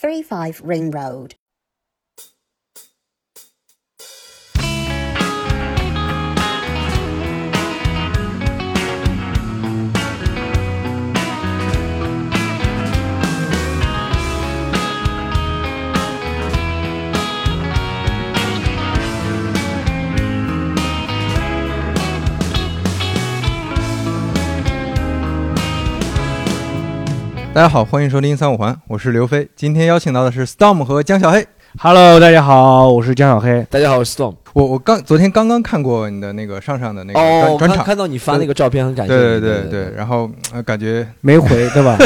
35 Ring Road. 大家好，欢迎收听三五环，我是刘飞。今天邀请到的是 Storm 和江小黑。Hello，大家好，我是江小黑。大家好，我是 Storm。我我刚昨天刚刚看过你的那个上上的那个哦，我看专专场，看到你发那个照片，很感谢对。对对对，然后呃感觉没回 对吧？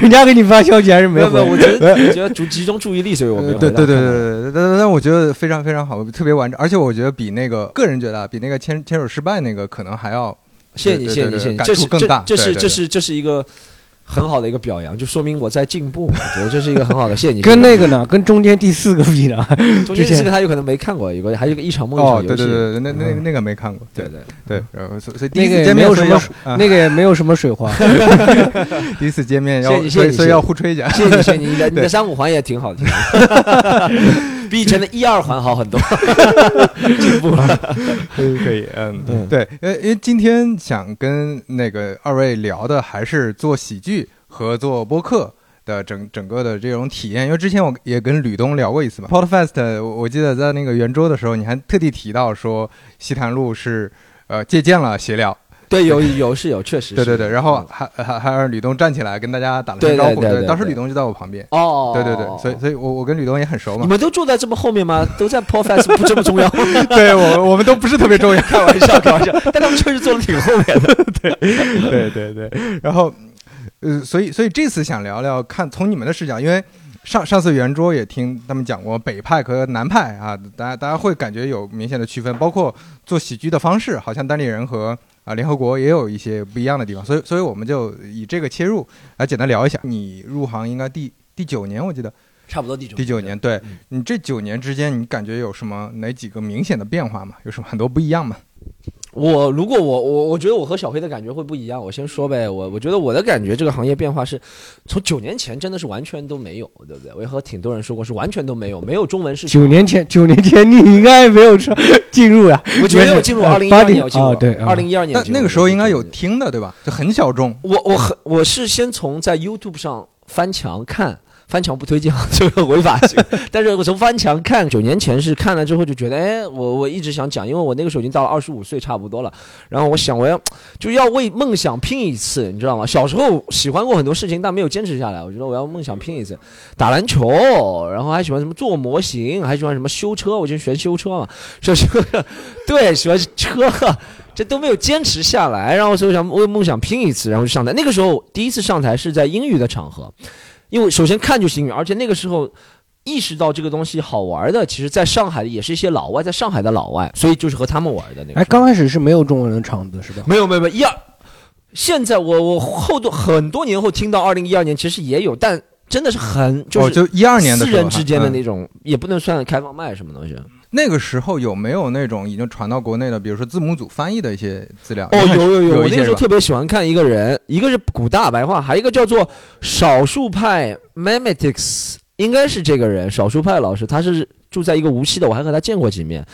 人家给你发消息还是没回。我觉得我觉得集集中注意力，所以我没有呃对对对对对对，但但我觉得非常非常好，特别完整，而且我觉得比那个个人觉得啊，比那个牵牵手失败那个可能还要谢谢你，谢谢你，谢谢你，感这是触更大这这是这是这是一个很好的一个表扬，就说明我在进步。我觉得这是一个很好的，谢谢你。跟那个呢，跟中间第四个比呢？中间之前这个他有可能没看过，有个还有一个一场梦一哦场，游戏。对对对对，那那那个没看过，对对，对，然后所以第一那个也没有什么啊那个也没有什么水花。第一次见面要谢谢你所以要互吹一下，谢谢你，谢谢你，你的 你的三五环也挺好听，比以前的一二环好很多。进步了。可以可以，嗯，嗯对，呃，因为今天想跟那个二位聊的还是做喜剧和做播客的整整个的这种体验，因为之前我也跟吕东聊过一次嘛。Podfest，我我记得在那个圆桌的时候，你还特地提到说西坛路是呃借鉴了闲聊，对，有有是有，确实是。对对对，然后嗯还还还让吕东站起来跟大家打了对声招呼，对当时吕东就在我旁边，哦，对对对，所以所以我我跟吕东也很熟嘛，你们都坐在这么后面吗？都在 p r o f e s s 不这么重要？对我我们都不是特别重要，开玩笑，开玩笑，但他们确实坐的挺后面的。对对对对，然后，呃，所以所以这次想聊聊看从你们的视角，因为上上次圆桌也听他们讲过北派和南派啊，大家大家会感觉有明显的区分，包括做喜剧的方式，好像单立人和啊联合国也有一些不一样的地方，所以所以我们就以这个切入来简单聊一下。你入行应该第第九年，我记得差不多第九第九年，对嗯你这九年之间，你感觉有什么哪几个明显的变化吗？有什么很多不一样吗？我如果我我我觉得我和小黑的感觉会不一样，我先说呗。我我觉得我的感觉，这个行业变化是从九年前真的是完全都没有，对不对？我也和挺多人说过，是完全都没有，没有中文市场。九年前，九年前你应该没有上进入呀。我觉得我进入二零一二年，进入哦对啊二零一二年但。那个时候应该有听的，对吧？就很小众。我我很我是先从在 YouTube 上翻墙看，翻墙不推荐，这个违法性。但是我从翻墙看，九年前是看了之后就觉得，哎，我我一直想讲，因为我那个时候已经到了二十五岁差不多了，然后我想我要就要为梦想拼一次，你知道吗？小时候喜欢过很多事情，但没有坚持下来。我觉得我要梦想拼一次，打篮球，然后还喜欢什么做模型，还喜欢什么修车，我就学修车嘛，修车，对，喜欢车。这都没有坚持下来，然后所以想为梦想拼一次，然后就上台。那个时候第一次上台是在英语的场合，因为首先看就是英语，而且那个时候意识到这个东西好玩的，其实在上海也是一些老外，在上海的老外，所以就是和他们玩的那个。哎，刚开始是没有中文的场子是吧？没有没有没有一二，现在我我后多很多年后听到二零一二年其实也有，但真的是很就哦，是就一二年的私人之间的嗯那种，也不能算开放麦什么东西。那个时候有没有那种已经传到国内的，比如说字母组翻译的一些资料？哦，有 有有，我那个时候特别喜欢看一个人，一个是古大白话，还有一个叫做少数派 Memetics，应该是这个人，少数派老师，他是住在一个无锡的，我还和他见过几面。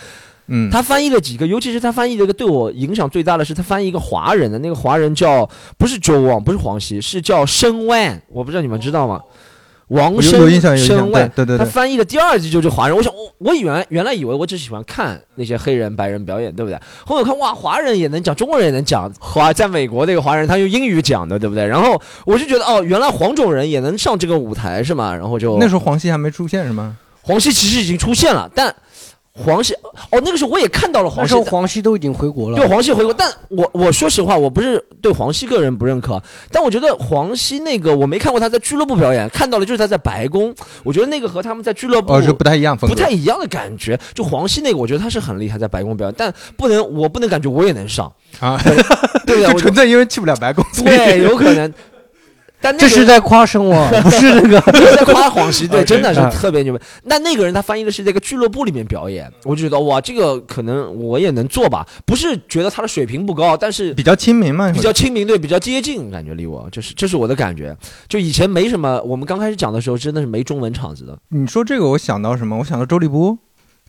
嗯，他翻译了几个，尤其是他翻译了一个对我影响最大的是，他翻译一个华人的，那个华人叫不是周旺，不是黄西，是叫申万，我不知道你们知道吗？王有申有印对对对他，翻译的第二季就是华人，我想我我原来原来以为我只喜欢看那些黑人白人表演，对不对？后面我看哇，华人也能讲，中国人也能讲，华在美国那个华人他用英语讲的，对不对？然后我就觉得哦，原来黄种人也能上这个舞台是吗？然后就那时候黄西还没出现是吗？黄西其实已经出现了，但黄西哦，那个时候我也看到了黄西那时候，黄西都已经回国了。对黄西回国，但我我说实话，我不是对黄西个人不认可，但我觉得黄西那个我没看过他在俱乐部表演，看到了就是他在白宫，我觉得那个和他们在俱乐部哦，是不太一样。不太一样的感觉。就黄西那个，我觉得他是很厉害，在白宫表演，但不能，我不能感觉我也能上，啊，对不对？我就纯粹因为去不了白宫，对，有可能。但那个这是在夸声我，不是那个。这是在夸黄西，对，真的是啊特别牛逼。那那个人他翻译的是在一个俱乐部里面表演，我就觉得哇，这个可能我也能做吧。不是觉得他的水平不高，但是比较亲民嘛，比较亲民，对，比较接近，感觉离我，就是这是我的感觉。就以前没什么，我们刚开始讲的时候真的是没中文场子的。你说这个，我想到什么？我想到周立波。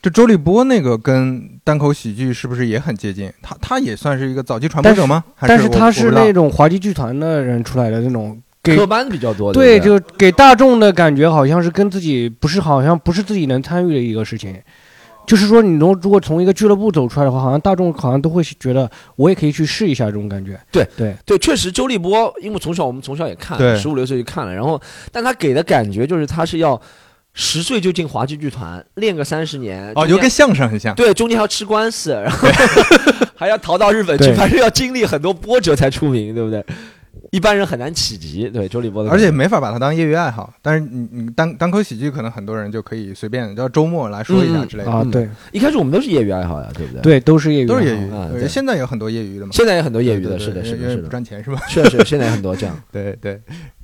这周立波那个跟单口喜剧是不是也很接近？他他也算是一个早期传播者吗？还但是他是那种滑稽剧团的人出来的那种，给科班比较多，对，对就给大众的感觉好像是跟自己不是，好像不是自己能参与的一个事情。就是说，你从如果从一个俱乐部走出来的话，好像大众好像都会觉得我也可以去试一下这种感觉。对对，对，确实周立波，因为从小我们从小也看，对十五六岁就看了，然后但他给的感觉就是他是要十岁就进滑稽剧团练个三十年，哦，就跟相声很像。对，中间还要吃官司，然后 还要逃到日本去，对反正要经历很多波折才出名，对不对？一般人很难企及。对，周立波的，而且没法把它当业余爱好，但是你你单单口喜剧可能很多人就可以随便，叫周末来说一下嗯之类的，啊，对一开始我们都是业余爱好呀，对不对？，对，都是业余，都是业余。对，啊对现在有很多业余的嘛，现在有很多业余的，是的，是的，是的，赚钱是吧？确实现在有很多这样。对 对。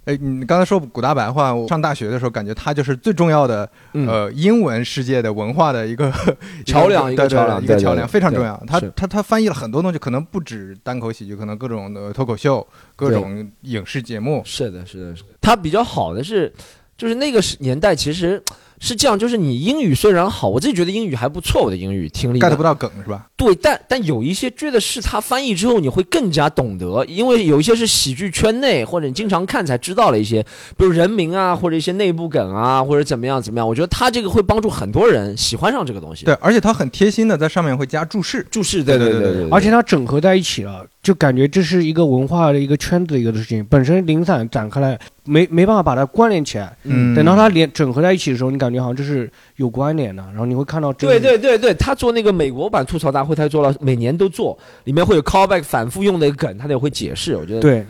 哎，你刚才说古大白话，我上大学的时候感觉他就是最重要的嗯，呃英文世界的文化的一个 桥梁一个桥梁一个桥梁，非常重要。他是他他翻译了很多东西，可能不止单口喜剧，可能各种的脱口秀、各种影视节目。是的，是的，是的。他比较好的是，就是那个年代其实是这样，就是你英语虽然好，我自己觉得英语还不错，我的英语听力 get 不到梗是吧？对，但但有一些觉得是他翻译之后你会更加懂得，因为有一些是喜剧圈内或者你经常看才知道了一些，比如人名啊，或者一些内部梗啊，或者怎么样怎么样。我觉得他这个会帮助很多人喜欢上这个东西。对，而且他很贴心的在上面会加注释。注释，对对对对对对，而且它整合在一起了，就感觉这是一个文化的一个圈子的一个事情。本身零散展开来，没没办法把它关联起来。嗯，等到它连整合在一起的时候，你感觉好像这是有关联的，然后你会看到这对对对对，他做那个美国版吐槽大会，他做了每年都做，里面会有 callback 反复用的梗，他得会解释。我觉得对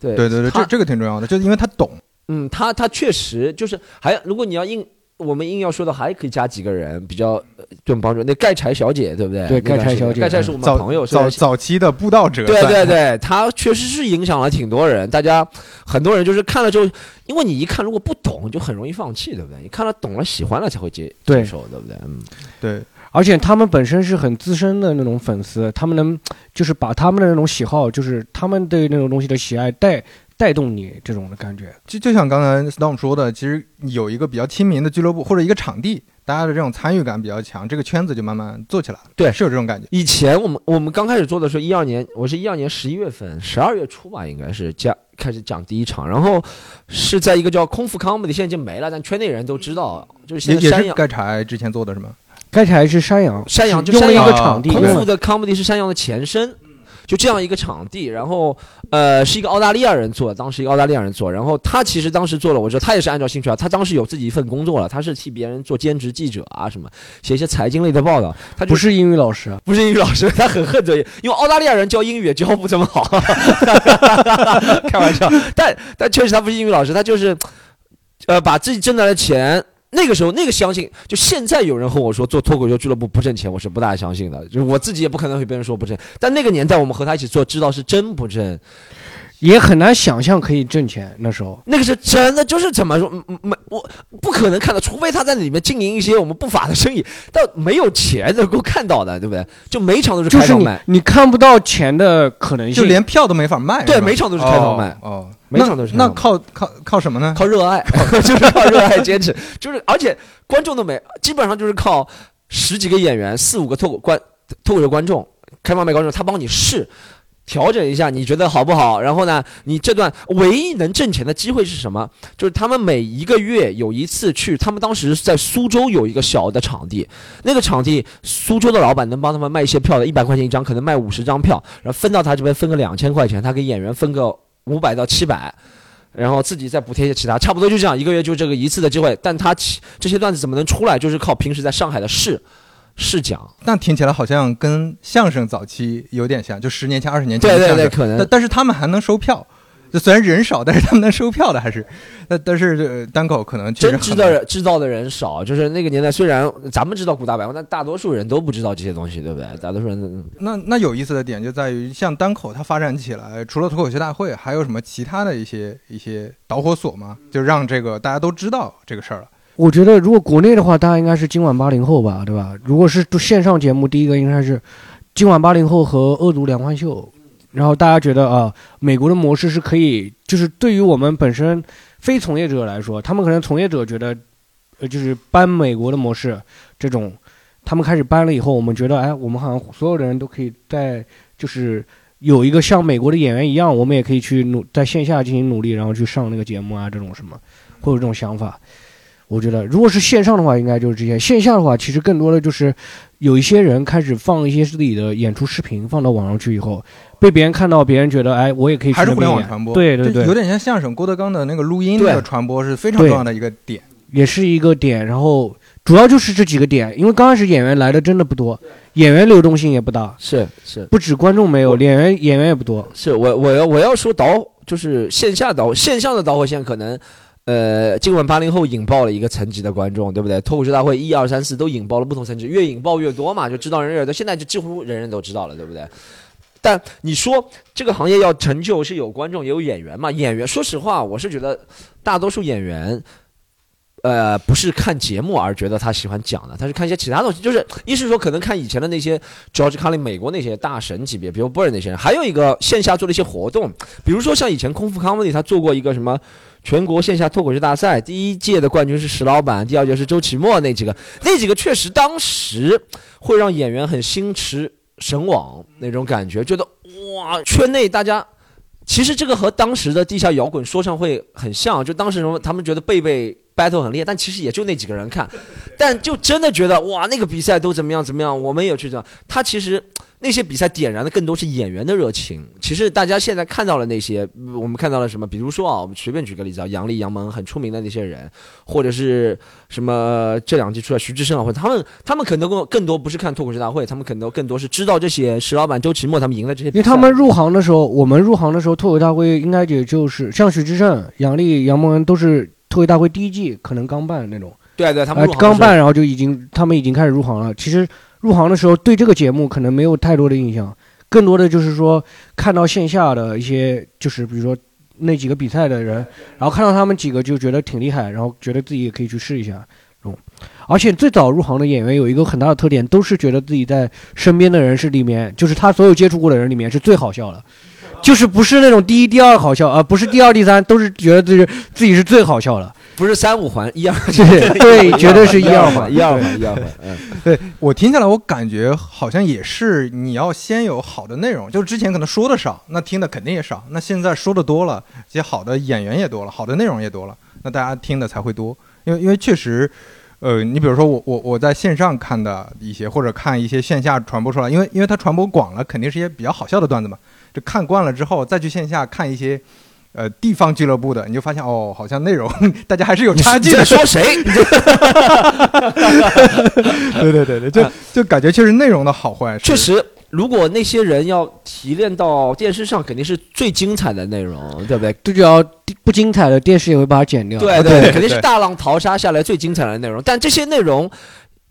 对对对对，这这个挺重要的，就是因为他懂。嗯，他他确实就是还如果你要硬。我们硬要说的，还可以加几个人比较呃这种帮助。那盖柴小姐，对不对？对盖柴小姐盖柴是我们早朋友，早是早期的布道者，对对对，他确实是影响了挺多人。大家很多人就是看了之后，因为你一看如果不懂，就很容易放弃，对不对？你看了懂了，喜欢了才会接接受，对不对？嗯，对而且他们本身是很资深的那种粉丝，他们能就是把他们的那种喜好，就是他们对那种东西的喜爱带带动你这种的感觉。就就像刚才 Storm 说的，其实有一个比较亲民的俱乐部或者一个场地，大家的这种参与感比较强，这个圈子就慢慢做起来了。对是有这种感觉。以前我们我们刚开始做的时候，一二年，我是一二年十一月份，十二月初吧，应该是讲开始讲第一场，然后是在一个叫空腹 comedy，现在已经没了，但圈内人都知道，就是也也是现在山羊。盖柴之前做的是吗？盖柴是山羊，山羊就用了一山羊个场地，空腹的 comedy 是山羊的前身，就这样一个场地，然后呃是一个澳大利亚人做的，当时一个澳大利亚人做，然后他其实当时做了，我知道他也是按照兴趣啊，他当时有自己一份工作了，他是替别人做兼职记者啊什么，写一些财经类的报道，他不是英语老师，啊不是英语老师，他很恨这，因为澳大利亚人教英语也教不怎么好，开玩笑，但但确实他不是英语老师，他就是呃把自己挣来的钱。那个时候，那个相信，就现在有人和我说做脱口秀俱乐部不挣钱，我是不大相信的。就我自己也不可能和别人说不挣，但那个年代我们和他一起做，知道是真不挣。也很难想象可以挣钱。那时候那个是真的，就是怎么说，嗯嗯没我不可能看到，除非他在里面经营一些我们不法的生意，但没有钱能够看到的，对不对？就每场都是就是你开放卖，你看不到钱的可能性，就连票都没法卖。对每场都是开放卖哦，哦每场都是那那靠靠靠什么呢？靠热爱，就是靠热爱坚持，就是而且观众都没，基本上就是靠十几个演员、四五个脱口观脱口秀观众、开放麦观众，他帮你试。调整一下，你觉得好不好？然后呢，你这段唯一能挣钱的机会是什么？就是他们每一个月有一次去，他们当时在苏州有一个小的场地，那个场地苏州的老板能帮他们卖一些票的，一百块钱一张，可能卖五十张票，然后分到他这边分个两千块钱，他给演员分个五百到七百，然后自己再补贴一些其他，差不多就这样，一个月就这个一次的机会。但他这些段子怎么能出来？就是靠平时在上海的试试讲。那听起来好像跟相声早期有点像，就十年前、二十年前对对对。可能但但是他们还能收票，就虽然人少，但是他们能收票的还是，但但是呃单口可能真很知道人知道的人少，就是那个年代，虽然咱们知道古大白话，但大多数人都不知道这些东西，对不对？大多数人那那有意思的点就在于，像单口它发展起来，除了脱口秀大会，还有什么其他的一些一些导火索吗？就让这个大家都知道这个事儿了。我觉得如果国内的话，大家应该是今晚八零后吧，对吧？如果是线上节目，第一个应该是今晚八零后和恶毒两欢秀。然后大家觉得啊，美国的模式是可以，就是对于我们本身非从业者来说，他们可能从业者觉得，呃，就是搬美国的模式这种，他们开始搬了以后，我们觉得，哎，我们好像所有的人都可以在就是有一个像美国的演员一样，我们也可以去努在线下进行努力，然后去上那个节目啊，这种什么，会有这种想法。我觉得，如果是线上的话，应该就是这些；线下的话，其实更多的就是有一些人开始放一些自己的演出视频放到网上去以后，被别人看到，别人觉得，哎，我也可以去还是互联网传播，对对对，有点像相声郭德纲的那个录音的传播是非常重要的一个点。也是一个点。然后主要就是这几个点，因为刚开始演员来的真的不多，演员流动性也不大，是是不止观众没有，演员演员也不多。是，我我要我要说导就是线下导线上的导火线可能。呃，今晚八零后引爆了一个层级的观众，对不对？脱口秀大会一二三四都引爆了不同层级，越引爆越多嘛，就知道人越多。现在就几乎人人都知道了，对不对？但你说这个行业要成就是有观众也有演员嘛？演员，说实话，我是觉得大多数演员，呃，不是看节目而觉得他喜欢讲的，他是看一些其他东西。就是一是说可能看以前的那些 George Carlin 美国那些大神级别，比如 Burr 那些人，还有一个线下做了一些活动，比如说像以前空腹 comedy 他做过一个什么。全国线下脱口秀大赛，第一届的冠军是石老板，第二届是周奇墨，那几个那几个确实当时会让演员很心驰神往那种感觉，觉得哇，圈内大家其实这个和当时的地下摇滚说唱会很像，就当时什么他们觉得贝贝 battle 很厉害，但其实也就那几个人看，但就真的觉得哇，那个比赛都怎么样怎么样，我们也去这样。他其实那些比赛点燃的更多是演员的热情。其实大家现在看到了那些，我们看到了什么？比如说啊，我们随便举个例子啊，杨笠、杨蒙很出名的那些人，或者是什么这两季出来徐志胜啊，或者他们他们可能更更多不是看脱口秀大会，他们可能更多是知道这些石老板、周奇墨他们赢了这些。因为他们入行的时候，我们入行的时候，脱口大会应该也就是像徐志胜、杨笠、杨蒙都是脱口大会第一季可能刚办那种，对对，他们刚办，然后就已经他们已经开始入行了。其实入行的时候对这个节目可能没有太多的印象，更多的就是说看到线下的一些，就是比如说那几个比赛的人，然后看到他们几个就觉得挺厉害，然后觉得自己也可以去试一下。而且最早入行的演员有一个很大的特点，都是觉得自己在身边的人是里面，就是他所有接触过的人里面是最好笑的，就是不是那种第一、第二好笑啊、不是第二、第三，都是觉得自己自己是最好笑的。不是三五环，一二对对，绝对是一二环，一二环，一二环，嗯。对我听下来，我感觉好像也是你要先有好的内容，就是之前可能说的少，那听的肯定也少。那现在说的多了，这些好的演员也多了，好的内容也多了，那大家听的才会多。因为因为确实，呃，你比如说我我我在线上看的一些，或者看一些线下传播出来，因为因为它传播广了，肯定是一些比较好笑的段子嘛。就看惯了之后，再去线下看一些。呃，地方俱乐部的，你就发现哦，好像内容大家还是有差距的。你在说谁？对对对对，就就感觉确实内容的好坏确实，如果那些人要提炼到电视上，肯定是最精彩的内容，对不对？这就要不精彩的电视也会把它剪掉。对对肯定是大浪淘沙下来最精彩的内容。但这些内容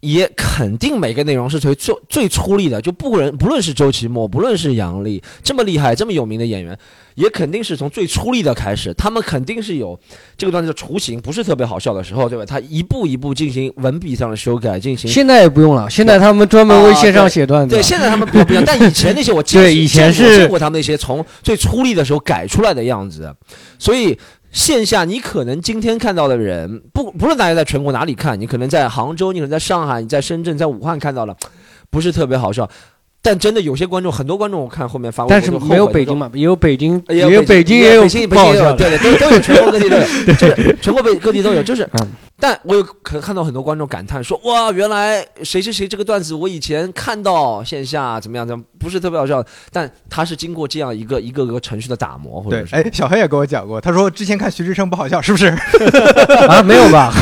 也肯定每个内容是最最最出力的，就不论不论是周奇墨，不论是杨笠，这么厉害、这么有名的演员，也肯定是从最出力的开始。他们肯定是有这个段子的雏形，不是特别好笑的时候，对吧？他一步一步进行文笔上的修改，进行。现在也不用了，现在他们专门为线上写段子。对，现在他们不不一样，但以前那些我 见对以前是见过他们那些从最出力的时候改出来的样子，所以线下你可能今天看到的人，不不论大家在全国哪里看，你可能在杭州，你可能在上海，你在深圳，在武汉看到了，不是特别好笑。但真的有些观众，很多观众我看后面发微博就后但是没有北京嘛，也有北京，也有有北京，也有北京，不北京也有。对对，都都有，全国各地都有，就是全国北各地都有，就是嗯但我有可看到很多观众感叹说：“哇，原来谁谁谁这个段子我以前看到线下怎么样怎么样不是特别好笑，但他是经过这样一个一个个程序的打磨，或者，是对哎，小黑也跟我讲过，他说之前看徐志胜不好笑，是不是？啊，没有吧？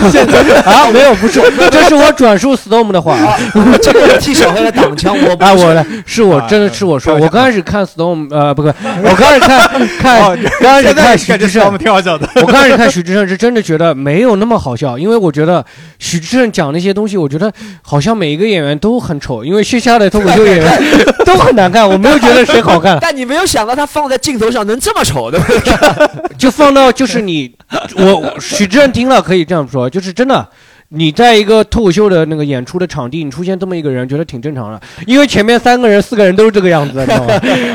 啊，没有，不是，这是我转述 Storm 的话。啊这个替小黑来挡枪，我不啊，我来，是我啊真的是我说，我刚开始看 Storm，呃，不不，我刚开始看看哦，刚开始看徐志胜挺好笑的。我刚开始看徐志胜是真的觉得没有那么好笑，因为我觉得许志胜讲那些东西，我觉得好像每一个演员都很丑，因为线下的脱口秀演员 都很难看，我没有觉得谁好看，但你没有想到他放在镜头上能这么丑，对不对？就放到就是你，我我许志胜听了可以这样说，就是真的。你在一个脱口秀的那个演出的场地，你出现这么一个人，觉得挺正常的，因为前面三个人、四个人都是这个样子的，你知道吗？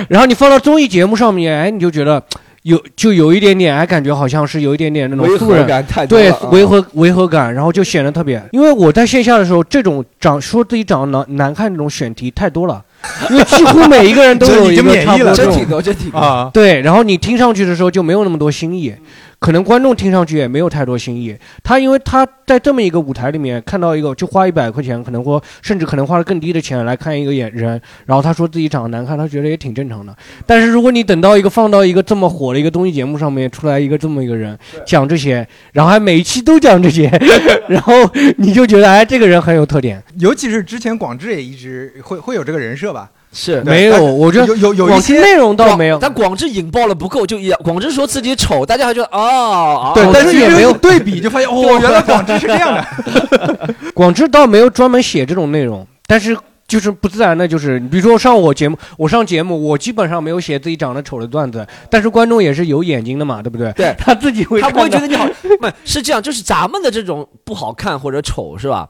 然后你放到综艺节目上面，哎，你就觉得有就有一点点，还，感觉好像是有一点点那种素人感太多对违和违和感，然后就显得特别。因为我在线下的时候，这种长说自己长得难难看这种选题太多了，因为几乎每一个人都 有已一个经免疫了差不多这种真挺多，真挺多。啊，对，然后你听上去的时候就没有那么多新意，可能观众听上去也没有太多新意。他因为他在这么一个舞台里面看到一个，就花一百块钱，可能说甚至可能花了更低的钱来看一个演人，然后他说自己长得难看，他觉得也挺正常的。但是如果你等到一个放到一个这么火的一个综艺节目上面出来一个这么一个人讲这些，然后还每一期都讲这些，然后你就觉得哎，这个人很有特点。尤其是之前广智也一直会会有这个人设吧？是没有，我觉得有有有一些内容倒没有。但广智引爆了不够，就也广智说自己丑，大家还觉得哦，对哦但是也没有对比，就发现哦，原来广智是这样的。广智倒没有专门写这种内容，但是就是不自然的，就是你比如说上我节目，我上节目，我基本上没有写自己长得丑的段子，但是观众也是有眼睛的嘛，对不对？对他自己会他不会觉得你好，不是这样，就是咱们的这种不好看或者丑是吧？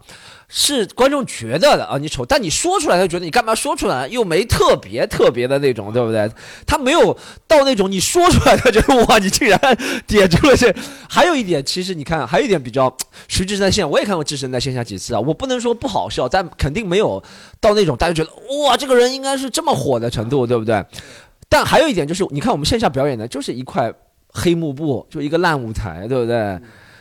是观众觉得的啊，你丑，但你说出来，他觉得你干嘛说出来，又没特别特别的那种，对不对？他没有到那种你说出来，他觉得哇，你竟然点出了这。还有一点，其实你看，还有一点比较，徐志胜在线，我也看过志胜在线下几次啊，我不能说不好笑，但肯定没有到那种大家觉得哇，这个人应该是这么火的程度，对不对？但还有一点就是，你看我们线下表演的就是一块黑幕布，就一个烂舞台，对不对？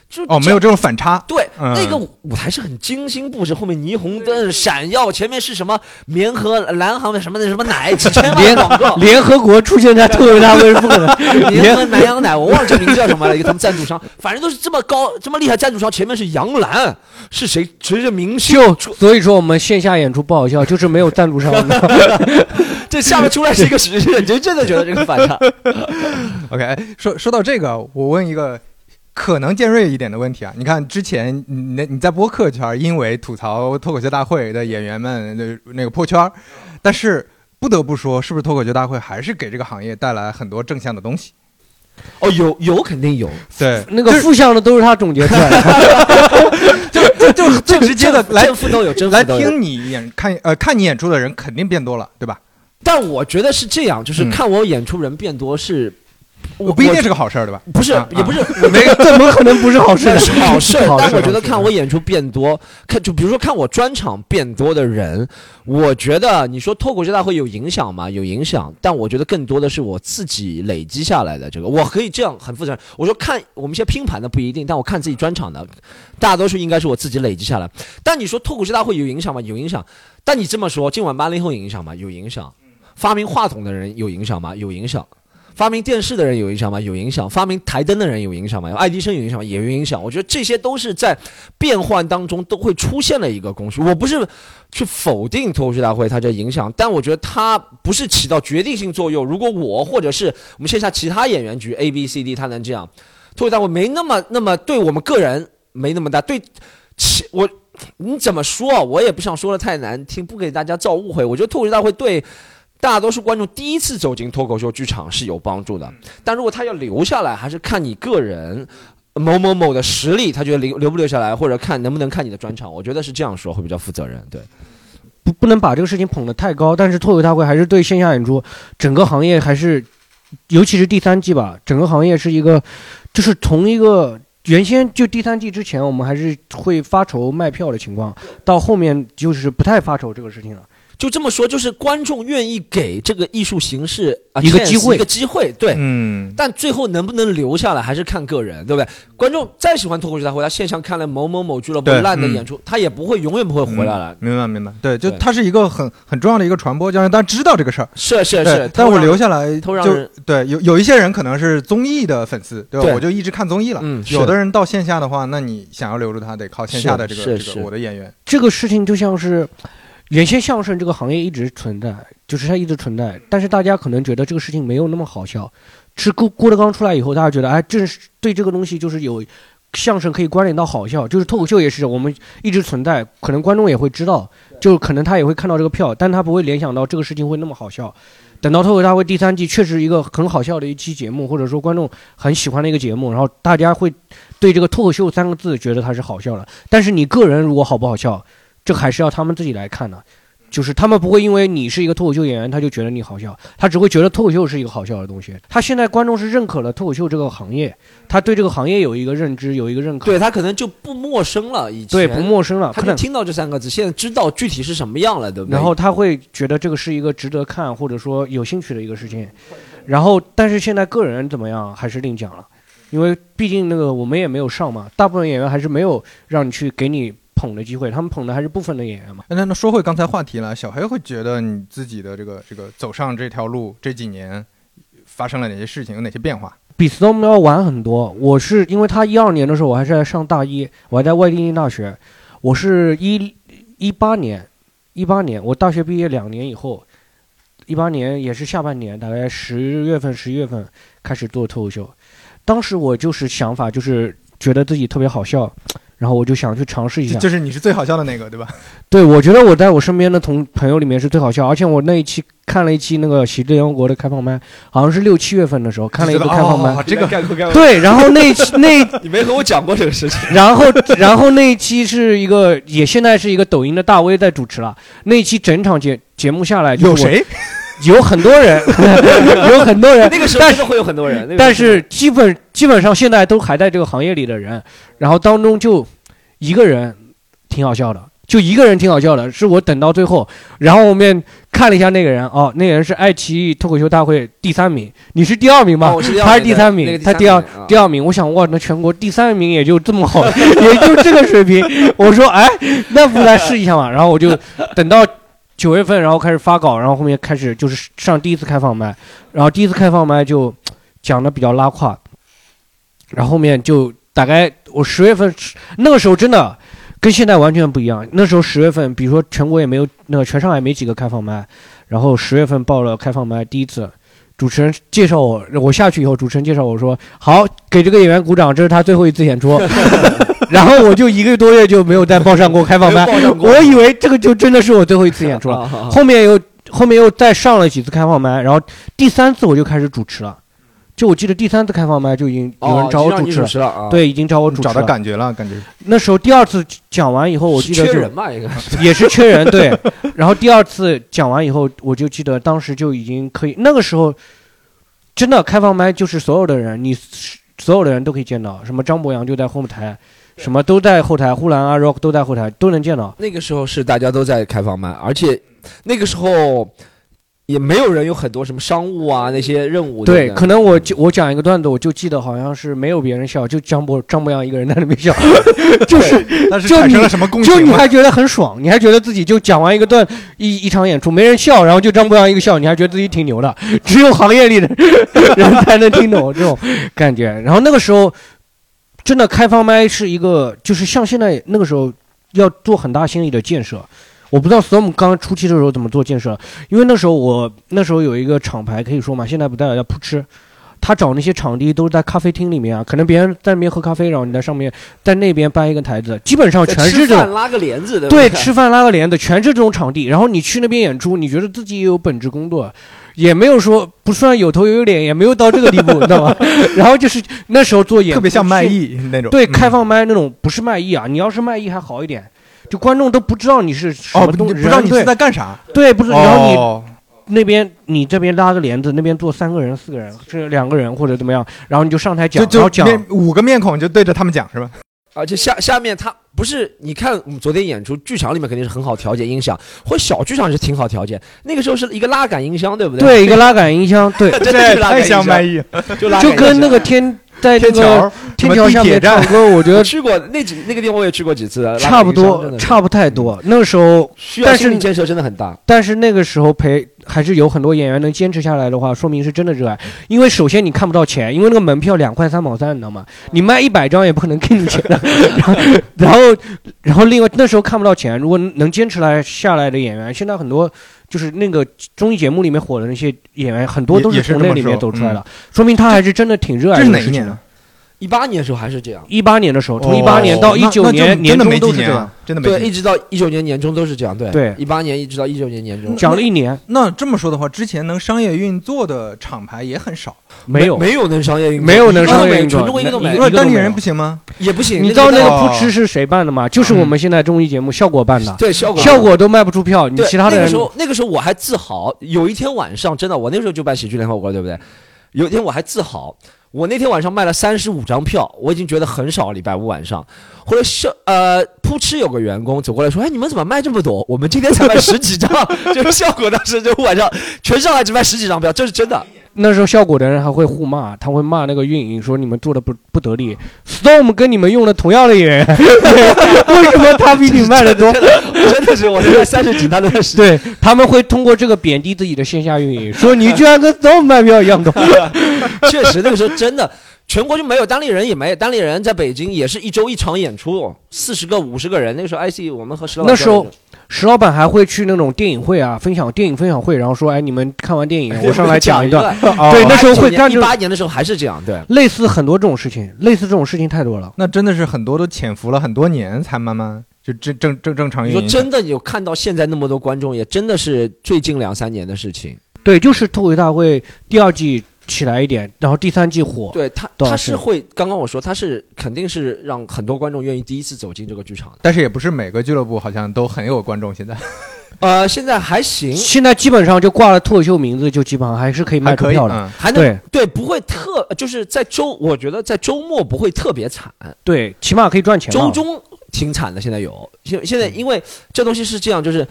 就哦，没有这种反差。对，嗯那个舞台是很精心布置，后面霓虹灯闪耀，前面是什么棉和蓝航的什么的什么奶，几千万联广告，联合国出现在特别大会是不可能。联合南洋奶，我忘了这名字叫什么了，一个他们赞助商，反正都是这么高这么厉害赞助商，前面是杨澜，是谁？谁是明星？就所以说我们线下演出不好笑，就是没有赞助商。这下面出来是一个实人，就真的觉得这个反差。OK，哎说说到这个，我问一个可能尖锐一点的问题啊。你看之前你那你在播客圈，因为吐槽脱口秀大会的演员们的那个破圈，但是不得不说，是不是脱口秀大会还是给这个行业带来很多正向的东西？哦，有有肯定有，对，那个负向的都是他总结出来的。就就最直接的来正负都有，正负来。听你演看呃看你演出的人肯定变多了，对吧？但我觉得是这样，就是嗯看我演出人变多是，我不一定是个好事儿，对吧？不是啊也不是 没怎么可能不是好事这呢？是好事，好事但我觉得看我演出变多，看就比如说看我专场变多的人，我觉得你说脱口秀大会有影响吗？有影响，但我觉得更多的是我自己累积下来的这个，我可以这样很负责任。我说看我们一些拼盘的不一定，但我看自己专场的，大多数应该是我自己累积下来。但你说脱口秀大会有影响吗？有影响。但你这么说，今晚八零后有影响吗？有影响。发明话筒的人有影响吗？有影响。发明电视的人有影响吗？有影响。发明台灯的人有影响吗？爱迪生有影响吗？也有影响。我觉得这些都是在变换当中都会出现的一个工序。我不是去否定脱口秀大会它这影响，但我觉得它不是起到决定性作用。如果我或者是我们线下其他演员局 A、B、C、D，他能这样，脱口秀大会没那么那么对我们个人没那么大对。其我你怎么说？我也不想说的太难听，不给大家造误会。我觉得脱口秀大会对大多数观众第一次走进脱口秀剧场是有帮助的，但如果他要留下来，还是看你个人某某某的实力，他觉得留留不留下来，或者看能不能看你的专场。我觉得是这样说会比较负责任。对，不不能把这个事情捧得太高，但是脱口大会还是对线下演出整个行业还是，尤其是第三季吧，整个行业是一个，就是从一个原先就第三季之前我们还是会发愁卖票的情况，到后面就是不太发愁这个事情了。就这么说，就是观众愿意给这个艺术形式啊一个机会一个机会，对。嗯，但最后能不能留下来，还是看个人，对不对？观众再喜欢脱口秀大会，他线上看了某某某俱乐部烂的演出，他也不会永远不会回来了。明白明白，对，就对它是一个很很重要的一个传播，就让大家知道这个事儿。是是是，但我留下来就对有有一些人可能是综艺的粉丝，对吧？对我就一直看综艺了。嗯有的人到线下的话，那你想要留住他，得靠线下的这个这个我的演员。这个事情就像是原先相声这个行业一直存在，就是它一直存在，但是大家可能觉得这个事情没有那么好笑。是郭郭德纲出来以后，大家觉得哎，这是对这个东西就是有相声可以关联到好笑，就是脱口秀也是我们一直存在，可能观众也会知道，就可能他也会看到这个票，但他不会联想到这个事情会那么好笑。等到脱口大会第三季，确实一个很好笑的一期节目，或者说观众很喜欢的一个节目，然后大家会对这个脱口秀三个字觉得它是好笑的。但是你个人如果好不好笑，这还是要他们自己来看的。就是他们不会因为你是一个脱口秀演员，他就觉得你好笑，他只会觉得脱口秀是一个好笑的东西。他现在观众是认可了脱口秀这个行业，他对这个行业有一个认知，有一个认可，对他可能就不陌生了，以前。对不陌生了，可能。他听到这三个字，现在知道具体是什么样了，对不对？然后他会觉得这个是一个值得看或者说有兴趣的一个事情，然后但是现在个人怎么样还是另讲了，因为毕竟那个我们也没有上嘛，大部分演员还是没有让你去给你捧的机会，他们捧的还是部分的演员嘛。那那说回刚才话题了，小黑会觉得你自己的这个这个走上这条路这几年发生了哪些事情，有哪些变化？比 Storm 要晚很多。我是因为他一二年的时候，我还是在上大一，我还在外地念大学。我是一一八年，一八年我大学毕业两年以后，一八年也是下半年，大概十月份、十一月份开始做脱口秀。当时我就是想法就是觉得自己特别好笑，然后我就想去尝试一下。就是你是最好笑的那个，对吧？对，我觉得我在我身边的同朋友里面是最好笑，而且我那一期看了一期那个喜剧联合国的开放麦，好像是六七月份的时候看了一个开放麦。哦这个概括概括，对，然后那一期 那你没和我讲过这个事情。然后，然后那一期是一个，也现在是一个抖音的大 V 在主持了。那一期整场节节目下来，就是？有谁？有很多人，有很多人，那个时候但是会有很多人，但是基本基本上现在都还在这个行业里的人，然后当中就一个人挺好笑的，就一个人挺好笑的，是我等到最后，然后我们看了一下那个人，哦，那个人是爱奇艺脱口秀大会第三名，你是第二名吧？哦我是第二他是第三名，那个他第二第二名。我想，哇，那全国第三名也就这么好，也就这个水平。我说，哎，那不来试一下嘛？然后我就等到九月份，然后开始发稿，然后后面开始就是上第一次开放麦，然后第一次开放麦就讲的比较拉胯，然后后面就大概我十月份那个时候真的跟现在完全不一样。那时候十月份，比如说全国也没有那个全上海没几个开放麦，然后十月份报了开放麦第一次。主持人介绍我，我下去以后，主持人介绍我说：“好，给这个演员鼓掌，这是他最后一次演出。” 然后我就一个多月就没有再报上过开放麦没有报上，过我以为这个就真的是我最后一次演出了。后面又后面又再上了几次开放班，然后第三次我就开始主持了。就我记得第三次开放麦就已经有人找我主持了，持了啊，，对，已经找我主持找到了。感觉了，感觉那时候第二次讲完以后，我记得缺人嘛，应该是 也是缺人，对。然后第二次讲完以后，我就记得当时就已经可以，那个时候真的开放麦就是所有的人，你所有的人都可以见到，什么张博洋就在后台，什么都在后台，呼兰啊 Rock 都在后台，都能见到。那个时候是大家都在开放麦，而且那个时候也没有人有很多什么商务啊那些任务。对，可能我就我讲一个段子，我就记得好像是没有别人笑，就张博张博洋一个人在那边笑，就是但是产生了什么共就情吗？你还觉得很爽，你还觉得自己就讲完一个段一一场演出没人笑，然后就张博洋一个笑，你还觉得自己挺牛的，只有行业里的人才能听懂这种感觉。然后那个时候真的开放麦是一个，就是像现在那个时候要做很大心理的建设。我不知道 Storm 刚初期的时候怎么做建设，因为那时候我那时候有一个厂牌可以说嘛，现在不在了，叫扑哧。他找那些场地都是在咖啡厅里面啊，可能别人在那边喝咖啡，然后你在上面在那边搬一个台子，基本上全是这种吃饭拉个帘子的，对，吃饭拉个帘子，全是这种场地。然后你去那边演出，你觉得自己也有本职工作，也没有说不算有头有脸，也没有到这个地步，你 知道吗？然后就是那时候做演特别像卖艺那种。对，嗯开放麦那种不是卖艺啊，你要是卖艺还好一点，就观众都不知道你是什哦，么东西，不不知道你是在干啥。对，不是，然后你哦，那边你这边拉个帘子，那边坐三个人、四个人，是两个人或者怎么样，然后你就上台讲，就就然后讲，五个面孔就对着他们讲是吧？而且下下面他不是你看我们昨天演出，剧场里面肯定是很好调节音响，或小剧场是挺好调节。那个时候是一个拉杆音箱，对不对？对，一个拉杆音箱，对，真的是拉杆太音箱像麦艺，就就跟那个天在那个天桥天桥下面唱歌，我觉得去过那几那个地方，我也去过几次，差不多差不太多。那个时候，需要但是心理建设真的很大。但是那个时候陪还是有很多演员能坚持下来的话，说明是真的热爱。因为首先你看不到钱，因为那个门票两块三毛三，你知道吗？你卖一百张也不可能给你钱的。然后，然后另外那时候看不到钱，如果能坚持来下来的演员，现在很多就是那个综艺节目里面火的那些演员，很多都是从那里面走出来的，说明他还是真的挺热爱这是个事情的哪一年啊？？一八年的时候还是这样，一八年的时候，从哦一八年到一九年年中都是这样真的没对，一直到一九年年中都是这样，对对一八年一直到一九年年中，讲了一年，那这么说的话，之前能商业运作的厂牌也很少。没有。没有能商业运作，没有能商业运作全中国一个都没当地人不行吗？也不行。你知道那个哦扑哧是谁办的吗？就是我们现在综艺节目效果办的，对效果效果都卖不出票，你其他的人那个时候，那个时候我还自豪。有一天晚上，真的，我那时候就办喜剧联合国，对不对？有一天我还自豪，我那天晚上卖了三十五张票，我已经觉得很少。礼拜五晚上，后来是呃扑哧有个员工走过来说：“哎，你们怎么卖这么多？我们今天才卖十几张。”就效果当时就晚上全上海只卖十几张票，这是真的。那时候效果的人还会互骂，他会骂那个运营说你们做的不不得力，Storm 跟你们用了同样的演员，为什么他比你卖的多？真的，是我在三十几，他都是对，他们会通过这个贬低自己的线下运营，说你居然跟 Storm 卖票一样多。确实，那个时候真的，全国就没有单立人，也没有单立人在北京也是一周一场演出，四十个五十个人。那个时候 IC 我们和石老板那时候石老板还会去那种电影会啊，分享电影分享会，然后说，哎，你们看完电影，我上来讲一段。段。对，那时候会干一八年的时候还是这样，对。类似很多这种事情，类似这种事情太多了。那真的是很多都潜伏了很多年，才慢慢就正正正正常你运营。说真的有看到现在那么多观众，也真的是最近两三年的事情。对，就是脱口大会第二季起来一点，然后第三季火。对他，是他是会，刚刚我说他是肯定是让很多观众愿意第一次走进这个剧场的。但是也不是每个俱乐部好像都很有观众，现在 呃，现在还行，现在基本上就挂了脱口秀名字，就基本上还是可以卖票的。嗯，还能对对，不会特，就是在周，我觉得在周末不会特别惨。对，起码可以赚钱。周中挺惨的，现在有现现在因为这东西是这样，就是。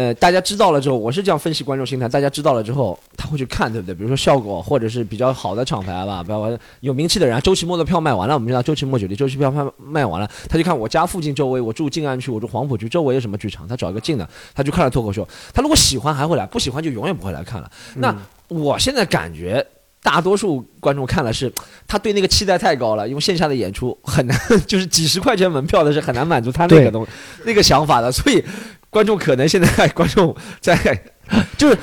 呃，大家知道了之后，我是这样分析观众心态。大家知道了之后，他会去看，对不对？比如说效果，或者是比较好的厂牌吧，不要有名气的人。周奇墨的票卖完了，我们知道周奇墨酒店周期票卖卖完了，他就看我家附近周围，我住静安区，我住黄浦区，周围有什么剧场，他找一个近的，他就看了脱口秀。他如果喜欢还会来，不喜欢就永远不会来看了。那我现在感觉。大多数观众看了是，他对那个期待太高了，因为线下的演出很难，就是几十块钱门票的是很难满足他那个对东那个想法的，所以观众可能现在观众在就是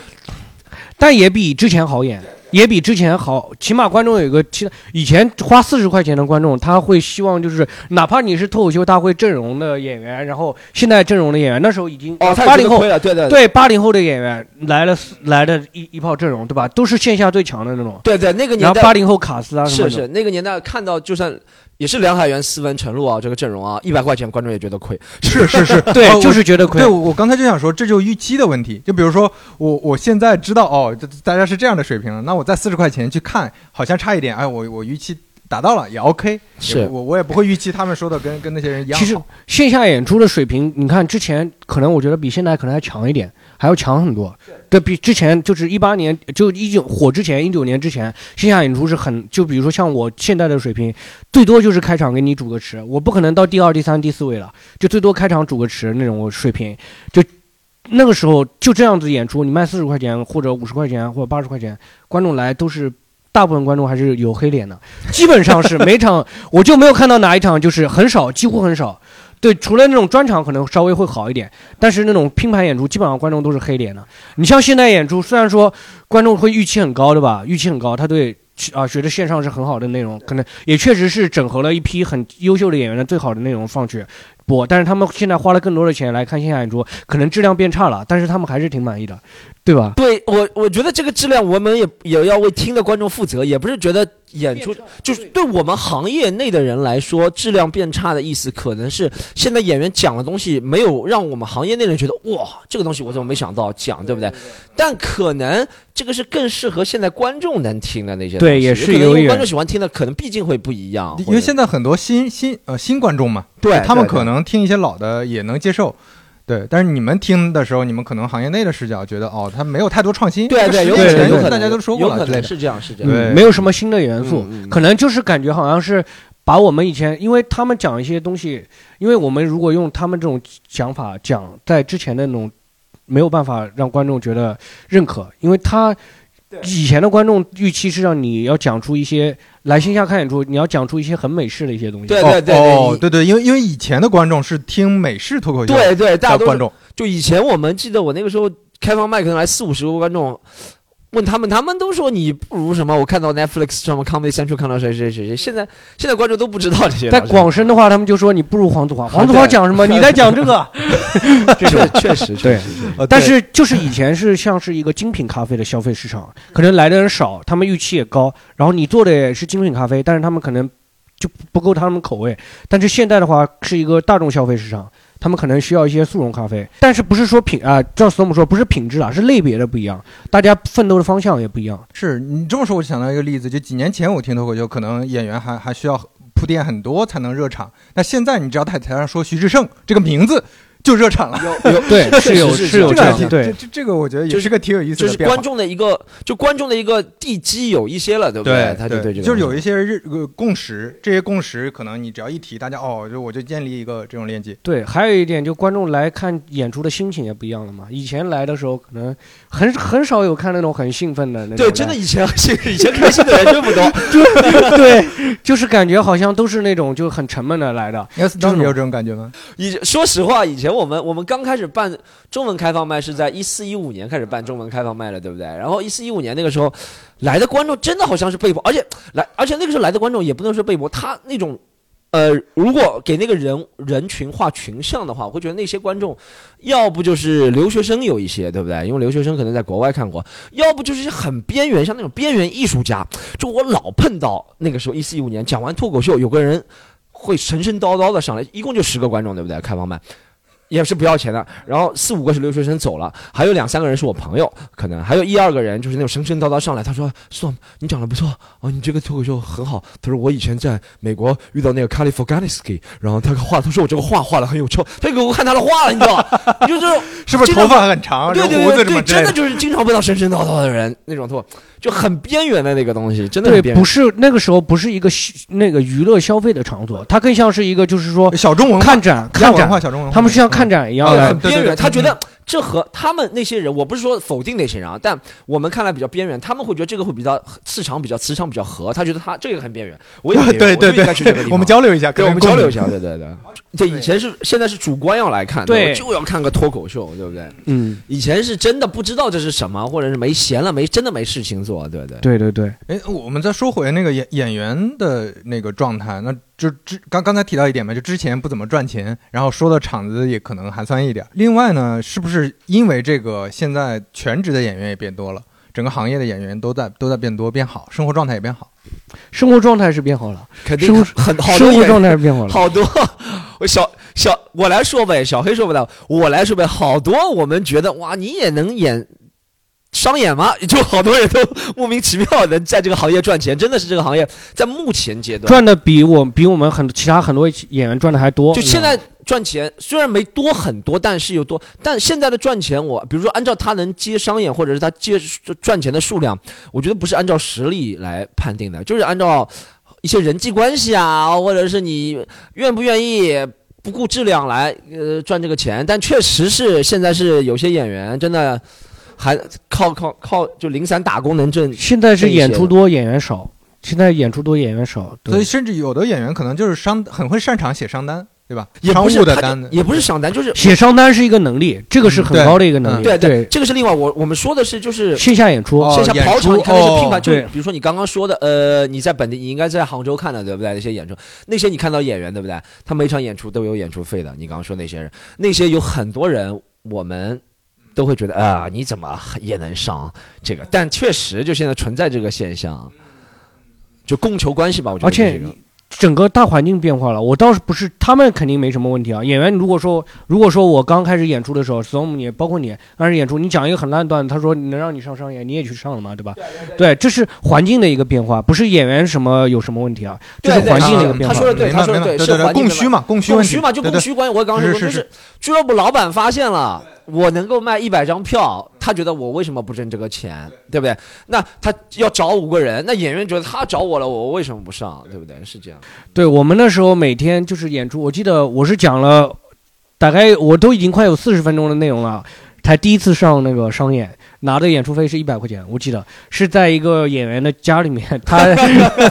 但也比之前好演，也比之前好，起码观众有一个期待。以前花四十块钱的观众，他会希望就是，哪怕你是脱口秀大会阵容的演员，然后现在阵容的演员，那时候已经哦，八零后对对对八零后的演员来了来了一一炮阵容，对吧？都是线下最强的那种。对对，那个年代八零后卡斯啊什么的，是是那个年代看到就算也是梁海源、斯文、陈露啊这个阵容啊，一百块钱观众也觉得亏，是是是，对哦，就是觉得亏对，。我我刚才就想说，这就预期的问题。就比如说，我我现在知道哦，大家是这样的水平了，那我在四十块钱去看，好像差一点，哎，我我预期达到了也 OK，也是我我也不会预期他们说的跟跟那些人一样好。其实线下演出的水平，你看之前可能我觉得比现在可能还强一点，还要强很多。对比之前就是一八年就一九火之前一九年之前，线下演出是很就比如说像我现在的水平，最多就是开场给你主个持，我不可能到第二、第三、第四位了，就最多开场主个持那种水平，就。那个时候就这样子演出，你卖四十块钱或者五十块钱或者八十块钱，观众来都是大部分观众还是有黑脸的，基本上是每场我就没有看到哪一场就是很少，几乎很少。对，除了那种专场可能稍微会好一点，但是那种拼盘演出基本上观众都是黑脸的。你像现在演出，虽然说观众会预期很高，对吧？预期很高，他对啊觉得线上是很好的内容，可能也确实是整合了一批很优秀的演员的最好的内容放去播，但是他们现在花了更多的钱来看线下演出，可能质量变差了，但是他们还是挺满意的。对吧？对我，我觉得这个质量我们也也要为听的观众负责，也不是觉得演出就是对我们行业内的人来说质量变差的意思，可能是现在演员讲的东西没有让我们行业内人觉得哇，这个东西我怎么没想到讲，对不对？但可能这个是更适合现在观众能听的那些东西，对也是因为观众喜欢听的，可能毕竟会不一样，因为现在很多新新呃新观众嘛，对对他们可能听一些老的也能接受。对，但是你们听的时候，你们可能行业内的视角觉得，哦，他没有太多创新。对对，有可能对对有可能大家都说过有可。能是这样，是这嗯样。对没有什么新的元素，可能就是感觉好像是把我们以前，因为他们讲一些东西，因为我们如果用他们这种讲法讲，在之前的那种没有办法让观众觉得认可，因为他以前的观众预期是让你要讲出一些来线下看演出，你要讲出一些很美式的一些东西。对对对哦，对对，因为因为以前的观众是听美式脱口秀对对，大家都是的观众，就以前我们记得我那个时候开放麦可能来四五十个观众，问他们，他们都说你不如什么？我看到 Netflix 上面 Comedy Central 看到谁谁谁谁，现在现在观众都不知道这些。在广深的话，他们就说你不如黄子华，黄子华讲什么？你在讲这个。这 种确 确实确对实，呃但是就是以前是像是一个精品咖啡的消费市场，可能来的人少，他们预期也高，然后你做的也是精品咖啡，但是他们可能就不够他们口味。但是现在的话是一个大众消费市场，他们可能需要一些速溶咖啡，但是不是说品啊，照 Storm 说不是品质啊，是类别的不一样，大家奋斗的方向也不一样。是你这么说，我就想到一个例子，就几年前我听脱口秀，可能演员还还需要铺垫很多才能热场，那现在你只要在台上说徐志胜这个名字就热场了。有 有对，确是有实是有这样对这这这个我觉得也是个挺有意思就是的变化。观众的一个，就观众的一个地基有一些了，对不对，他就对这个就是有一些日呃共识，这些共识可能你只要一提，大家哦，就我就建立一个这种链接。对，还有一点就观众来看演出的心情也不一样了嘛。以前来的时候可能很很少有看那种很兴奋的那种，对，真的以前以前开心的人真不多。对，就是感觉好像都是那种就很沉闷的来的。你当时有这种感觉吗？以说实话，以前我们我们刚开始办中文开放麦是在一四一五年开始办中文开放麦了，对不对？然后一四一五年那个时候来的观众真的好像是被迫，而且来而且那个时候来的观众也不能说被迫，他那种。呃，如果给那个人人群画群像的话，我会觉得那些观众，要不就是留学生有一些，对不对？因为留学生可能在国外看过，要不就是很边缘，像那种边缘艺术家。就我老碰到那个时候一四一五年讲完脱口秀，有个人会神神叨叨的上来，一共就十个观众，对不对？开放麦。也是不要钱的，然后四五个是留学生走了，还有两三个人是我朋友，可能还有一二个人就是那种神神叨叨上来，他说：“Storm，你长得不错哦，你这个脱口秀很好。”他说：“我以前在美国遇到那个 Kali Forganisky，然后他画，他说我这个画画的很有臭，他给我看他的画了，你知道吧？你 就这种是不是头发很长，对对留胡子对对？真的就是经常碰到神神叨叨的人那种脱，就很边缘的那个东西，真的对不。是那个时候不是一个那个娱乐消费的场所，它更像是一个就是说小众文化，看展看展，小众文化，他们是像看展一样对，的很。边缘。他觉得这和他们那些人，我不是说否定那些人啊，但我们看来比较边缘，他们会觉得这个会比较磁场比较磁场比较合，他觉得他这个很边缘，我也对对对，我们交流一下，对，我们交流一下，对对对。这，以前是现在是主观要来看，对就要看个脱口秀，对不对？嗯，以前是真的不知道这是什么，或者是没闲了，没真的没事情做，对对。对对对，哎，我们再说回那个演演员的那个状态，那就之刚刚才提到一点嘛，就之前不怎么赚钱，然后说的场子也可能寒酸一点。另外呢，是不是因为这个现在全职的演员也变多了，整个行业的演员都在都在变多变好，生活状态也变好？生活状态是变好了，肯定很好多生活状态是变好了。好多，我小小我来说呗，小黑说不到，我来说呗，好多我们觉得哇，你也能演商演吗？就好多人都莫名其妙能在这个行业赚钱，真的是这个行业在目前阶段，赚的比我比我们很其他很多演员赚的还多。就现在赚钱虽然没多很多，但是有多，但现在的赚钱我，比如说按照他能接商演或者是他接赚钱的数量，我觉得不是按照实力来判定的，就是按照一些人际关系啊，或者是你愿不愿意。不顾质量来呃赚这个钱，但确实是现在是有些演员真的还靠靠靠就零散打工能挣，现在是演出多演员少，现在演出多演员少，对所以甚至有的演员可能就是商很会擅长写商单，对吧？商也不是他务的单子，也不是商单，就是写商单是一个能力，这个是很高的一个能力。嗯对对，这个是另外我我们说的是就是线下演出，哦线下跑场，你看那些拼哦盘，就比如说你刚刚说的，呃，你在本地，你应该在杭州看的，对不对？那些演出，那些你看到演员，对不对？他每场演出都有演出费的。你刚刚说那些人，那些有很多人，我们都会觉得啊，你怎么也能上这个？但确实就现在存在这个现象，就供求关系吧，我觉得而且整个大环境变化了，我倒是不是他们肯定没什么问题啊。演员如果说如果说我刚开始演出的时候，storm 也包括你刚开始演出，你讲一个很烂的段子，他说能让你上商演，你也去上了嘛，对吧？对，这是环境的一个变化，不是演员什么有什么问题啊，这是环境的一个变化他说。的对，他说的对，是供需嘛，供需供需嘛，就供需关系。我刚刚说就是是俱乐部老板发现了我能够卖一百张票，他觉得我为什么不挣这个钱，对不对？那他要找五个人，那演员觉得他找我了，我为什么不上，对不对？是这样。对我们那时候每天就是演出，我记得我是讲了，大概我都已经快有四十分钟的内容了，才第一次上那个商演，拿的演出费是一百块钱，我记得是在一个演员的家里面，他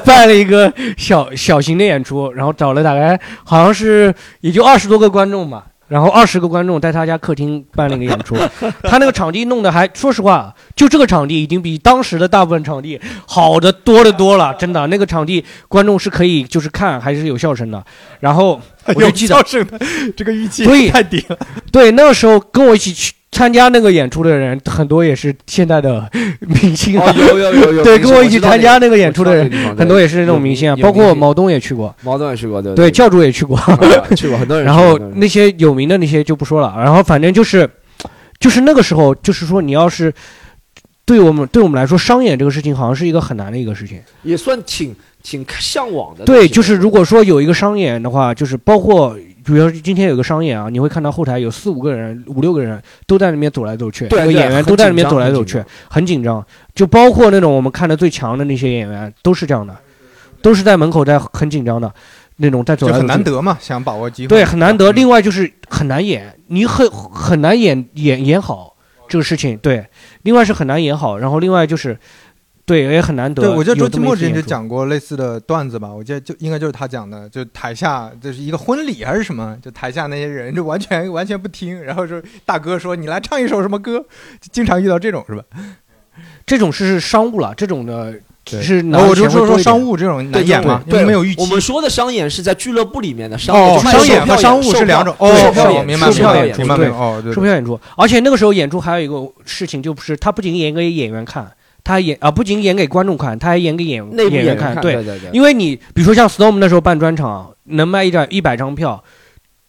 办了一个小小型的演出，然后找了大概好像是也就二十多个观众吧。然后二十个观众在他家客厅办了一个演出，他那个场地弄得还，说实话，就这个场地已经比当时的大部分场地好的多得多了，真的，那个场地观众是可以就是看还是有笑声的。然后我就记得有笑声的这个预期太低了。对，那个时候跟我一起去参加那个演出的人，很多也是现在的 明星啊。哦，有有有有，对，跟我一起参加那个演出的人，很多也是那种明星啊，包括毛东也去过，毛东也去过，对对，教主也去过。啊去过很多人。然后那些有名的那些就不说了，然后反正就是，就是那个时候，就是说你要是对我们对我们来说，商演这个事情好像是一个很难的一个事情。也算挺挺向往的。对，就是如果说有一个商演的话，就是包括。比如说今天有个商演啊，你会看到后台有四五个人、五六个人都在那边走来走去，对演员都在那边走来走去很紧张。就包括那种我们看的最强的那些演员，都是这样的，都是在门口在很紧张的那种在走来走去。很难得嘛，想把握机会。对，很难得。嗯另外就是很难演，你很很难演演演好这个事情。对，另外是很难演好，然后另外就是，对，也很难得。对，我记得周奇墨之前就讲过类似的段子吧，我记得就应该就是他讲的，就台下就是一个婚礼还是什么，就台下那些人就完全完全不听，然后说大哥说你来唱一首什么歌，就经常遇到这种是吧？这种是商务了，这种的只是拿我就说说商务这种难演嘛，因对为没有预期。我们说的商演是在俱乐部里面的商哦演，就，商演和商务是两种。哦，售票明白售票演明白明白出对明白哦，对售票演出，而且那个时候演出还有一个事情，就是他不仅演给演员看，他演啊不仅演给观众看，他还演给演演员看，看。对，对对对，因为你比如说像 Storm 那时候办专场，能卖一张一百张票，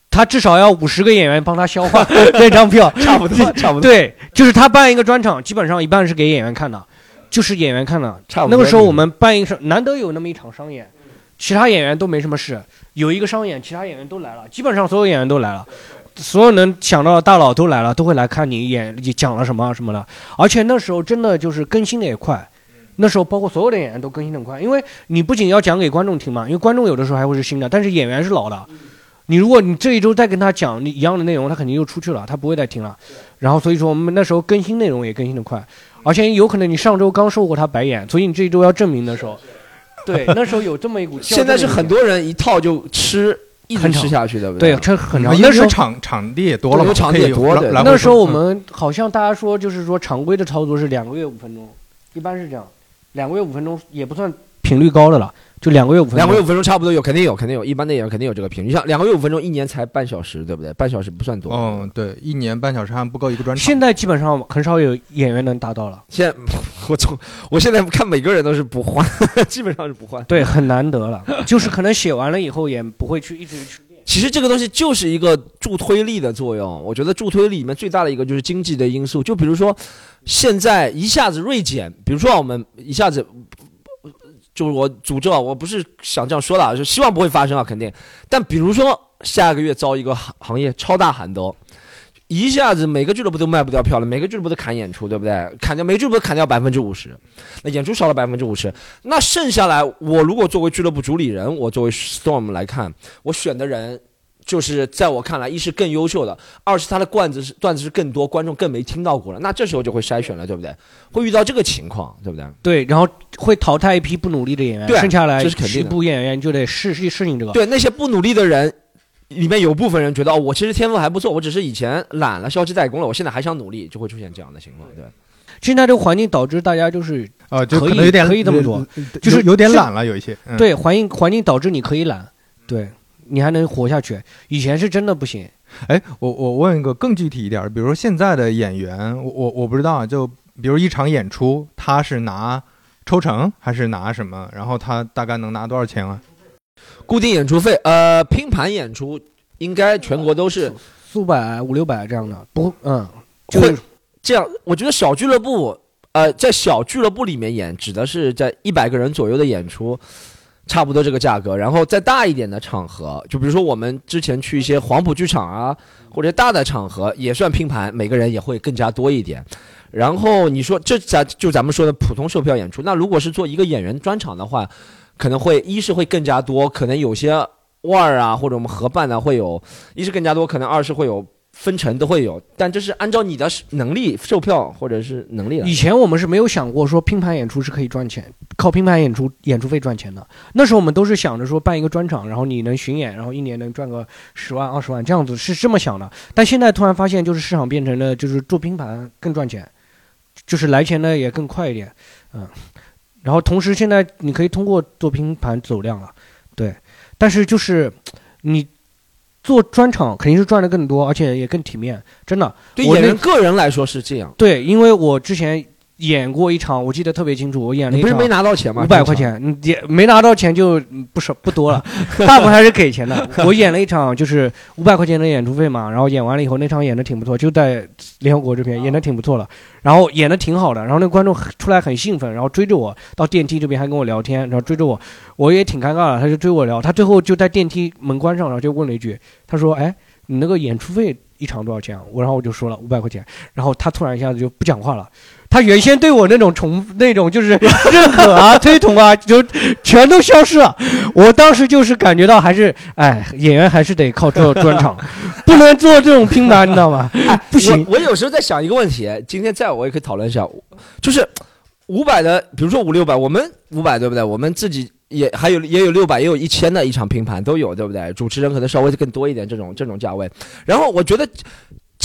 他至少要五十个演员帮他消化 那张票。差不多差不多，对，就是他办一个专场，基本上一半是给演员看的，就是演员看的。差不多。那个时候我们办一场，难得有那么一场商演，其他演员都没什么事，有一个商演，其他演员都来了，基本上所有演员都来了。所有能想到的大佬都来了，都会来看你演你讲了什么什么的。而且那时候真的就是更新的也快，那时候包括所有的演员都更新的快，因为你不仅要讲给观众听嘛，因为观众有的时候还会是新的，但是演员是老的。你如果你这一周再跟他讲你一样的内容，他肯定又出去了，他不会再听了。然后所以说我们那时候更新内容也更新的快，而且有可能你上周刚受过他白眼，所以你这一周要证明的时候，对，那时候有这么一股。现在是很多人一套就吃，一直吃下去，的对，对？这很长。那时候场场地也多了场地也多对来来回那时候我嗯们好像大家说就是说常规的操作是两个月五分钟，一般是这样，两个月五分钟也不算频率高的了，就两个月五分钟。两个月五分钟差不多有，肯定有，肯定有。一般的演员肯定有这个频率。你像两个月五分钟，一年才半小时，对不对？半小时不算多。嗯，对，一年半小时还不够一个专场。现在基本上很少有演员能达到了，现在 我从我现在看每个人都是不换，基本上是不换。对，很难得了。就是可能写完了以后也不会去一直去练。其实这个东西就是一个助推力的作用。我觉得助推力里面最大的一个就是经济的因素。就比如说，现在一下子锐减，比如说我们一下子，就是我诅咒，我不是想这样说的啊，就希望不会发生啊，肯定。但比如说下个月遭一个行行业超大寒冬。一下子每个俱乐部都卖不掉票了，每个俱乐部都砍演出，对不对？砍掉每个俱乐部砍掉百分之五十，那演出少了百分之五十，那剩下来，我如果作为俱乐部主理人，我作为 Storm 来看，我选的人就是在我看来，一是更优秀的，二是他的段子是段子是更多，观众更没听到过了，那这时候就会筛选了，对不对？会遇到这个情况，对不对？对，然后会淘汰一批不努力的演员，对剩下来这是肯定的一部演员就得适适适应这个。对那些不努力的人，里面有部分人觉得哦，我其实天赋还不错，我只是以前懒了，消极怠工了，我现在还想努力，就会出现这样的情况，对。现在这个环境导致大家就是呃，就可以能有点可以这么做呃，就是有有点懒了，有一些。嗯，对环境环境导致你可以懒，对，你还能活下去。以前是真的不行。哎，我我问一个更具体一点儿，比如说现在的演员，我我我不知道啊，就比如一场演出，他是拿抽成还是拿什么？然后他大概能拿多少钱啊？固定演出费，呃，拼盘演出应该全国都是四五百、五六百这样的，不，嗯，就会这样。我觉得小俱乐部，呃，在小俱乐部里面演，指的是在一百个人左右的演出，差不多这个价格。然后再大一点的场合，就比如说我们之前去一些黄埔剧场啊，或者大的场合，也算拼盘，每个人也会更加多一点。然后你说这咱就咱们说的普通售票演出，那如果是做一个演员专场的话，可能会一是会更加多，可能有些腕儿啊或者我们合办的会有，一是更加多，可能二是会有分成都会有，但这是按照你的能力售票或者是能力以前我们是没有想过说拼盘演出是可以赚钱，靠拼盘演出演出费赚钱的。那时候我们都是想着说办一个专场，然后你能巡演，然后一年能赚个十万二十万这样子是这么想的。但现在突然发现，就是市场变成了就是做拼盘更赚钱，就是来钱呢也更快一点，嗯。然后同时现在你可以通过做拼盘走量了，对。但是就是你做专场肯定是赚的更多，而且也更体面，真的。对演员个人来说是这样，对，因为我之前演过一场，我记得特别清楚，我演了一场不是没拿到钱吗？五百块钱，嗯也没拿到钱就嗯不少不多了，大部分还是给钱的。我演了一场就是五百块钱的演出费嘛，然后演完了以后那场演的挺不错，就在联合国这边演的挺不错了，然后演的挺好的，然后那观众出来很兴奋，然后追着我到电梯这边还跟我聊天，然后追着我，我也挺尴尬的，他就追我聊，他最后就在电梯门关上，然后就问了一句，他说：“哎，你那个演出费一场多少钱啊？”我然后我就说了五百块钱，然后他突然一下子就不讲话了。他原先对我那种崇 那种就是认可啊、推崇啊，就全都消失了。我当时就是感觉到还是，哎，演员还是得靠做专场，不能做这种拼盘，你知道吗？不行。我我有时候在想一个问题，今天在我也可以讨论一下，就是五百的，比如说五六百，我们五百对不对？我们自己也还有也有六百，也有一千的一场拼盘都有，对不对？主持人可能稍微更多一点这种这种价位。然后我觉得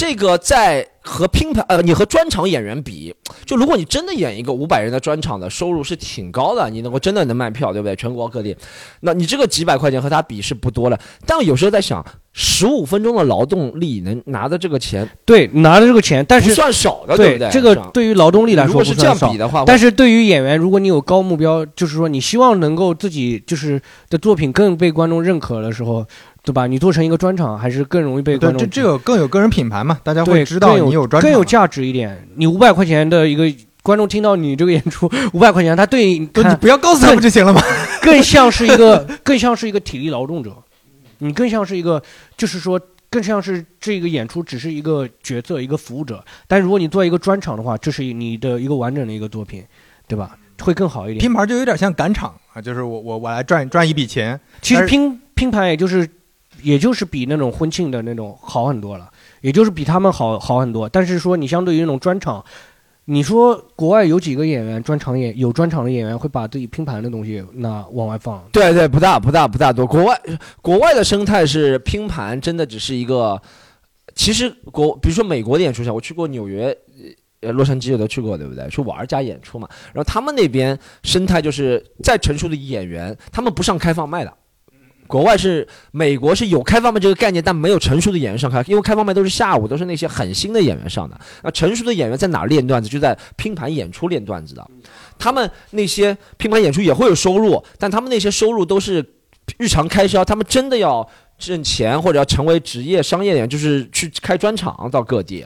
这个在和拼盘呃，你和专场演员比，就如果你真的演一个五百人的专场的收入是挺高的，你能够真的能卖票，对不对？全国各地，那你这个几百块钱和他比是不多了。但有时候在想，十五分钟的劳动力能拿的这个钱对，拿的这个钱，但不是算少的，对不对？这个对于劳动力来说如果是这样比的话，但是对于演员，如果你有高目标，就是说你希望能够自己就是的作品更被观众认可的时候，对吧？你做成一个专场，还是更容易被观，众这这个更有个人品牌嘛，大家会知道你有专场更有价值一点。你五百块钱的一个观众听到你这个演出五百块钱，他对你对你不要告诉他不就行了吗？更像是一个 更像是一个体力劳动者，你更像是一个就是说。更像是这个演出只是一个角色，一个服务者。但如果你做一个专场的话，这是你的一个完整的一个作品，对吧？会更好一点。拼盘就有点像赶场啊，就是我我我来赚赚一笔钱，其实拼拼盘也就是，也就是比那种婚庆的那种好很多了，也就是比他们好好很多。但是说你相对于那种专场，你说国外有几个演员专场演有专场的演员会把自己拼盘的东西那往外放？对对，不大不大不大多。国外国外的生态是拼盘，真的只是一个。其实国，比如说美国的演出上，我去过纽约、洛杉矶，我都去过，对不对？去玩儿加演出嘛。然后他们那边生态就是再成熟的演员，他们不上开放麦的。国外是美国是有开放麦这个概念，但没有成熟的演员上开，因为开放麦都是下午，都是那些很新的演员上的。那成熟的演员在哪练段子？就在拼盘演出练段子的。他们那些拼盘演出也会有收入，但他们那些收入都是日常开销。他们真的要挣钱或者要成为职业商业演员，就是去开专场到各地。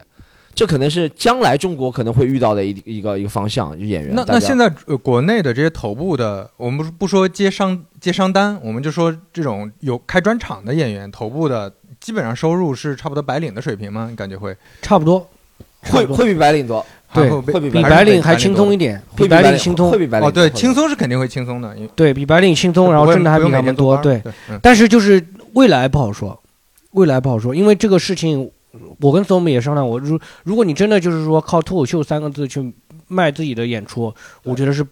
这可能是将来中国可能会遇到的一一个一个方向，就演员。那那现在呃国内的这些头部的，我们不不说接商接商单，我们就说这种有开专场的演员，头部的基本上收入是差不多白领的水平吗？你感觉会？差不多，会多会比白领多，对会会比白领还轻松一点，比白会白领轻松会。比白领哦，对，轻松是肯定会轻松的，对比白领轻松，然后挣的还比他们多。对，对，嗯但是就是未来不好说，未来不好说，因为这个事情，我跟 Storm 也商量我，如如果你真的就是说靠脱口秀三个字去卖自己的演出，我觉得是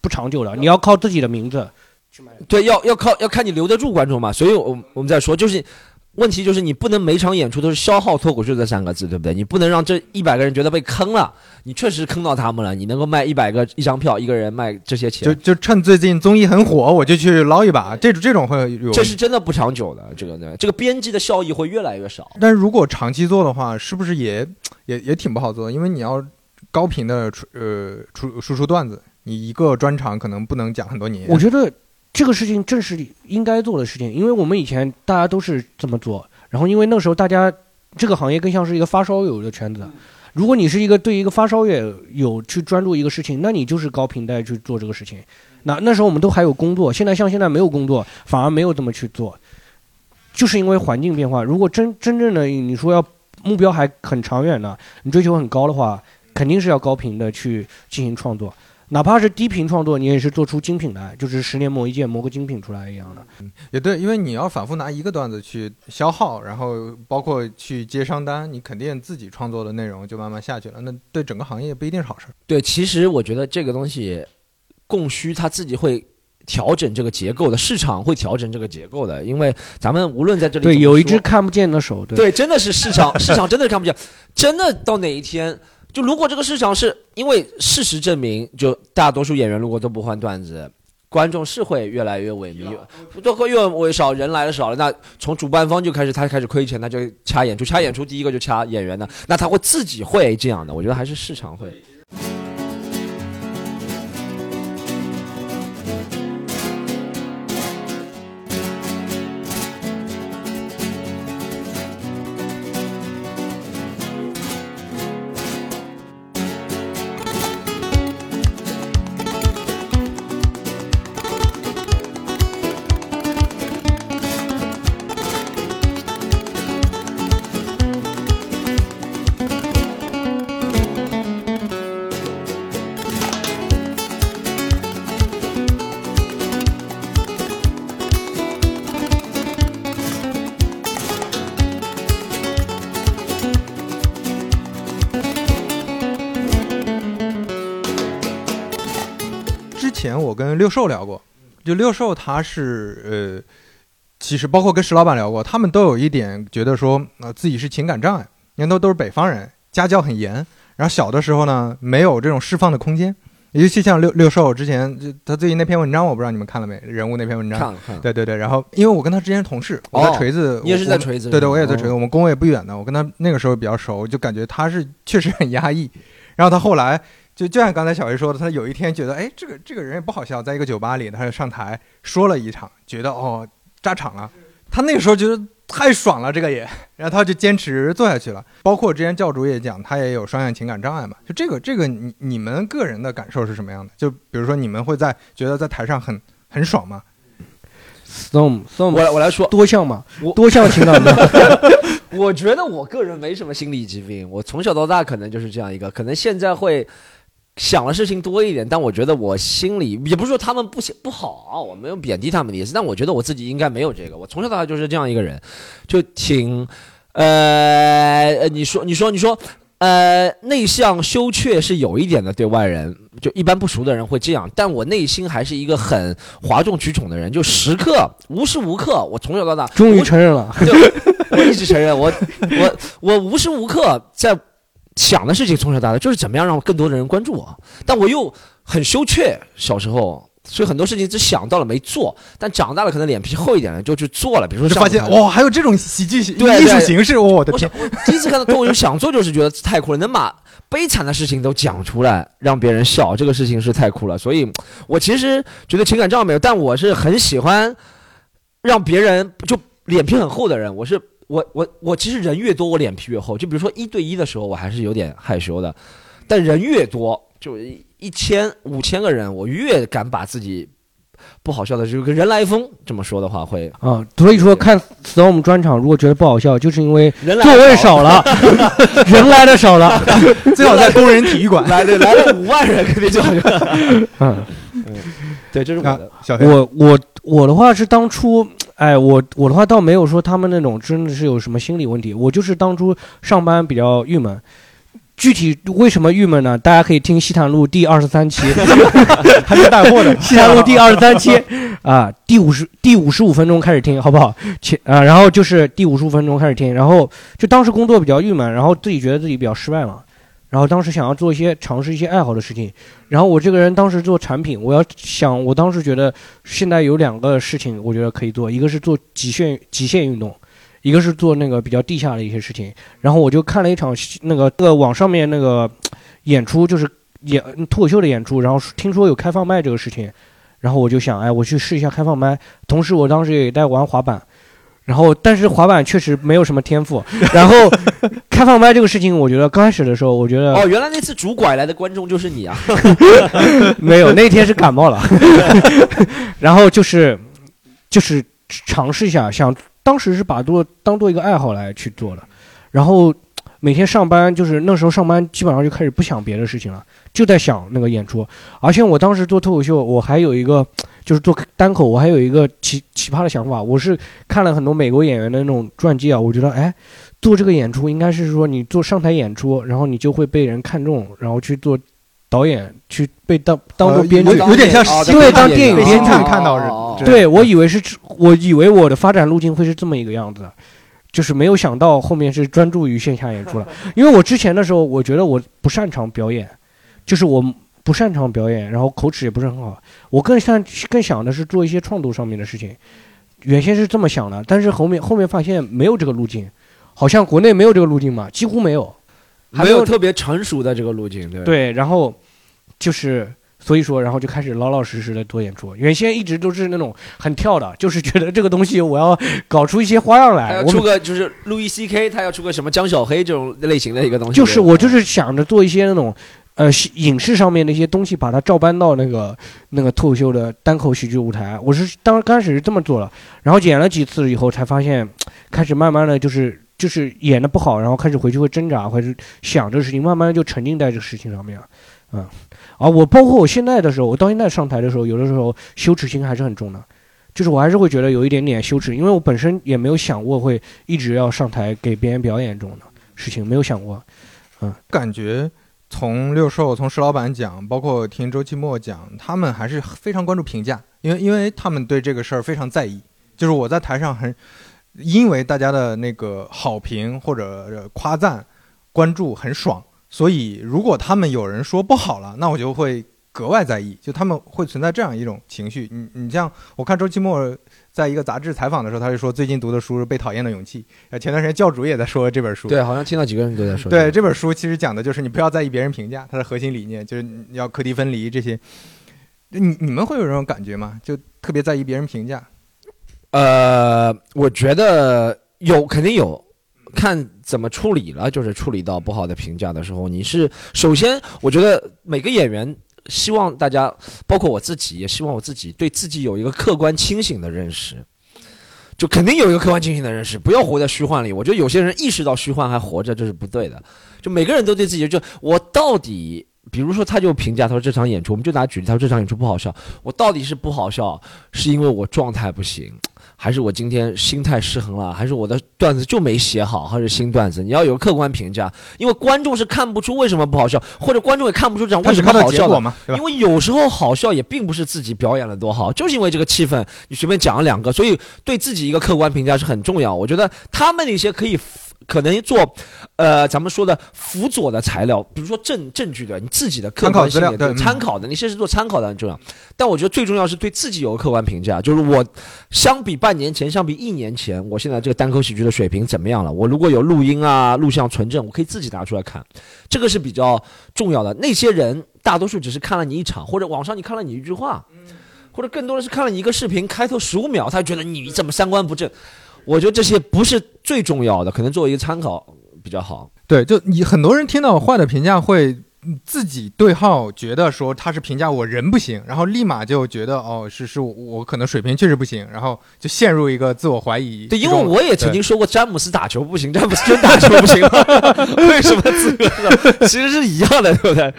不长久的。你要靠自己的名字去卖。对，要要靠要看你留得住观众嘛。所以我我们在说，就是问题就是你不能每场演出都是消耗脱口秀这三个字，对不对？你不能让这一百个人觉得被坑了，你确实坑到他们了，你能够卖一百个一张票，一个人卖这些钱，就就趁最近综艺很火，我就去捞一把，这种这种会有。这是真的不长久的，这个呢，这个边际的效益会越来越少。但是如果长期做的话，是不是也也也挺不好做的？因为你要高频的出呃出输出段子，你一个专场可能不能讲很多年。我觉得这个事情正是应该做的事情，因为我们以前大家都是这么做，然后因为那时候大家这个行业更像是一个发烧友的圈子。如果你是一个对一个发烧友有去专注一个事情，那你就是高频带去做这个事情。那那时候我们都还有工作，现在像现在没有工作，反而没有这么去做，就是因为环境变化。如果真真正的你说要目标还很长远的，你追求很高的话，肯定是要高频的去进行创作。哪怕是低频创作，你也是做出精品来，就是十年磨一剑，磨个精品出来一样的。也对，因为你要反复拿一个段子去消耗，然后包括去接商单，你肯定自己创作的内容就慢慢下去了。那对整个行业不一定是好事。对，其实我觉得这个东西，供需它自己会调整这个结构的，市场会调整这个结构的。因为咱们无论在这里 对，有一只看不见的手，对，对，真的是市场，市场真的是看不见，真的到哪一天。就如果这个市场是因为事实证明，就大多数演员如果都不换段子，观众是会越来越萎靡，都会越萎少，人来的少了，那从主办方就开始他开始亏钱，他就掐演出，掐演出第一个就掐演员的，那他会自己会这样的，我觉得还是市场会。跟六兽聊过，就六兽他是呃，其实包括跟石老板聊过，他们都有一点觉得说，呃，自己是情感障碍，因为都都是北方人，家教很严，然后小的时候呢，没有这种释放的空间。尤其像六六兽之前，就他最近那篇文章，我不知道你们看了没？人物那篇文章，看了看了，对对对。然后因为我跟他之前是同事，我在锤子，你也是在锤子，对对，我也在锤子，哦我们工位不远的。我跟他那个时候比较熟，就感觉他是确实很压抑。然后他后来就就像刚才小黑说的，他有一天觉得，哎，这个这个人也不好笑，在一个酒吧里，他就上台说了一场，觉得哦炸场了。他那个时候觉得太爽了，这个也，然后他就坚持做下去了。包括之前教主也讲，他也有双向情感障碍嘛。就这个这个，你你们个人的感受是什么样的？就比如说你们会在觉得在台上很很爽吗？storm storm 我来我来说，多项嘛，多项情感的。我觉得我个人没什么心理疾病，我从小到大可能就是这样一个，可能现在会想的事情多一点，但我觉得我心里也不是说他们不行不好，我没有贬低他们的意思，但我觉得我自己应该没有这个，我从小到大就是这样一个人，就挺呃，呃你说你说你说。呃，内向羞怯是有一点的，对外人就一般不熟的人会这样，但我内心还是一个很哗众取宠的人，就时刻无时无刻，我从小到大终于承认了，就我一直承认，我我我无时无刻在想的事情，从小到大就是怎么样让更多的人关注我，但我又很羞怯，小时候。所以很多事情只想到了没做，但长大了可能脸皮厚一点了，就去做了。比如说就发现哇，还有这种喜剧艺对艺术形式，我的天！我第一次看到脱口秀想做就是觉得太酷了，能把悲惨的事情都讲出来，让别人笑，这个事情是太酷了。所以，我其实觉得情感障碍没有，但我是很喜欢让别人就脸皮很厚的人。我是我我我其实人越多，我脸皮越厚。就比如说一对一的时候，我还是有点害羞的，但人越多，就一千五千个人，我越敢把自己不好笑的，就跟人来疯这么说的话会。啊，所以说看 storm 专场，如果觉得不好笑，就是因为座位少了，人来的少了。最好在工人体育馆。来对来了五万人，肯定就 嗯，对，这是我小黑，我我我的话是当初，哎，我我的话倒没有说他们那种真的是有什么心理问题，我就是当初上班比较郁闷，具体为什么郁闷呢？大家可以听《西坦路》第二十三期，还没带货的《西坦路》第二十三期 啊，第五十第五十五分钟开始听，好不好？前啊，然后就是第五十五分钟开始听，然后就当时工作比较郁闷，然后自己觉得自己比较失败嘛，然后当时想要做一些尝试一些爱好的事情，然后我这个人当时做产品，我要想，我当时觉得现在有两个事情，我觉得可以做，一个是做极限极限运动。一个是做那个比较地下的一些事情，然后我就看了一场那个那个网上面那个演出，就是演脱口秀的演出，然后听说有开放麦这个事情，然后我就想，哎，我去试一下开放麦。同时，我当时也在玩滑板，然后但是滑板确实没有什么天赋。然后开放麦这个事情，我觉得刚开始的时候，我觉得哦，原来那次拄拐来的观众就是你啊！没有，那天是感冒了。然后就是就是尝试一下，想。当时是把做当做一个爱好来去做的，然后每天上班就是那时候上班基本上就开始不想别的事情了，就在想那个演出。而且我当时做脱口秀，我还有一个就是做单口，我还有一个奇奇葩的想法。我是看了很多美国演员的那种传记啊，我觉得哎，做这个演出应该是说你做上台演出，然后你就会被人看中，然后去做导演，去被当当做编剧，有点像因为当电影编剧看到人。对，我以为是，我以为我的发展路径会是这么一个样子，就是没有想到后面是专注于线下演出了。因为我之前的时候，我觉得我不擅长表演，就是我不擅长表演，然后口齿也不是很好。我更擅更想的是做一些创作上面的事情，原先是这么想的，但是后面后面发现没有这个路径，好像国内没有这个路径嘛，几乎没有，没有特别成熟的这个路径，对对，然后就是。所以说，然后就开始老老实实的做演出。原先一直都是那种很跳的，就是觉得这个东西我要搞出一些花样来。出个就是路易 C K，他要出个什么江小黑这种类型的一个东西。就是我就是想着做一些那种，呃，影视上面的一些东西，把它照搬到那个那个脱口秀的单口喜剧舞台。我是当刚开始是这么做了，然后演了几次以后才发现，开始慢慢的就是 就是演的不好，然后开始回去会挣扎，或者想这个事情，慢慢就沉浸在这个事情上面了，嗯。啊，我包括我现在的时候，我到现在上台的时候，有的时候羞耻心还是很重的，就是我还是会觉得有一点点羞耻，因为我本身也没有想过会一直要上台给别人表演这种的事情，没有想过。嗯，感觉从六兽、从石老板讲，包括听周奇墨讲，他们还是非常关注评价，因为因为他们对这个事儿非常在意。就是我在台上很因为大家的那个好评或者夸赞、关注很爽。所以，如果他们有人说不好了，那我就会格外在意，就他们会存在这样一种情绪。你你像我看周奇墨在一个杂志采访的时候，他就说最近读的书是《被讨厌的勇气》。呃，前段时间教主也在说这本书。对，好像听到几个人都在说。对，这本书其实讲的就是你不要在意别人评价，它的核心理念就是要课题分离这些。你你们会有这种感觉吗？就特别在意别人评价？呃，我觉得有，肯定有。看怎么处理了，就是处理到不好的评价的时候，你是首先，我觉得每个演员希望大家，包括我自己，也希望我自己对自己有一个客观清醒的认识，就肯定有一个客观清醒的认识，不要活在虚幻里。我觉得有些人意识到虚幻还活着，这是不对的。就每个人都对自己，就我到底，比如说他就评价他说这场演出，我们就拿举例，他说这场演出不好笑，我到底是不好笑，是因为我状态不行。还是我今天心态失衡了，还是我的段子就没写好，还是新段子？你要有客观评价，因为观众是看不出为什么不好笑，或者观众也看不出这样为什么好笑的。因为有时候好笑也并不是自己表演的多好，就是因为这个气氛，你随便讲了两个，所以对自己一个客观评价是很重要。我觉得他们那些可以。可能做，呃，咱们说的辅佐的材料，比如说证证据的，你自己的客观性的参考的，你先是做参考的很重要。但我觉得最重要是对自己有个客观评价，就是我相比半年前，相比一年前，我现在这个单口喜剧的水平怎么样了？我如果有录音啊、录像存证，我可以自己拿出来看，这个是比较重要的。那些人大多数只是看了你一场，或者网上你看了你一句话，或者更多的是看了你一个视频，开头十五秒，他觉得你怎么三观不正。我觉得这些不是最重要的，可能作为一个参考比较好。对，就你很多人听到坏的评价会自己对号，觉得说他是评价我人不行，然后立马就觉得哦，是是我可能水平确实不行，然后就陷入一个自我怀疑。对，因为我也曾经说过詹姆斯打球不行，詹姆斯真打球不行，为什么自个其实是一样的，对不对？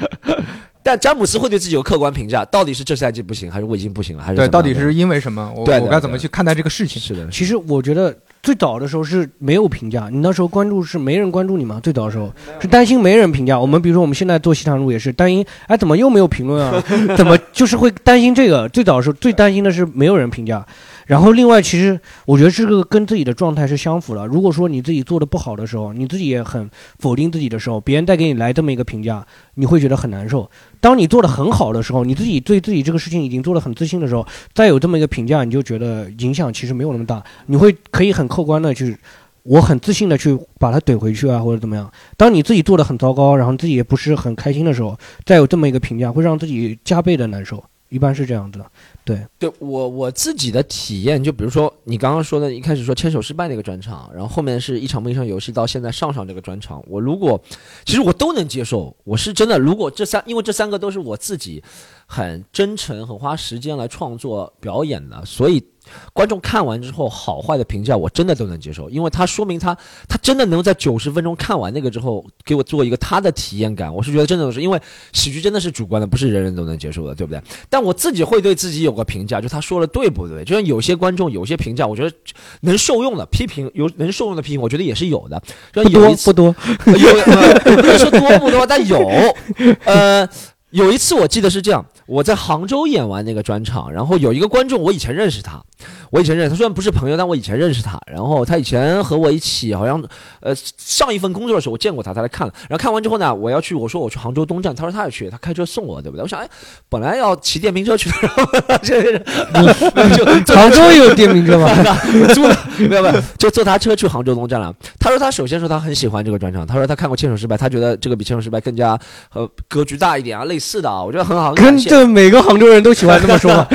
但詹姆斯会对自己有客观评价，到底是这赛季不行，还是我已经不行了，还是对？到底是因为什么？我我该怎么去看待这个事情？是的，其实我觉得最早的时候是没有评价，你那时候关注是没人关注你吗？最早的时候是担心没人评价。我们比如说我们现在做西塘路也是担心，哎，怎么又没有评论啊？怎么就是会担心这个？最早的时候最担心的是没有人评价。然后另外，其实我觉得这个跟自己的状态是相符的。如果说你自己做的不好的时候，你自己也很否定自己的时候，别人再给你来这么一个评价，你会觉得很难受。当你做的很好的时候，你自己对自己这个事情已经做的很自信的时候，再有这么一个评价，你就觉得影响其实没有那么大。你会可以很客观的去，我很自信的去把它怼回去啊，或者怎么样。当你自己做的很糟糕，然后自己也不是很开心的时候，再有这么一个评价，会让自己加倍的难受。一般是这样子的。对，对我我自己的体验，就比如说你刚刚说的，一开始说牵手失败那个专场，然后后面是一场梦一场游戏，到现在上上这个专场，我如果其实我都能接受，我是真的，如果这三，因为这三个都是我自己很真诚、很花时间来创作表演的，所以。观众看完之后，好坏的评价我真的都能接受，因为他说明他他真的能在九十分钟看完那个之后，给我做一个他的体验感。我是觉得真的是，因为喜剧真的是主观的，不是人人都能接受的，对不对？但我自己会对自己有个评价，就他说的对不对？就像有些观众有些评价，我觉得能受用的批评，有能受用的批评，我觉得也是有的。不多不多，有不 说多不多，但有。呃，有一次我记得是这样。我在杭州演完那个专场，然后有一个观众，我以前认识他，我以前认识他，虽然不是朋友，但我以前认识他。然后他以前和我一起，好像呃上一份工作的时候我见过他，他来看了。然后看完之后呢，我要去，我说我去杭州东站，他说他也去，他开车送我，对不对？我想，哎，本来要骑电瓶车去的，然后就杭州有电瓶车吗？租的，没有没有，就坐他车去杭州东站了。他说他首先说他很喜欢这个专场，他说他看过《牵手失败》，他觉得这个比《牵手失败》更加呃格局大一点啊，类似的啊，我觉得很好，跟这。每个杭州人都喜欢这么说。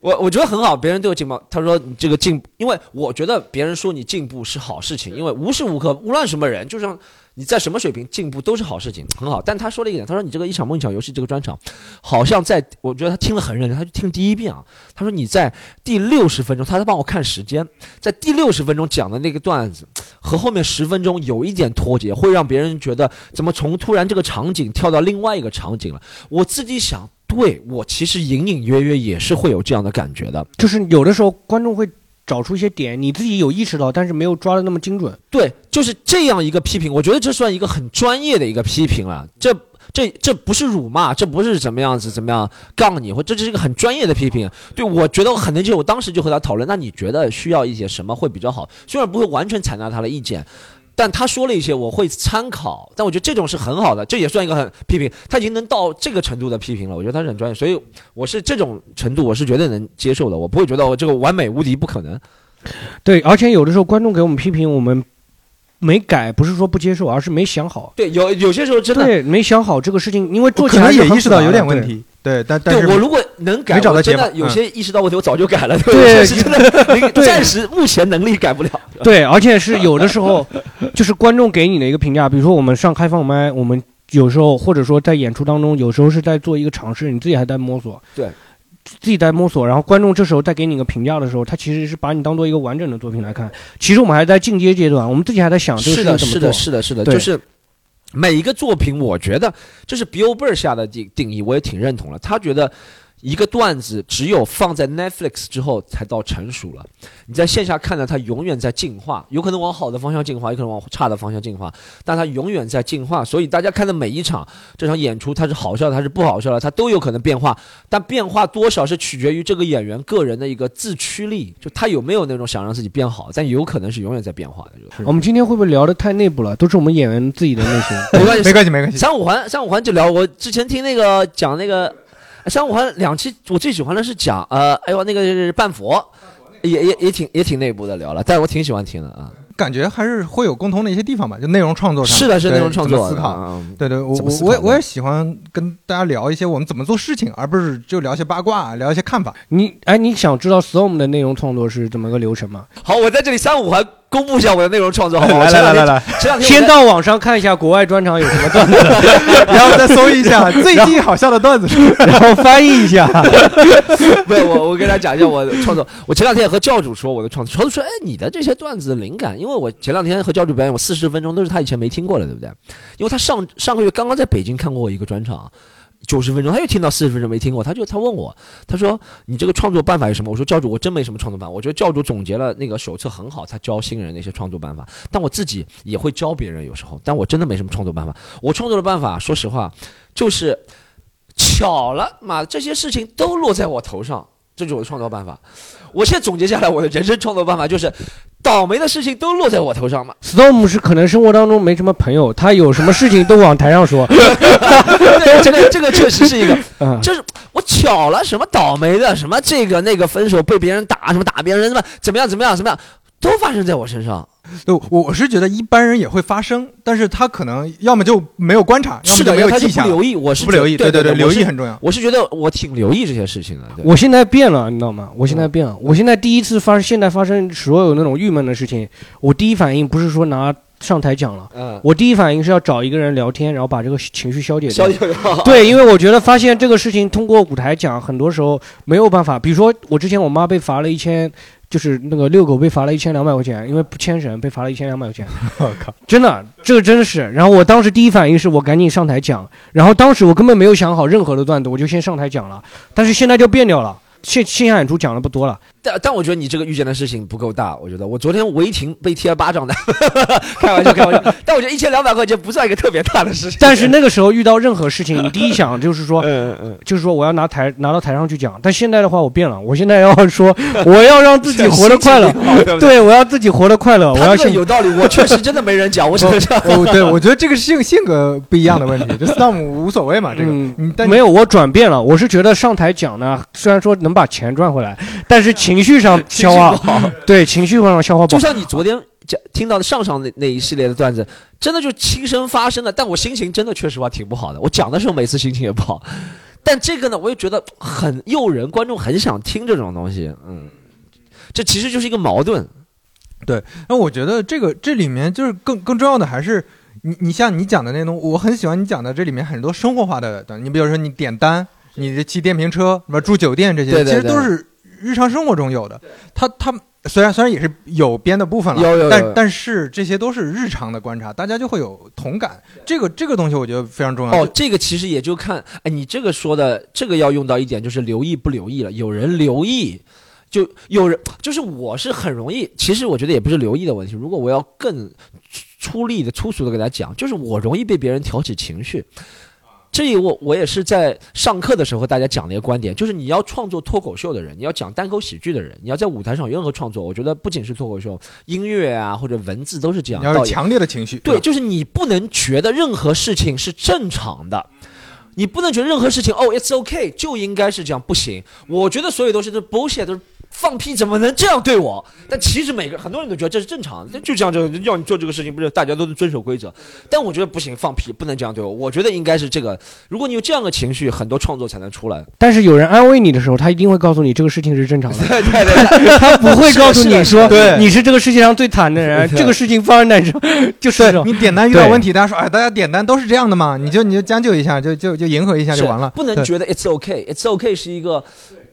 我我觉得很好，别人都有进步。他说你这个进，因为我觉得别人说你进步是好事情，因为无时无刻无论什么人，就像你在什么水平进步都是好事情，很好。但他说了一点，他说你这个一场梦一场游戏这个专场，好像在我觉得他听了很认真，他就听第一遍啊。他说你在第六十分钟，他在帮我看时间，在第六十分钟讲的那个段子和后面十分钟有一点脱节，会让别人觉得怎么从突然这个场景跳到另外一个场景了。我自己想。对我其实隐隐约约也是会有这样的感觉的，就是有的时候观众会找出一些点，你自己有意识到，但是没有抓的那么精准。对，就是这样一个批评，我觉得这算一个很专业的一个批评了。这这这不是辱骂，这不是怎么样子怎么样杠你，或这是一个很专业的批评。对我觉得我很能接受，我当时就和他讨论，那你觉得需要一些什么会比较好？虽然不会完全采纳他的意见。但他说了一些，我会参考。但我觉得这种是很好的，这也算一个很批评。他已经能到这个程度的批评了，我觉得他是很专业。所以我是这种程度，我是绝对能接受的。我不会觉得我这个完美无敌，不可能。对，而且有的时候观众给我们批评，我们没改，不是说不接受，而是没想好。对，有有些时候真的没想好这个事情，因为做起来也意识到有点问题。对，但但是我如果能改，找到真的有些意识到问题，我早就改了。对，是真的，暂时目前能力改不了。对，而且是有的时候，就是观众给你的一个评价，比如说我们上开放麦，我们有时候或者说在演出当中，有时候是在做一个尝试，你自己还在摸索。对，自己在摸索，然后观众这时候再给你一个评价的时候，他其实是把你当做一个完整的作品来看。其实我们还在进阶阶段，我们自己还在想这个是的，是的，是的，是的，就是。每一个作品，我觉得这是 billber 下的定定义，我也挺认同了。他觉得。一个段子只有放在 Netflix 之后才到成熟了。你在线下看到它永远在进化，有可能往好的方向进化，有可能往差的方向进化，但它永远在进化。所以大家看的每一场这场演出，它是好笑的，它是不好笑的，它都有可能变化。但变化多少是取决于这个演员个人的一个自驱力，就他有没有那种想让自己变好。但有可能是永远在变化的。我们今天会不会聊的太内部了？都是我们演员自己的内心。没关系，没关系，没关系。三五环，三五环就聊。我之前听那个讲那个。三五环两期，我最喜欢的是讲呃，哎呦那个半佛，也也也挺也挺内部的聊了，但是我挺喜欢听的啊。感觉还是会有共同的一些地方吧，就内容创作上。是的，是内容创作思考。对对，我我我我也喜欢跟大家聊一些我们怎么做事情，而不是就聊一些八卦，聊一些看法。你哎，你想知道 Storm 的内容创作是怎么个流程吗？好，我在这里三五环。公布一下我的内容创作，好不好？来来来来，先到网上看一下国外专场有什么段子，然后再搜一下 最近好笑的段子，然后翻译一下。不，我我给大家讲一下我的创作。我前两天也和教主说我的创作，教主说：“哎，你的这些段子的灵感，因为我前两天和教主表演，我四十分钟都是他以前没听过的，对不对？因为他上上个月刚刚在北京看过我一个专场。”九十分钟，他又听到四十分钟没听过，他就他问我，他说你这个创作办法是什么？我说教主，我真没什么创作办法。我觉得教主总结了那个手册很好，他教新人那些创作办法，但我自己也会教别人有时候，但我真的没什么创作办法。我创作的办法，说实话，就是巧了，嘛，这些事情都落在我头上，这就是我的创造办法。我现在总结下来，我的人生创造办法就是，倒霉的事情都落在我头上嘛。Storm 是可能生活当中没什么朋友，他有什么事情都往台上说。对，这个这个确实是一个，嗯，就是我巧了，什么倒霉的，什么这个那个分手被别人打，什么打别人，什么怎么样怎么样怎么样，都发生在我身上。对，我我是觉得一般人也会发生，但是他可能要么就没有观察，要么，就没有他就记下，不留意，我是不留意，对对对，留意很重要。我是觉得我挺留意这些事情的。我现在变了，你知道吗？我现在变了。我现在第一次发，现在发生所有那种郁闷的事情，我第一反应不是说拿上台讲了，嗯，我第一反应是要找一个人聊天，然后把这个情绪消解掉。对，因为我觉得发现这个事情通过舞台讲，很多时候没有办法。比如说，我之前我妈被罚了一千，就是那个遛狗被罚了一千两百块钱，因为不牵绳被罚了一千两百块钱。我靠，真的，这个真的是。然后我当时第一反应是我赶紧上台讲，然后当时我根本没有想好任何的段子，我就先上台讲了。但是现在就变掉了，线线下演出讲的不多了。但但我觉得你这个遇见的事情不够大，我觉得我昨天违停被贴了巴掌的，开玩笑开玩笑。但我觉得一千两百块钱不算一个特别大的事情。但是那个时候遇到任何事情，你第一想就是说，嗯嗯，就是说我要拿台拿到台上去讲。但现在的话，我变了，我现在要说我要让自己活得快乐，对 我要自己活得快乐，我要先有道理，我确实真的没人讲，我只能这样。哦，对，我觉得这个是性性格不一样的问题，就 Storm 无所谓嘛，这个，嗯但没有，我转变了。我是觉得上台讲呢，虽然说能把钱赚回来，但是情绪上 消化，对情绪上消化不好。就像你昨天讲听到的上上那那一系列的段子，真的就亲身发生的，但我心情真的确实话挺不好的。我讲的时候每次心情也不好，但这个呢，我也觉得很诱人，观众很想听这种东西。嗯，这其实就是一个矛盾。对那我觉得这个这里面就是更更重要的还是你你像你讲的那种，我很喜欢你讲的这里面很多生活化的段，你比如说你点单，你这骑电瓶车，什么住酒店这些，对对其实都是日常生活中有的。他他虽然虽然也是有编的部分了，有有有但但是这些都是日常的观察，大家就会有同感。这个这个东西我觉得非常重要。哦，这个其实也就看，哎，你这个说的这个要用到一点，就是留意不留意了。有人留意，就有人就是我是很容易，其实我觉得也不是留意的问题。如果我要更粗粗粝的、粗俗的给大家讲，就是我容易被别人挑起情绪。这里我我也是在上课的时候和大家讲的一个观点，就是你要创作脱口秀的人，你要讲单口喜剧的人，你要在舞台上有任何创作，我觉得不仅是脱口秀，音乐啊或者文字都是这样。要有强烈的情绪，对，就是你不能觉得任何事情是正常的，你不能觉得任何事情哦，it's okay 就应该是这样，不行。我觉得所有东西都是 bullshit，都是放屁，怎么能这样对我？但其实每个很多人都觉得这是正常的，就这样就要你做这个事情，不是大家都是遵守规则。但我觉得不行，放屁不能这样对我。我觉得应该是这个，如果你有这样的情绪，很多创作才能出来。但是有人安慰你的时候，他一定会告诉你这个事情是正常的，对对对，他不会告诉你说 对你是这个世界上最惨的人，这个事情发生在你身上就是你点单遇到问题，大家说哎，大家点单都是这样的嘛，你就你就将就一下，就就就迎合一下就完了。不能觉得 it's okay，it's okay 是一个。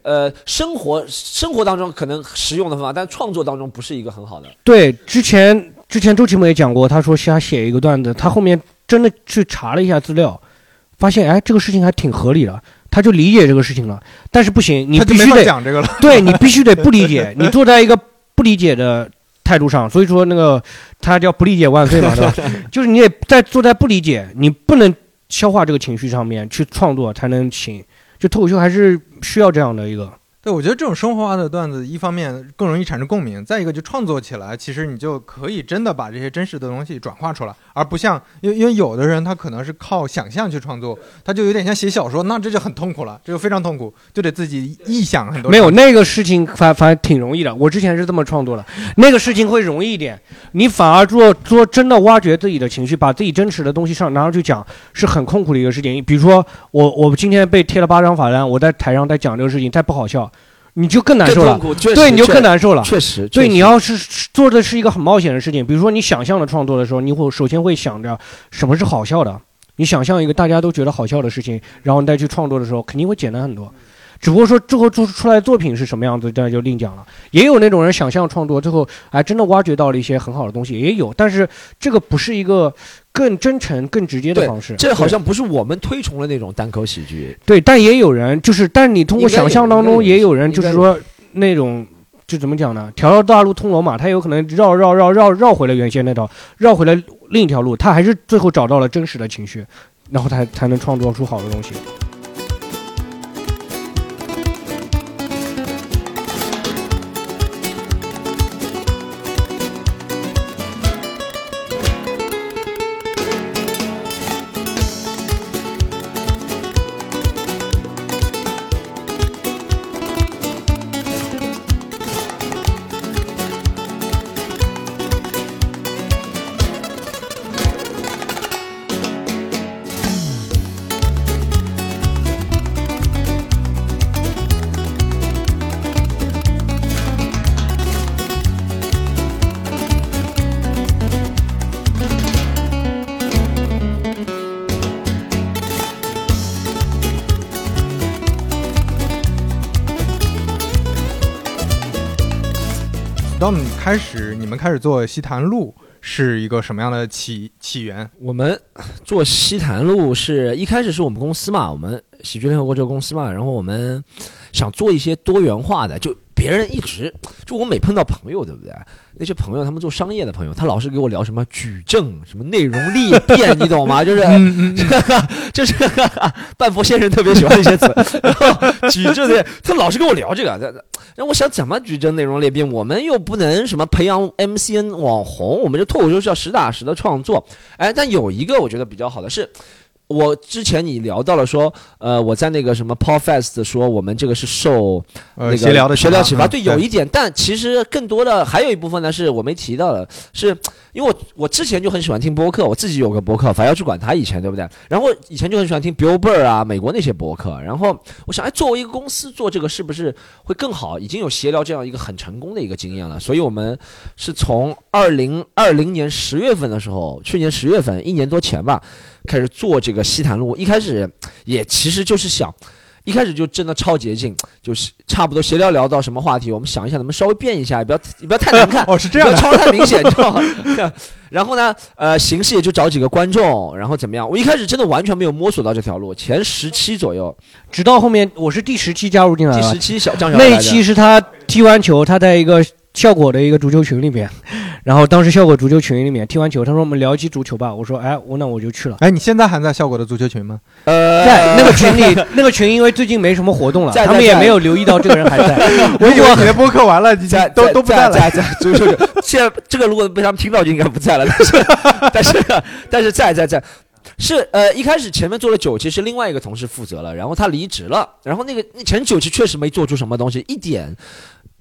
呃，生活生活当中可能实用的方法，但创作当中不是一个很好的。对，之前之前周奇墨也讲过，他说他写一个段子，他后面真的去查了一下资料，发现哎这个事情还挺合理的，他就理解这个事情了。但是不行，你必须得讲这个了。对你必须得不理解，你坐在一个不理解的态度上，所以说那个他叫不理解万岁嘛，对吧？就是你得在坐在不理解，你不能消化这个情绪上面去创作才能行。就脱口秀还是需要这样的一个。对，我觉得这种生活化的段子，一方面更容易产生共鸣，再一个就创作起来，其实你就可以真的把这些真实的东西转化出来，而不像因为因为有的人他可能是靠想象去创作，他就有点像写小说，那这就很痛苦了，这就非常痛苦，就得自己臆想很多。没有那个事情反反正挺容易的，我之前是这么创作的，那个事情会容易一点，你反而做做真的挖掘自己的情绪，把自己真实的东西上拿上去讲，是很痛苦的一个事情。比如说我我今天被贴了八张罚单，我在台上在讲这个事情，太不好笑，你就更难受了，对，你就更难受了。确实，对，你要是做的是一个很冒险的事情，比如说你想象的创作的时候，你会首先会想着什么是好笑的，你想象一个大家都觉得好笑的事情，然后你再去创作的时候，肯定会简单很多。只不过说最后做出来的作品是什么样子，那就另讲了。也有那种人想象创作，最后哎真的挖掘到了一些很好的东西，也有。但是这个不是一个更真诚、更直接的方式。这好像不是我们推崇的那种单口喜剧。对，但也有人就是，但你通过想象当中，也有人就是说那种。就怎么讲呢？条条大路通罗马，他有可能绕绕绕绕绕回了原先那条，绕回了另一条路，他还是最后找到了真实的情绪，然后才才能创作出好的东西。们开始做西坛路是一个什么样的起起源？我们做西坛路是一开始是我们公司嘛，我们喜剧联合国这个公司嘛，然后我们想做一些多元化的，就别人一直就我每碰到朋友，对不对？那些朋友他们做商业的朋友，他老是给我聊什么矩阵、什么内容裂变，你懂吗？就是嗯嗯，就是 半佛先生特别喜欢这些词，然后矩阵的，他老是跟我聊这个，那我想怎么举证内容裂变？我们又不能什么培养 MCN 网红，我们这脱口秀是要实打实的创作。哎，但有一个我觉得比较好的是。我之前你聊到了说，呃，我在那个什么 Podfest 说我们这个是受那呃，个闲聊的闲聊启发，嗯对，有一点，但其实更多的还有一部分呢是我没提到的，是因为我我之前就很喜欢听播客，我自己有个播客，反要去管他以前对不对？然后以前就很喜欢听 Bill Burr 啊，美国那些播客，然后我想，哎，作为一个公司做这个是不是会更好？已经有协聊这样一个很成功的一个经验了，所以我们是从二零二零年十月份的时候，去年十月份，一年多前吧，开始做这个西坛路，一开始也其实就是想。一开始就真的超捷径，就是差不多闲聊聊到什么话题，我们想一下能不能稍微变一下，也不要也不要太难看，哦，是这样的，不要抄得太明显，你知道吗？然后呢，呃，形式也就找几个观众，然后怎么样？我一开始真的完全没有摸索到这条路，前十期左右，直到后面我是第十期加入进来的第十，期小张小那一来的期是他踢完球，他在一个效果的一个足球群里面，然后当时效果足球群里面踢完球，他说我们聊一期足球吧，我说哎，我那我就去了。哎，你现在还在效果的足球群吗？呃，在那个群里，那个群因为最近没什么活动了，在在他们也没有留意到这个人还在。我以为你的播客完了，已经在都都不在了。在在足球群，现在这个如果被他们听到就应该不在了，但是但是但是在在在。是呃，一开始前面做了九期是另外一个同事负责了，然后他离职了，然后那个那前九期确实没做出什么东西，一点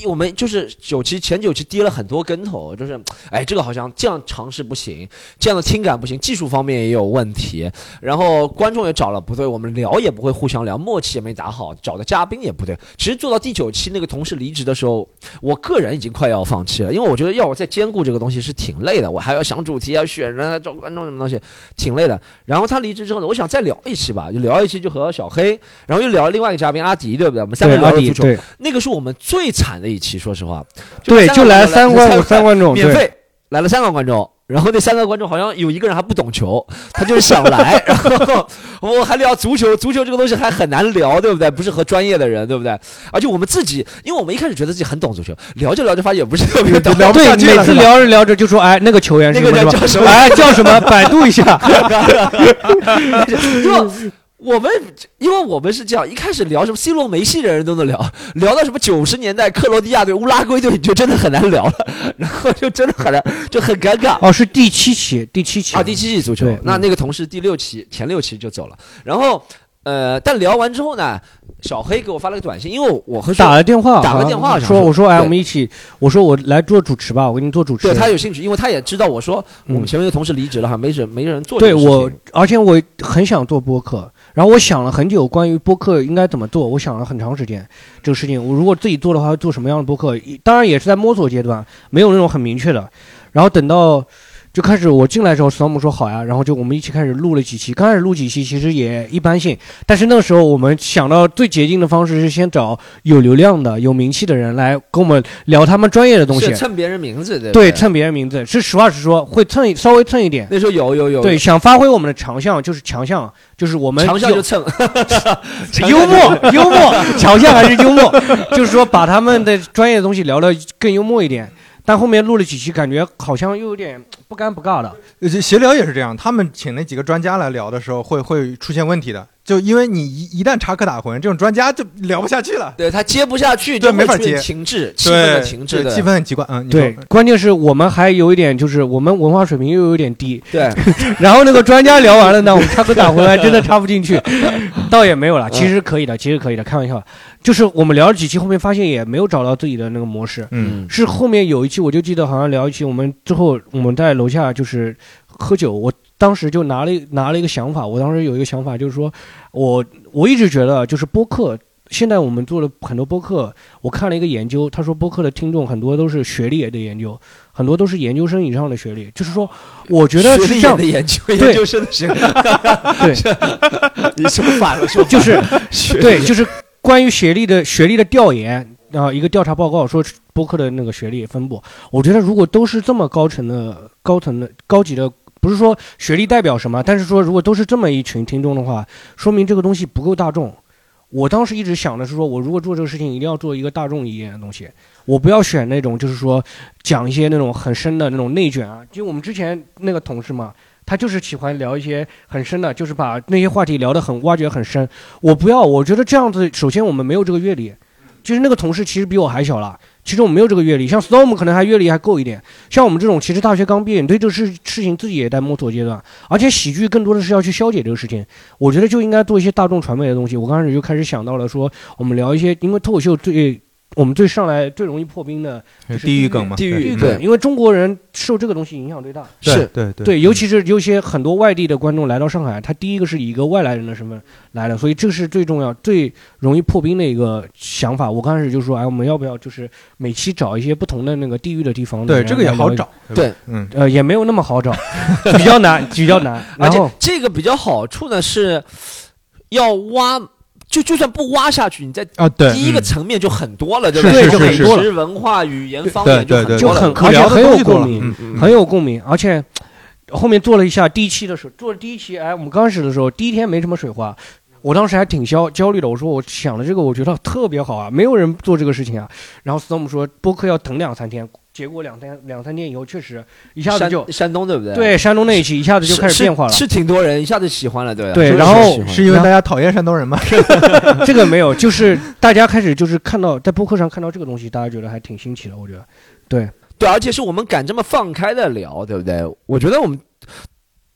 我们就是九期前九期跌了很多跟头，就是哎，这个好像这样尝试不行，这样的听感不行，技术方面也有问题，然后观众也找了不对，我们聊也不会互相聊，默契也没打好，找的嘉宾也不对。其实做到第九期那个同事离职的时候，我个人已经快要放弃了，因为我觉得要我再兼顾这个东西是挺累的，我还要想主题，要选人，要找观众什么东西，挺累的。然后他离职之后呢，我想再聊一期吧，就聊一期就和小黑，然后又聊另外一个嘉宾阿迪，对不对？我们三个聊了足球，对那个是我们最惨的一期，说实话。对，就来了三观观三观众，对，免费来了三个观众，然后那三个观众好像有一个人还不懂球，他就是想来，然后我还聊足球，足球这个东西还很难聊，对不对？不是和专业的人，对不对？而且我们自己，因为我们一开始觉得自己很懂足球，聊着聊着发现也不是特别懂，聊不 对，下去了是吧每次聊着聊着就说，哎，那个球员是那个叫什么？哎，叫什么？百度一下。因为我们因为我们是这样，一开始聊什么 C 罗、梅西人人都能聊，聊到什么九十年代克罗地亚队、乌拉圭队，你就真的很难聊了，然后就真的很难，就很尴尬。哦，是第七期，第七期。啊，第七期足球，那嗯。那个同事第六期前六期就走了，然后呃，但聊完之后呢，小黑给我发了个短信，因为我和打了电话，打个电话想说说我说哎，我们一起，我说我来做主持吧，我给你做主持。对他有兴趣，因为他也知道我说我们嗯前面的同事离职了，哈，没人没人做对。我，而且我很想做播客，然后我想了很久关于播客应该怎么做，我想了很长时间这个事情。我如果自己做的话，做什么样的播客？当然也是在摸索阶段，没有那种很明确的。然后等到就开始我进来的时候，storm 说好呀，然后就我们一起开始录了几期。刚开始录几期其实也一般性，但是那个时候我们想到最捷径的方式是先找有流量的、有名气的人来跟我们聊他们专业的东西是。蹭别人名字对对，对，蹭别人名字是实话实说，会蹭稍微蹭一点。那时候有有有，对，想发挥我们的长项，就是强项，就是我们强项就蹭，幽默，幽默，强项还是幽默，就是说把他们的专业的东西聊得更幽默一点。但后面录了几期，感觉好像又有点不尴不尬的。呃闲聊也是这样，他们请那几个专家来聊的时候，会会出现问题的。就因为你一一旦插科打诨，这种专家就聊不下去了。对他接不下去，对就没法接停滞，气氛的停滞的，对气氛很奇怪。嗯，对，关键是我们还有一点，就是我们文化水平又有点低。对，然后那个专家聊完了呢，我们插科打诨还真的插不进去，倒也没有了。其实可以的，其实可以的，开玩笑。就是我们聊了几期，后面发现也没有找到自己的那个模式。嗯，是后面有一期，我就记得好像聊一期，我们之后我们在楼下就是喝酒，我当时就拿了拿了一个想法，我当时有一个想法，就是说我我一直觉得就是播客。现在我们做了很多播客，我看了一个研究，他说播客的听众很多都是学历的研究，很多都是研究生以上的学历，就是说，我觉得是这样。的，研究，对。研究生的学历，对，你说反了，说反了。就是对，就是关于学历的学历的调研啊、一个调查报告说播客的那个学历分布，我觉得如果都是这么高层的、高层的、高级的，不是说学历代表什么，但是说如果都是这么一群听众的话，说明这个东西不够大众。我当时一直想的是说，我如果做这个事情，一定要做一个大众一点的东西，我不要选那种就是说讲一些那种很深的那种内卷啊。就我们之前那个同事嘛，他就是喜欢聊一些很深的，就是把那些话题聊得很挖掘很深。我不要，我觉得这样子，首先我们没有这个阅历。其实那个同事其实比我还小了，其实我没有这个阅历。像 Storm 可能还阅历还够一点，像我们这种其实大学刚毕业，你对这个事事情自己也在摸索阶段，而且喜剧更多的是要去消解这个事情。我觉得就应该做一些大众传媒的东西。我刚开始就开始想到了说，我们聊一些，因为脱口秀最我们最上来最容易破冰的就是地狱梗嘛，地狱对地狱对梗，因为中国人受这个东西影响最大。是对对对，尤其是有些很多外地的观众来到上海，他第一个是以一个外来人的身份来的，所以这是最重要、最容易破冰的一个想法。我刚开始就说，哎，我们要不要就是每期找一些不同的那个地域的地方对，这个也好找。对，嗯，呃，也没有那么好找，比较难，比较难。而且这个比较好处呢是要挖，就就算不挖下去，你在啊，对，第一个嗯层面就很多了，对是不对？就历是史文化、语言方对言对对，就很很多了。可聊的而且很有共鸣很有共鸣，而且后面做了一下第一期的时候，做了第一期，哎，我们刚开始的时候，第一天没什么水花。我当时还挺焦焦虑的，我说我想的这个，我觉得特别好啊，没有人做这个事情啊。然后 Storm 说播客要等两三天，结果两天两三天以后，确实一下子就山东对不对？对山东那一期一下子就开始变化了是。是挺多人一下子喜欢了，对是对然后是因为大家讨厌山东人吗？这个没有，就是大家开始就是看到在播客上看到这个东西，大家觉得还挺新奇的，我觉得。对，对，而且是我们敢这么放开的聊，对不对？我觉得我们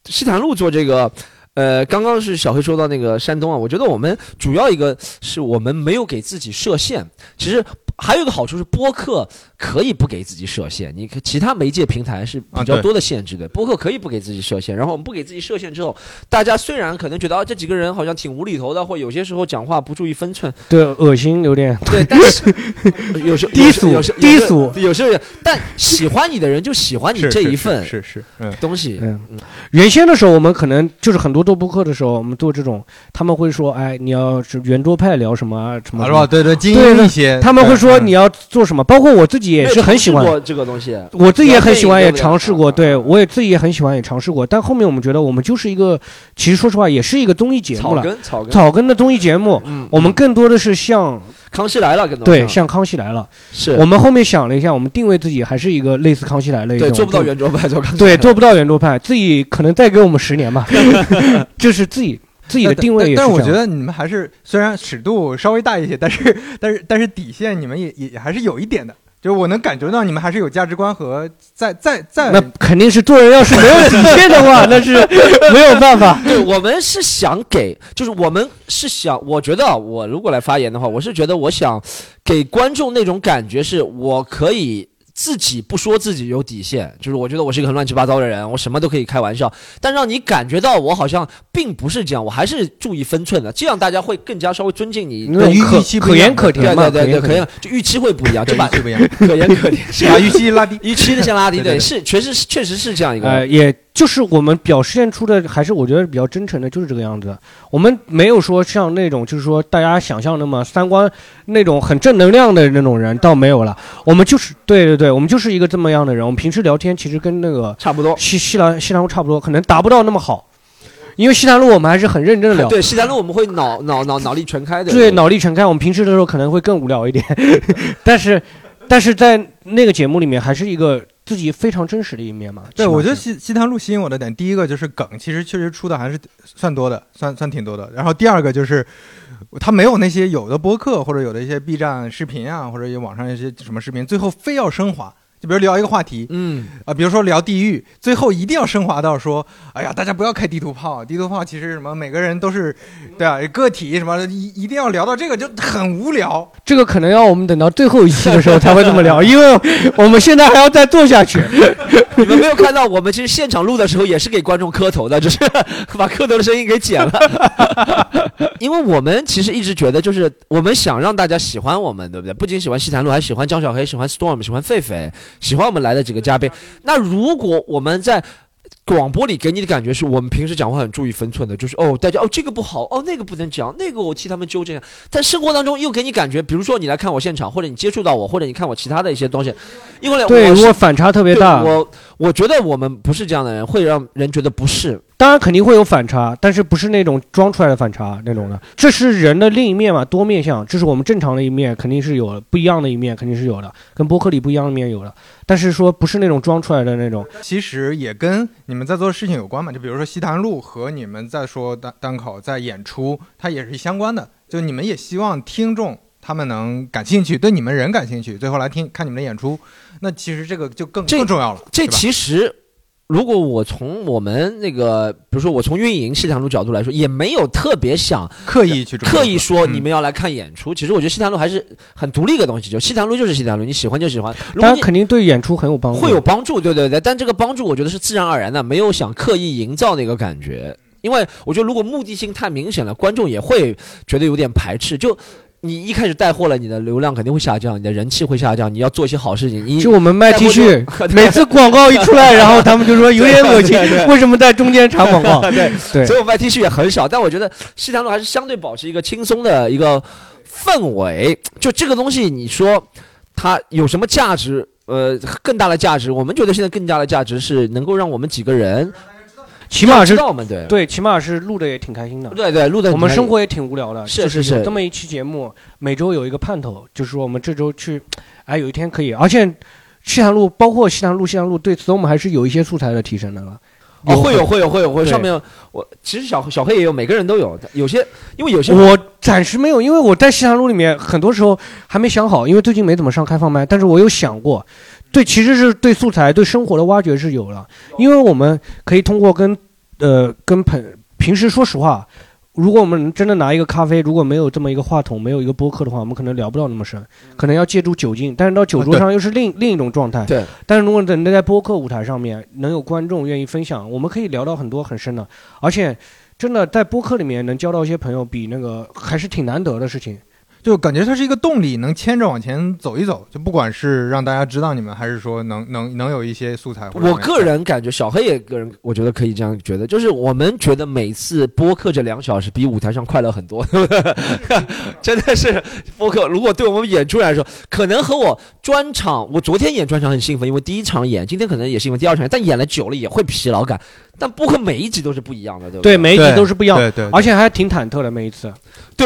西坛路做这个。呃，刚刚是小黑说到那个山东啊，我觉得我们主要一个是我们没有给自己设限。其实还有一个好处是，播客可以不给自己设限，你可其他媒介平台是比较多的限制的，播客可以不给自己设限。然后我们不给自己设限之后，大家虽然可能觉得啊这几个人好像挺无厘头的，或有些时候讲话不注意分寸，对，恶心有点。对，但是有时候低俗有时低俗，有时候，但喜欢你的人就喜欢你这一份是是，嗯，东西。嗯，原先的时候，我们可能就是很多做播客的时候，我们做这种，他们会说，哎，你要是圆桌派聊什么啊什么啊是吧？对对，精对对英一些，他们会说对你要做什么，包括我自己也是很喜欢这个东西，我自己也很喜欢，也尝试过，啊对我也自己也很喜欢，也尝试过，但后面我们觉得我们就是一个，其实说实话，也是一个综艺节目草了，根草根。草根的综艺节目。嗯，我们更多的是像康熙来了，对像像康熙来了，是。我们后面想了一下，我们定位自己还是一个类似康熙来了一种对做不到圆桌派，做康熙对，做不到圆桌派，自己可能再给我们十年吧，就是自己自己的定位也是但我觉得你们还是虽然尺度稍微大一些，但是 但是但是底线你们也也还是有一点的，就是我能感觉到你们还是有价值观和在在在那肯定是做人要是没有底线的话，那是没有办法。对，我们是想给，就是我们是想，我觉得啊我如果来发言的话，我是觉得我想给观众那种感觉，是我可以自己不说自己有底线，就是我觉得我是一个很乱七八糟的人，我什么都可以开玩笑，但让你感觉到我好像并不是这样，我还是注意分寸的，这样大家会更加稍微尊敬你。预那种可预期不一样可盐可对甜嘛，对对对，可盐可以，就预期会不一样，就把预期不一样，可盐可甜 是吧把预期拉低。预期的先拉低，对对对是确实确实是这样一呃，个。也就是我们表现出的，还是我觉得比较真诚的，就是这个样子。我们没有说像那种，就是说大家想象那么三观那种很正能量的那种人，倒没有了。我们就是对对对，我们就是一个这么样的人。我们平时聊天其实跟那个差不多，西西兰西兰路差不多，可能达不到那么好，因为西兰路我们还是很认真的聊。对西南路我们会脑脑脑脑力全开的，对，脑力全开。我们平时的时候可能会更无聊一点，但是，但是在那个节目里面，还是一个自己非常真实的一面嘛。对，我觉得是西西塘路吸引我的点，第一个就是梗，其实确实出的还是算多的，算算挺多的。然后第二个就是，他没有那些有的播客或者有的一些 B 站视频啊，或者有网上一些什么视频，最后非要升华。就比如聊一个话题嗯，啊、比如说聊地狱，最后一定要升华到说，哎呀，大家不要开地图炮，地图炮其实什么每个人都是，对啊，个体什么的，一一定要聊到这个就很无聊。这个可能要我们等到最后一期的时候才会这么聊，因为我们现在还要再做下去。你们没有看到我们其实现场录的时候也是给观众磕头的，就是 把磕头的声音给剪了，因为我们其实一直觉得就是我们想让大家喜欢我们，对不对？不仅喜欢西坛路，还喜欢江小黑，喜欢 Storm，喜欢狒狒，喜欢我们来的几个嘉宾。那如果我们在广播里给你的感觉是我们平时讲话很注意分寸的，就是哦，大家哦这个不好，哦那个不能讲，那个我替他们纠正一下。但生活当中又给你感觉，比如说你来看我现场，或者你接触到我，或者你看我其他的一些东西，因为对，如果反差特别大，我我觉得我们不是这样的人，会让人觉得不是。当然肯定会有反差，但是不是那种装出来的反差那种的。这是人的另一面嘛，多面相，这是我们正常的一面，肯定是有的，不一样的一面肯定是有的，跟播客里不一样的一面有的。但是说不是那种装出来的那种，其实也跟你们在做的事情有关嘛，就比如说西坛路和你们在说单单口在演出，它也是相关的。就你们也希望听众他们能感兴趣，对你们人感兴趣，最后来听看你们的演出，那其实这个就更这更重要了。这其实，如果我从我们那个，比如说我从运营西塘路角度来说，也没有特别想刻意去刻意说嗯你们要来看演出。其实我觉得西塘路还是很独立一个东西，就西塘路就是西塘路，你喜欢就喜欢。当然肯定对演出很有帮助。会有帮助，对对对，但这个帮助我觉得是自然而然的，没有想刻意营造那个感觉。因为我觉得如果目的性太明显了，观众也会觉得有点排斥。就你一开始带货了，你的流量肯定会下降，你的人气会下降。你要做一些好事情，你就我们卖 T 恤，每次广告一出来，然后他们就说有点恶心为什么在中间插广告？对，对所以我卖 T 恤也很少。但我觉得西塘路还是相对保持一个轻松的一个氛围。就这个东西，你说它有什么价值？呃，更大的价值，我们觉得现在更大的价值是能够让我们几个人起码是对。对，起码是录的也挺开心的。对对录的我们生活也挺无聊的，是是是这么一期节目，每周有一个盼头，就是说我们这周去，哎，有一天可以，而且西塘路包括西塘路、西塘路对 Storm 还是有一些素材的提升的了。哦，会有会。有会有会有，上面我其实小小黑也有，每个人都有，有些因为有些我暂时没有，因为我在西塘路里面很多时候还没想好，因为最近没怎么上开放麦，但是我有想过，对，其实是对素材、对生活的挖掘是有了，因为我们可以通过跟呃跟朋平时说实话，如果我们真的拿一个咖啡，如果没有这么一个话筒，没有一个播客的话，我们可能聊不到那么深，可能要借助酒精，但是到酒桌上又是另另一种状态。对，但是如果等在播客舞台上面，能有观众愿意分享，我们可以聊到很多很深的，而且真的在播客里面能交到一些朋友，比那个还是挺难得的事情。就感觉它是一个动力，能牵着往前走一走。就不管是让大家知道你们，还是说能能能有一些素材。我个人感觉，小黑也个人，我觉得可以这样觉得，就是我们觉得每次播客这两小时比舞台上快乐很多，对不对？真的是播客，如果对我们演出来说，可能和我专场，我昨天演专场很兴奋，因为第一场演，今天可能也是因为第二场演，但演了久了也会疲劳感。但播客每一集都是不一样的，对不对，对？每一集都是不一样，对对，而且还挺忐忑的每一次。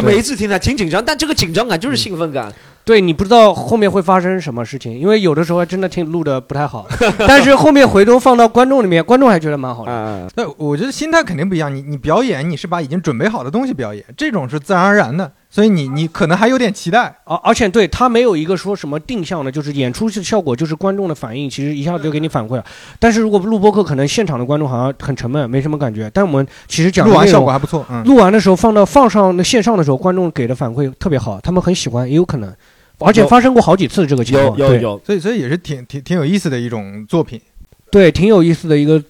对，每一次听起来挺紧张，但这个紧张感就是兴奋感。对你不知道后面会发生什么事情，因为有的时候还真的听录的不太好，但是后面回头放到观众里面，观众还觉得蛮好的。嗯，那我觉得心态肯定不一样。你你表演，你是把已经准备好的东西表演，这种是自然而然的，所以你你可能还有点期待。而而且对他没有一个说什么定向的，就是演出的效果，就是观众的反应，其实一下子就给你反馈了。但是如果录播课，可能现场的观众好像很沉闷，没什么感觉。但我们其实讲录完效果还不错，嗯，录完的时候放到放上那线上的时候，观众给的反馈特别好，他们很喜欢，也有可能而且发生过好几次这个情况，对有有有，所以所以也是挺挺挺有意思的一种作品。对，挺有意思的一个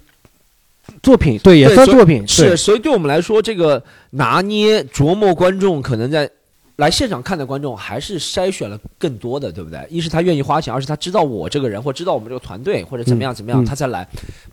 作品，对，也算作品，是，所以对我们来说，这个拿捏琢磨观众可能在来现场看的观众还是筛选了更多的，对不对？一是他愿意花钱，二是他知道我这个人，或知道我们这个团队，或者怎么样怎么样，嗯他才来。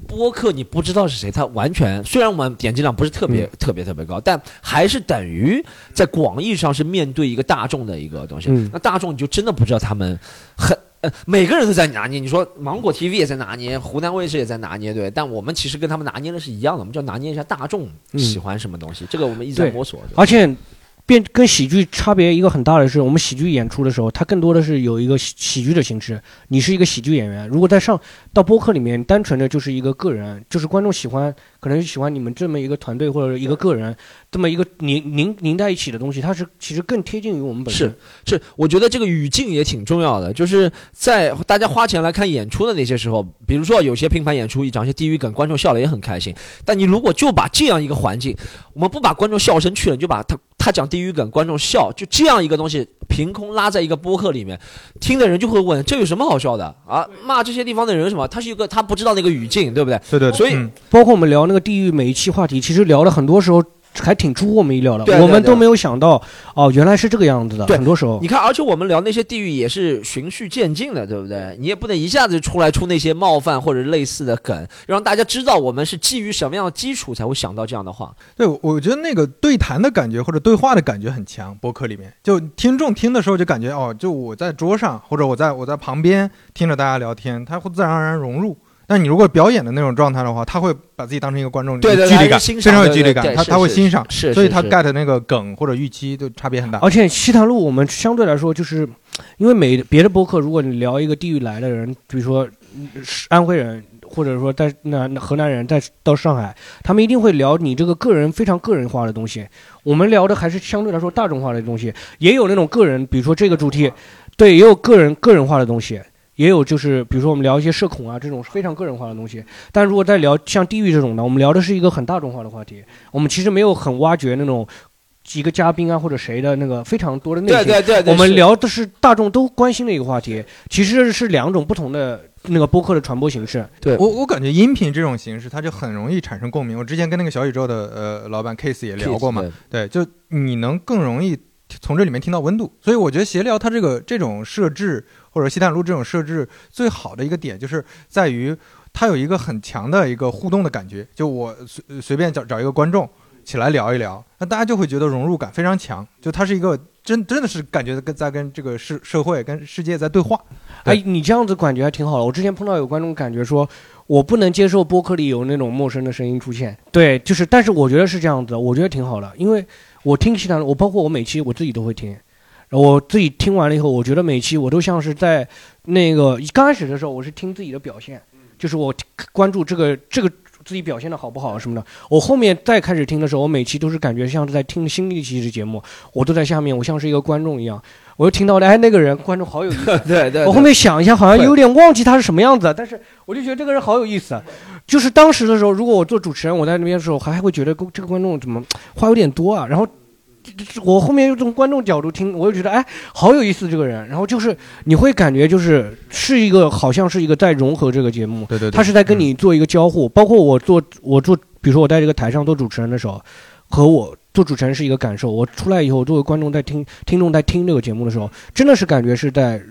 播客你不知道是谁，他完全虽然我们点击量不是特别、嗯特别特别高，但还是等于在广义上是面对一个大众的一个东西。嗯那大众你就真的不知道他们很。呃，每个人都在拿捏。你说芒果 TV 也在拿捏，湖南卫视也在拿捏，对。但我们其实跟他们拿捏的是一样的，我们就拿捏一下大众嗯喜欢什么东西。这个我们一直在摸索。而且变跟喜剧差别一个很大的是，我们喜剧演出的时候，它更多的是有一个喜喜剧的形式。你是一个喜剧演员，如果在上到播客里面，单纯的就是一个个人，就是观众喜欢，可能喜欢你们这么一个团队或者一个个人，这么一个凝凝凝在一起的东西，它是其实更贴近于我们本身。是是，我觉得这个语境也挺重要的，就是在大家花钱来看演出的那些时候，比如说有些拼盘演出，讲一些地域梗，观众笑了也很开心。但你如果就把这样一个环境，我们不把观众笑声去了，你就把他他讲地域梗，观众笑，就这样一个东西凭空拉在一个播客里面，听的人就会问：这有什么好笑的啊？骂这些地方的人什么？他是一个他不知道那个语境，对不对？对对，对所以嗯包括我们聊那个地域每一期话题，其实聊了很多时候还挺出乎我们意料的，对对对我们都没有想到哦，原来是这个样子的。很多时候你看，而且我们聊那些地域也是循序渐进的，对不对？你也不能一下子出来出那些冒犯或者类似的梗，让大家知道我们是基于什么样的基础才会想到这样的话。对，我我觉得那个对谈的感觉或者对话的感觉很强，博客里面，就听众听的时候就感觉哦，就我在桌上或者我在我在旁边听着大家聊天，他会自然而然融入。但你如果表演的那种状态的话，他会把自己当成一个观众，对对距离感，非常有距离感他他会欣赏，是，所以他 get 那个梗或者预期就差别很大。而且西塘路我们相对来说就是，因为每别的播客，如果你聊一个地域来的人，比如说安徽人，或者说在那那河南人，再到上海，他们一定会聊你这个个人非常个人化的东西。我们聊的还是相对来说大众化的东西，也有那种个人，比如说这个主题，对，也有个人个人化的东西。也有就是，比如说我们聊一些社恐啊这种非常个人化的东西，但如果在聊像地域这种的，我们聊的是一个很大众化的话题，我们其实没有很挖掘那种几个嘉宾啊或者谁的那个非常多的内对心。对对对，我们聊的是大众都关心的一个话题，其实是两种不同的那个播客的传播形式。对我我感觉音频这种形式，它就很容易产生共鸣。我之前跟那个小宇宙的呃老板 Case 也聊过嘛，对对，就你能更容易从这里面听到温度。所以我觉得协聊它这个这种设置，或者西坦路这种设置，最好的一个点就是在于它有一个很强的一个互动的感觉。就我随随便找找一个观众起来聊一聊，那大家就会觉得融入感非常强。就它是一个真真的是感觉跟在跟这个社社会跟世界在对话。对哎，你这样子感觉还挺好的。我之前碰到有观众感觉说，我不能接受播客里有那种陌生的声音出现。对，就是，但是我觉得是这样子的，我觉得挺好的，因为我听其他的，我包括我每期我自己都会听，我自己听完了以后，我觉得每期我都像是在那个刚开始的时候，我是听自己的表现，就是我关注这个这个自己表现的好不好什么的。我后面再开始听的时候，我每期都是感觉像是在听新一期的节目，我都在下面，我像是一个观众一样，我又听到了，哎，那个人观众好有意思。对对，我后面想一下，好像有点忘记他是什么样子，但是我就觉得这个人好有意思。就是当时的时候，如果我做主持人，我在那边的时候，还还会觉得这个观众怎么话有点多啊。然后我后面又从观众角度听，我又觉得哎，好有意思这个人。然后就是你会感觉就是是一个好像是一个在融合这个节目，对对对，他是在跟你做一个交互。包括我做我做，比如说我在这个台上做主持人的时候，和我做主持人是一个感受。我出来以后，作为观众在听听众在听这个节目的时候，真的是感觉是在。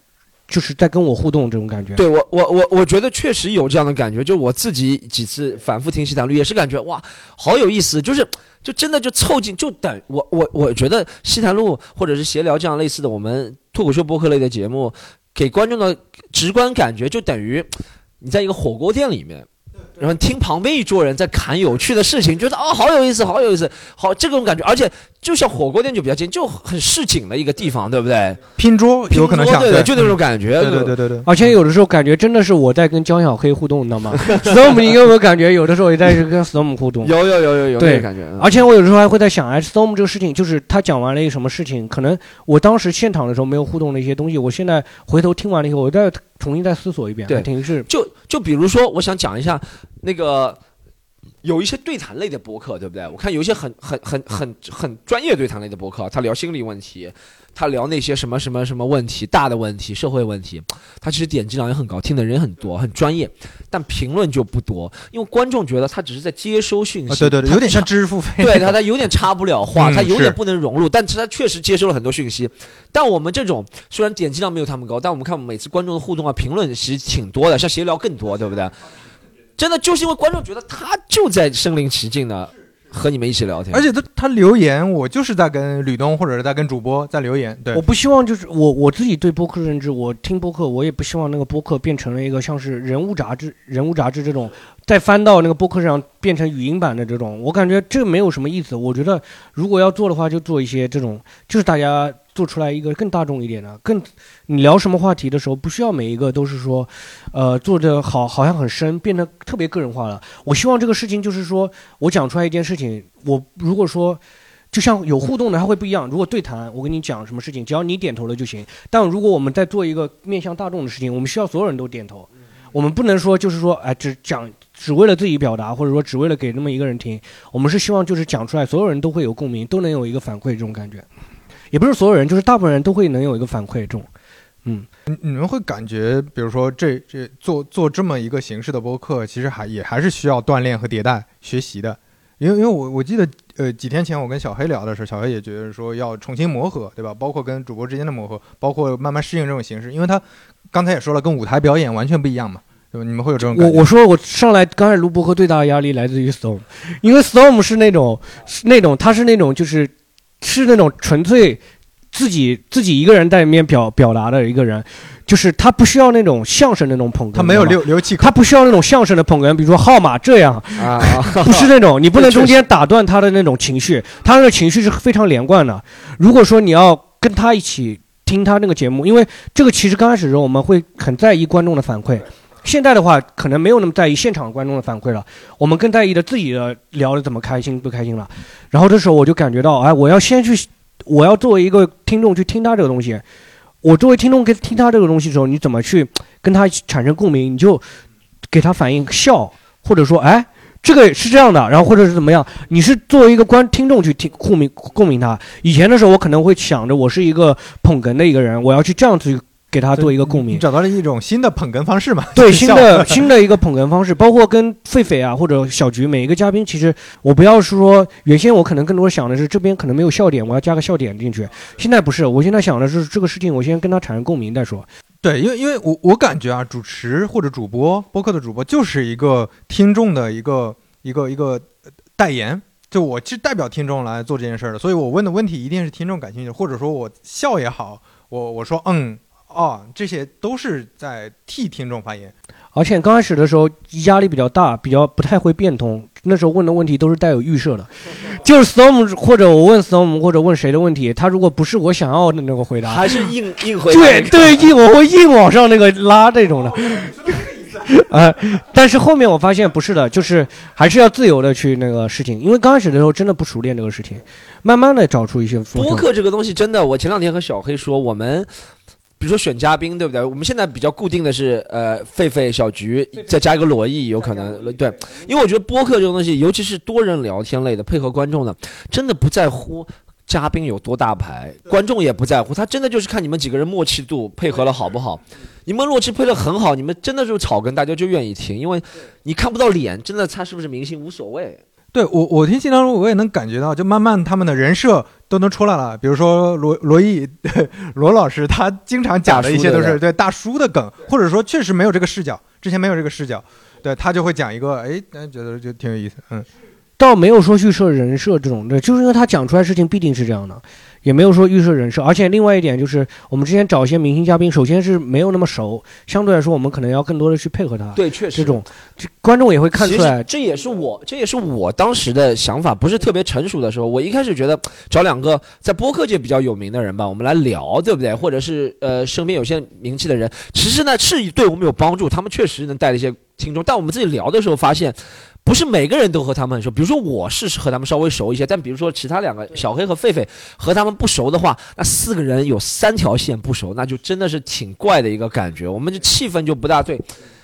就是在跟我互动这种感觉。对我我我我觉得确实有这样的感觉，就我自己几次反复听西塘路也是感觉哇，好有意思，就是就真的就凑近，就等我我我觉得西坛路或者是闲聊这样类似的我们脱口秀播客类的节目，给观众的直观感觉就等于你在一个火锅店里面。然后听旁边一桌人在侃有趣的事情，觉得啊、好有意思，好有意思，好这种感觉，而且就像火锅店就比较近，就很市井的一个地方，对不对？拼桌有可能像对对，就那种感觉，对对对对对，而且有的时候感觉真的是我在跟江小黑互动，你知道吗？Storm，你有没有感觉有的时候也在跟 Storm 互动？有有有有有对那个感觉，而且我有时候还会在想，哎，Storm 这个事情，就是他讲完了一个什么事情，可能我当时现场的时候没有互动的一些东西，我现在回头听完了以后，我再重新再思索一遍，对。还挺是就就比如说，我想讲一下那个有一些对谈类的博客，对不对？我看有一些很很很很很专业对谈类的博客，他聊心理问题，他聊那些什么什么什么问题，大的问题，社会问题，他其实点击量也很高，听的人很多，很专业，但评论就不多，因为观众觉得他只是在接收讯息，啊，对对对，有点像插知识付费。对他，他有点插不了话，嗯他有点不能融入，但是他确实接收了很多讯息。但我们这种虽然点击量没有他们高，但我们看每次观众的互动啊、评论其实挺多的，像闲聊更多，对不对？真的就是因为观众觉得他就在身临其境的和你们一起聊天，而且他他留言，我就是在跟吕东或者是在跟主播在留言。对我，不希望就是我我自己对播客认知，我听播客，我也不希望那个播客变成了一个像是人物杂志、人物杂志这种，再翻到那个播客上变成语音版的这种，我感觉这没有什么意思。我觉得如果要做的话，就做一些这种，就是大家做出来一个更大众一点的，更你聊什么话题的时候，不需要每一个都是说，呃，做的好好像很深，变得特别个人化了。我希望这个事情就是说我讲出来一件事情，我如果说。就像有互动的，它会不一样。如果对谈，我跟你讲什么事情，只要你点头了就行。但如果我们在做一个面向大众的事情，我们需要所有人都点头。我们不能说就是说，哎，只讲只为了自己表达，或者说只为了给那么一个人听。我们是希望就是讲出来，所有人都会有共鸣，都能有一个反馈，这种感觉。也不是所有人，就是大部分人都会能有一个反馈，这种。嗯，你你们会感觉，比如说这这做做这么一个形式的播客，其实还也还是需要锻炼和迭代学习的。因为因为我我记得呃几天前我跟小黑聊的时候，小黑也觉得说要重新磨合，对吧？包括跟主播之间的磨合，包括慢慢适应这种形式，因为他刚才也说了，跟舞台表演完全不一样嘛，对吧？你们会有这种感觉？我我说我上来刚开始录播客最大的压力来自于 Storm，因为 Storm 是那种是那种他是那种就是是那种纯粹自己自己一个人在里面表表达的一个人，就是他不需要那种相声那种捧哏，他没有留留气口。他，不需要那种相声的捧哏，比如说号码这样，啊，不是那种，你不能中间打断他的那种情绪，他那个情绪是非常连贯的。如果说你要跟他一起听他那个节目，因为这个其实刚开始的时候我们会很在意观众的反馈，现在的话可能没有那么在意现场观众的反馈了，我们更在意的自己的聊的怎么开心不开心了。然后这时候我就感觉到，哎，我要先去，我要作为一个听众去听他这个东西。我作为听众跟听他这个东西的时候，你怎么去跟他产生共鸣？你就给他反应笑，或者说，哎，这个是这样的，然后或者是怎么样？你是作为一个观听众去听共鸣共鸣他。以前的时候，我可能会想着我是一个捧哏的一个人，我要去这样去给他做一个共鸣。找到了一种新的捧哏方式嘛？对新的新的一个捧哏方式，包括跟狒狒啊或者小菊每一个嘉宾，其实我不要是说原先我可能更多想的是这边可能没有笑点，我要加个笑点进去。现在不是，我现在想的是这个事情，我先跟他产生共鸣再说。对，因为因为我我感觉啊，主持或者主播播客的主播就是一个听众的一个一个一个呃代言，就我是代表听众来做这件事儿的，所以我问的问题一定是听众感兴趣，或者说我笑也好，我我说嗯哦，这些都是在替听众发言。而且刚开始的时候压力比较大，比较不太会变通。那时候问的问题都是带有预设的，就是 Storm 或者我问 Storm 或者问谁的问题，他如果不是我想要的那个回答，还是硬硬回答对对硬我会硬往上那个拉这种的。呃，但是后面我发现不是的，就是还是要自由的去那个事情，因为刚开始的时候真的不熟练这个事情，慢慢的找出一些。播客这个东西真的，我前两天和小黑说，我们比如说选嘉宾，对不对？我们现在比较固定的是，呃，狒狒、小菊，再加一个罗毅，有可能对，因为我觉得播客这种东西，尤其是多人聊天类的，配合观众的，真的不在乎。嘉宾有多大牌，观众也不在乎，他真的就是看你们几个人默契度配合的好不好。你们默契配的很好，你们真的就是草根，大家就愿意听，因为你看不到脸，真的他是不是明星无所谓。对我，我听新当中我也能感觉到，就慢慢他们的人设都能出来了。比如说罗罗毅 罗老师，他经常讲的一些都是对大叔的梗，或者说确实没有这个视角，之前没有这个视角，对他就会讲一个，哎，那觉得就挺有意思，嗯。倒没有说去设人设这种的，就是因为他讲出来事情必定是这样的，也没有说预设人设。而且另外一点就是，我们之前找一些明星嘉宾，首先是没有那么熟，相对来说我们可能要更多的去配合他。对，确实这种，这观众也会看出来。这也是我，这也是我当时的想法，不是特别成熟的时候。我一开始觉得找两个在播客界比较有名的人吧，我们来聊，对不对？或者是呃身边有些名气的人，其实呢是对我们有帮助，他们确实能带来一些听众。但我们自己聊的时候发现。不是每个人都和他们很熟，比如说我是和他们稍微熟一些，但比如说其他两个小黑和狒狒和他们不熟的话，那四个人有三条线不熟，那就真的是挺怪的一个感觉，我们这气氛就不大对，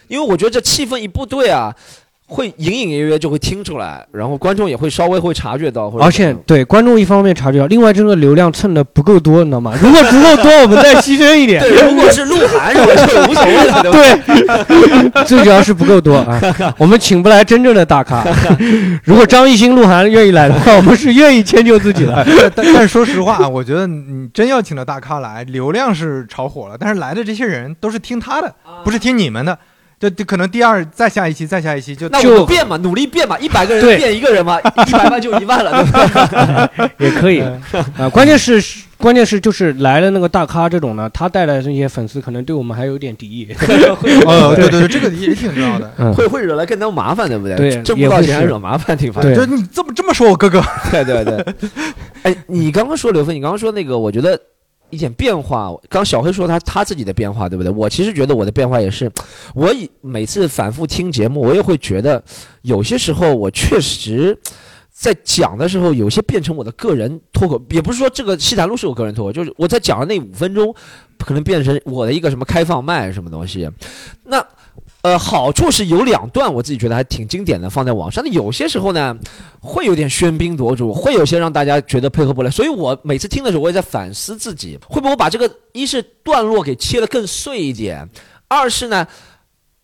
因为我觉得这气氛一不对啊，会隐隐约约就会听出来，然后观众也会稍微会察觉到，而且对观众一方面察觉到，另外这个流量蹭的不够多，你知道吗？如果足够多，我们再牺牲一点。对，如果是鹿晗什么就无所谓了，对最主要是不够多啊，我们请不来真正的大咖。如果张艺兴、鹿晗愿意来的话，我们是愿意迁就自己的。但但是说实话啊，我觉得你真要请了大咖来，流量是炒火了，但是来的这些人都是听他的，不是听你们的。就就可能第二再下一期再下一期就那我就们变嘛，努力变嘛，一百个人变一个人嘛，一百万就一万了，对吧？也可以啊，关键是关键是就是来了那个大咖这种呢，他带来的那些粉丝可能对我们还有点敌意。哦，对 对对，这个也挺重要的。嗯，会会惹来更多麻烦，对不对？对挣不到钱还惹麻烦，挺烦。对就你这么这么说，我哥哥，对对对。哎，你刚刚说刘飞，你刚刚说那个，我觉得一点变化。刚小黑说他他自己的变化，对不对？我其实觉得我的变化也是，我以每次反复听节目，我也会觉得有些时候我确实。在讲的时候，有些变成我的个人脱口，也不是说这个西坛路是我个人脱口，就是我在讲的那五分钟，可能变成我的一个什么开放麦什么东西。那呃，好处是有两段，我自己觉得还挺经典的，放在网上。那有些时候呢，会有点喧宾夺主，会有些让大家觉得配合不来。所以我每次听的时候，我也在反思自己，会不会我把这个一是段落给切得更碎一点，二是呢。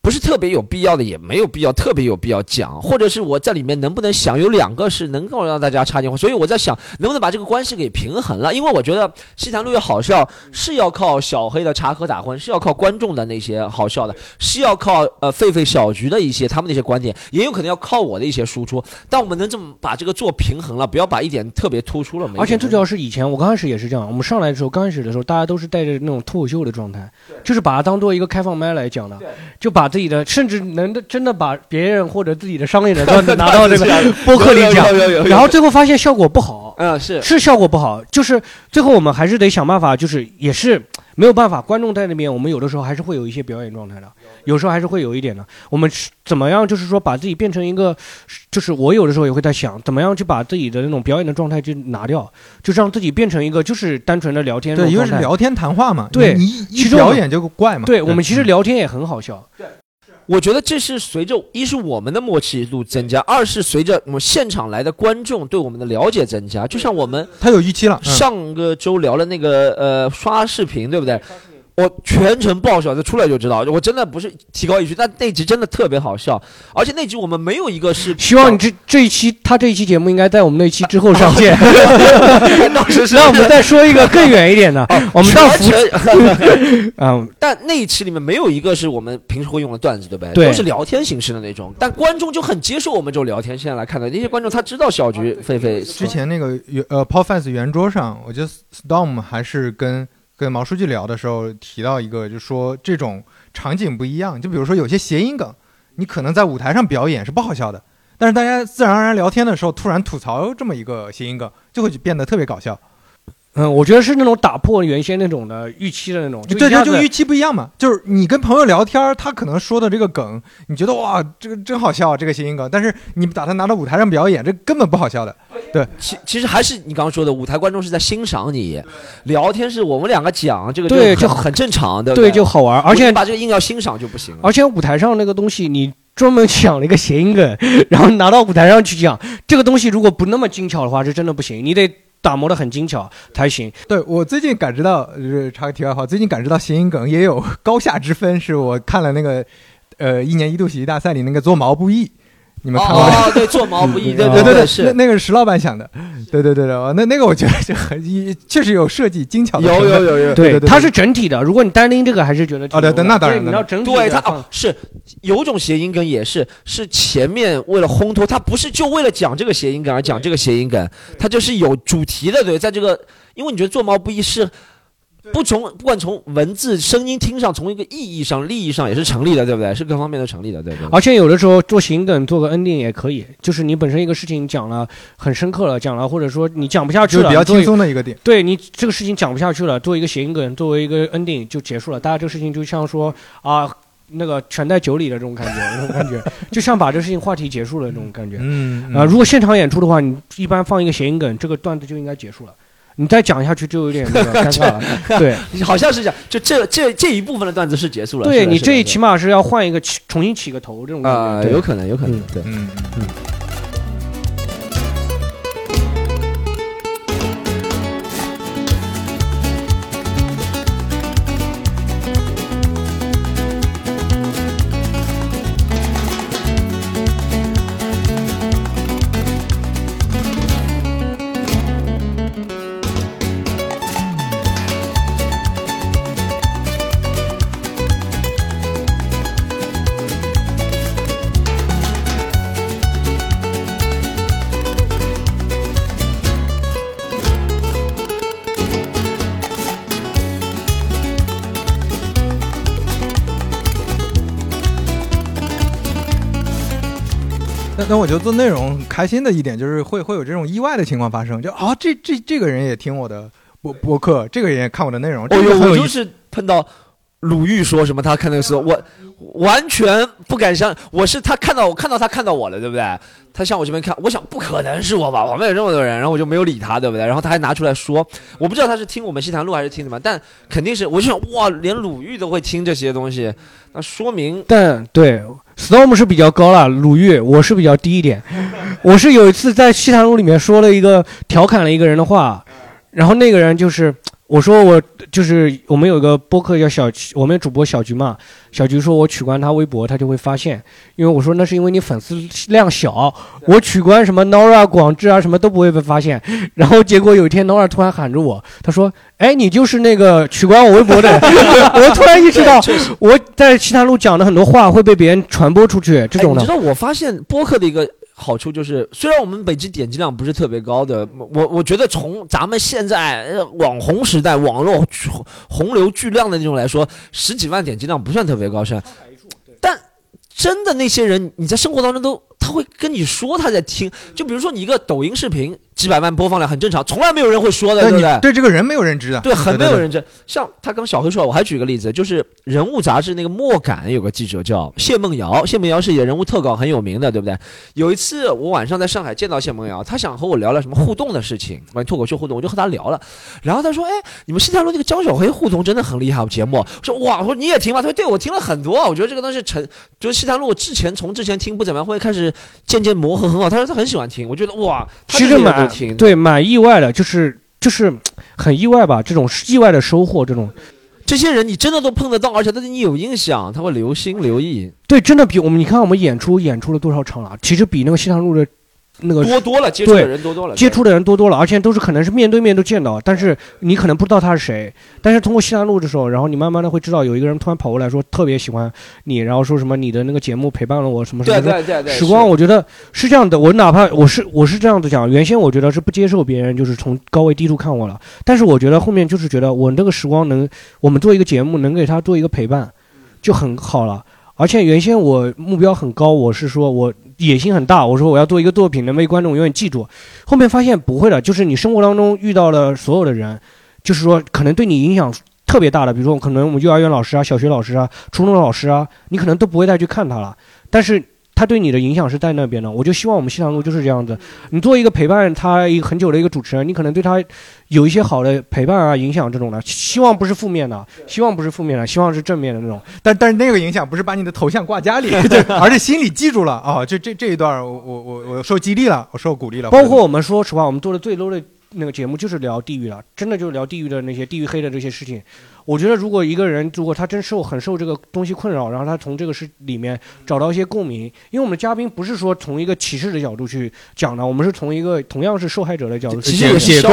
不是特别有必要的，也没有必要特别有必要讲，或者是我在里面能不能想有两个是能够让大家插进话，所以我在想能不能把这个关系给平衡了，因为我觉得西坛路越好笑是要靠小黑的插科打诨，是要靠观众的那些好笑的，是要靠呃狒狒小菊的一些他们那些观点，也有可能要靠我的一些输出，但我们能这么把这个做平衡了，不要把一点特别突出了。而且最主要是以前我刚开始也是这样，我们上来的时候，刚开始的时候，大家都是带着那种脱口秀的状态，就是把它当做一个开放麦来讲的，就把自己的甚至能的真的把别人或者自己的商业的段子拿到这个 播客里讲，然后最后发现效果不好，嗯是。是效果不好，就是最后我们还是得想办法，就是也是没有办法，观众在那边，我们有的时候还是会有一些表演状态的，有。时候还是会有一点的。我们是怎么样，就是说把自己变成一个，就是我有的时候也会在想，怎么样去把自己的那种表演的状态就拿掉，就让自己变成一个就是单纯的聊天对，因为。是聊天谈话嘛，对你一表演就怪嘛。对我们其实聊天也很好笑，我觉得这是随着一是我们的默契度增加，二是随着我们现场来的观众对我们的了解增加。就像我们他有预期了，嗯上个周聊了那个呃刷视频，对不对？我全程爆笑，就出来就知道，我真的不是提高一句，但那集真的特别好笑，而且那集我们没有一个是希望你这这一期他这一期节目应该在我们那期之后上线，那我们再说一个更远一点的，我们到福全 嗯但那一期里面没有一个是我们平时会用的段子，对不对？对都是聊天形式的那种。但观众就很接受我们这种聊天。现在来看的那些观众，他知道小菊、菲菲之前那个圆呃 p o Fans 圆桌上，我觉得 Storm 还是跟跟毛书记聊的时候提到一个，就说这种场景不一样，就比如说有些谐音梗，你可能在舞台上表演是不好笑的，但是大家自然而然聊天的时候突然吐槽这么一个谐音梗，就会变得特别搞笑。嗯，我觉得是那种打破原先那种的预期的那种，对对，就预期不一样嘛，就是你跟朋友聊天，他可能说的这个梗，你觉得哇，这个真好笑，这个谐音梗，但是你把它拿到舞台上表演，这根本不好笑的。对其其实还是你刚刚说的，舞台观众是在欣赏你，聊天是我们两个讲，这个对就就很很正常，对对对就好玩，而且你把这个硬要欣赏就不行了。而且舞台上那个东西，你专门想了一个谐音梗，然后拿到舞台上去讲，这个东西如果不那么精巧的话，是真的不行，你得打磨的很精巧才行。对我最近感知到，就是插个题外话，最近感知到谐音梗也有高下之分，是我看了那个，呃，一年一度喜剧大赛里那个做毛不易，你们看过？哦，对，做毛不易，对对对，对是。那个是石老板想的，对对对对，哦那那个我觉得就很确实有设计精巧的有，有有有，对对对它是整体的。如果你单拎这个，还是觉得挺哦对对那当然对你要整体对它哦是有种谐音梗也是是前面为了烘托，它不是就为了讲这个谐音梗而讲这个谐音梗，它就是有主题的，对，在这个，因为你觉得做毛不易是。不从不管从文字、声音听上，从一个意义上、利益上也是成立的，对不对？是各方面都成立的，对不对？而且有的时候做谐音梗做个 ending 也可以，就是你本身一个事情讲了很深刻了，讲了或者说你讲不下去了，就是比较轻松的一个点。对你这个事情讲不下去了，做一个谐音梗，作为一个 ending 就结束了。大家这个事情就像说啊，那个全在酒里的这种感觉，那种 感觉，就像把这事情话题结束了那种感觉。嗯啊、如果现场演出的话，你一般放一个谐音梗，这个段子就应该结束了。你再讲下去就有点那个 尴尬了。对，好像是这样，就这这这一部分的段子是结束了。对你这起码是要换一个起重新起个头这种感啊、有可能，有可能，嗯对。嗯嗯那那我觉得做内容开心的一点就是会会有这种意外的情况发生，就啊这这这个人也听我的播播客，这个人也看我的内容。我就是碰到鲁豫说什么，他看那个时候，我完全不敢相，我是他看到我，看到他看到我了，对不对？他向我这边看，我想不可能是我吧，旁边有这么多人，然后我就没有理他，对不对？然后他还拿出来说，我不知道他是听我们西坛路还是听什么，但肯定是，我就想哇，连鲁豫都会听这些东西，那说明但对 Storm 是比较高了，鲁豫我是比较低一点。我是有一次在西坛路里面说了一个调侃了一个人的话，然后那个人就是我说我就是我们有个播客叫小，我们主播小菊嘛，小菊说我取关他微博，他就会发现，因为我说那是因为你粉丝量小，我取关什么 Nora 广志啊什么都不会被发现，然后结果有一天 Nora 突然喊着我，他说，哎你就是那个取关我微博的人，我突然意识到我在其他路讲的很多话会被别人传播出去，这种的。哎你知。道我发现播客的一个好处就是，虽然我们每期点击量不是特别高的，我我觉得从咱们现在呃网红时代、网络巨洪流巨量的那种来说，十几万点击量不算特别高，是吧？但真的那些人，你在生活当中都他会跟你说他在听，就比如说你一个抖音视频几百万播放量很正常，从来没有人会说的，对对不对？对这个人没有认知的，对，很没有对认知。像他跟小黑说，我还举个例子，就是人物杂志那个墨感有个记者叫谢梦瑶，谢梦瑶是演人物特稿很有名的，对不对？有一次我晚上在上海见到谢梦瑶，他想和我聊聊什么互动的事情，关于脱口秀互动，我就和他聊了。然后他说：“哎，你们西坛路那个张小黑互动真的很厉害，节目。”我说：“哇，我说你也听吗？”他说：“对，我听了很多。我觉得这个东西成，就是西坛路之前从之前听不怎么样，会开始渐渐磨合很好。他说他很喜欢听，我觉得哇，其实蛮听，对蛮意外的，就是就是很意外吧，这种意外的收获，这种这些人你真的都碰得到，而且他对你有印象，他会留心留意。对，真的比我们你看我们演出演出了多少场了，其实比那个西塘路的那个多多了，接触的人多多了，接触的人多多了，而且都是可能是面对面都见到，但是你可能不知道他是谁。但是通过西南路的时候，然后你慢慢的会知道有一个人突然跑过来说特别喜欢你，然后说什么你的那个节目陪伴了我什么什么的。对对对，时光，我觉得是这样的。我哪怕我是我是这样子讲，原先我觉得是不接受别人就是从高位低处看我了，但是我觉得后面就是觉得我那个时光能，我们做一个节目能给他做一个陪伴，就很好了。而且原先我目标很高，我是说我野心很大，我说我要做一个作品能被观众永远记住。后面发现不会的，就是你生活当中遇到的所有的人，就是说可能对你影响特别大的，比如说可能我们幼儿园老师啊、小学老师啊、初中老师啊，你可能都不会再去看他了，但是。他对你的影响是在那边的，我就希望我们西塘路就是这样子。你作为一个陪伴他一个很久的一个主持人，你可能对他有一些好的陪伴啊、影响这种的，希望不是负面的，希望不是负面的，希望是正面的那种。但但是那个影响不是把你的头像挂家里，对，而是心里记住了啊、这这这一段我我我我受激励了，我受鼓励了。包括我们说实话，我们做的最 low 的那个节目就是聊地狱了，真的就是聊地狱的那些地狱黑的这些事情。我觉得如果一个人如果他真受很受这个东西困扰，然后他从这个事里面找到一些共鸣，因为我们的嘉宾不是说从一个歧视的角度去讲的，我们是从一个同样是受害者的角度。其实也解构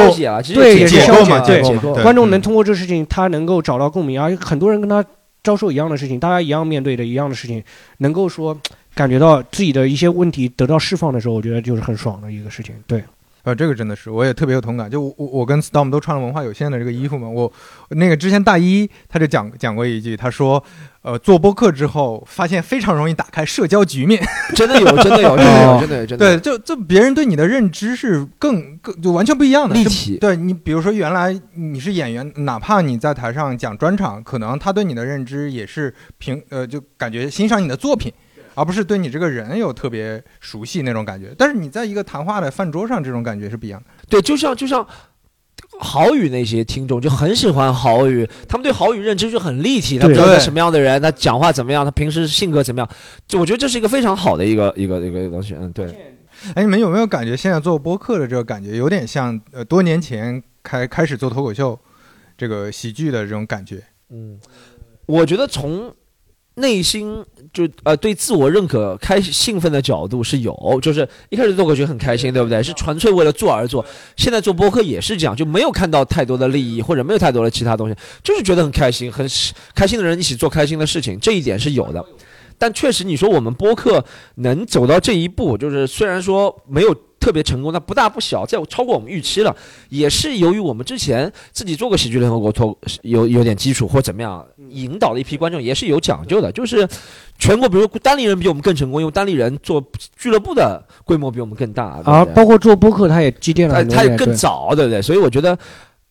对也是解消解对构嘛对嗯观众能通过这个事情，他能够找到共鸣，而很多人跟他遭受一样的事情，大家一样面对的一样的事情，能够说感觉到自己的一些问题得到释放的时候，我觉得就是很爽的一个事情。对，呃，这个真的是，我也特别有同感。就我我我跟 Storm 都穿了文化有限的这个衣服嘛，我那个之前大一他就讲讲过一句，他说，呃，做播客之后发现非常容易打开社交局面。真的有，真的有，真的有，真的有，真的对，就就别人对你的认知是更更就完全不一样的，立体。对你，比如说原来你是演员，哪怕你在台上讲专场，可能他对你的认知也是平呃，就感觉欣赏你的作品，而不是对你这个人有特别熟悉那种感觉。但是你在一个谈话的饭桌上，这种感觉是不一样的。对，就像就像郝宇那些听众就很喜欢郝宇，他们对郝宇认知就很立体，他对知道他什么样的人，他讲话怎么样，他平时性格怎么样，就我觉得这是一个非常好的一个一个一个东西。嗯，对，哎，你们有没有感觉现在做播客的这个感觉有点像呃多年前开开始做脱口秀这个喜剧的这种感觉？嗯，我觉得从内心就呃对自我认可开兴奋的角度是有，就是一开始做过觉得很开心，对不对？是纯粹为了做而做。现在做播客也是这样，就没有看到太多的利益或者没有太多的其他东西，就是觉得很开心，很开心的人一起做开心的事情，这一点是有的。但确实，你说我们播客能走到这一步，就是虽然说没有特别成功，那不大不小，在超过我们预期了，也是由于我们之前自己做过喜剧联合国脱有有点基础或怎么样，引导了一批观众，也是有讲究的。就是全国，比如单立人比我们更成功，因为单立人做俱乐部的规模比我们更大，啊，包括做播客，他也积淀了他他更早，对不对？所以我觉得，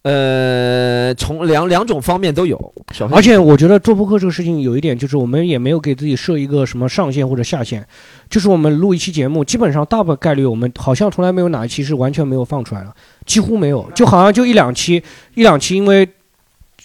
呃，从两两种方面都有。而且我觉得做播客这个事情有一点，就是我们也没有给自己设一个什么上限或者下限，就是我们录一期节目，基本上大部分概率我们好像从来没有哪一期是完全没有放出来的，几乎没有，就好像就一两期，一两期因为。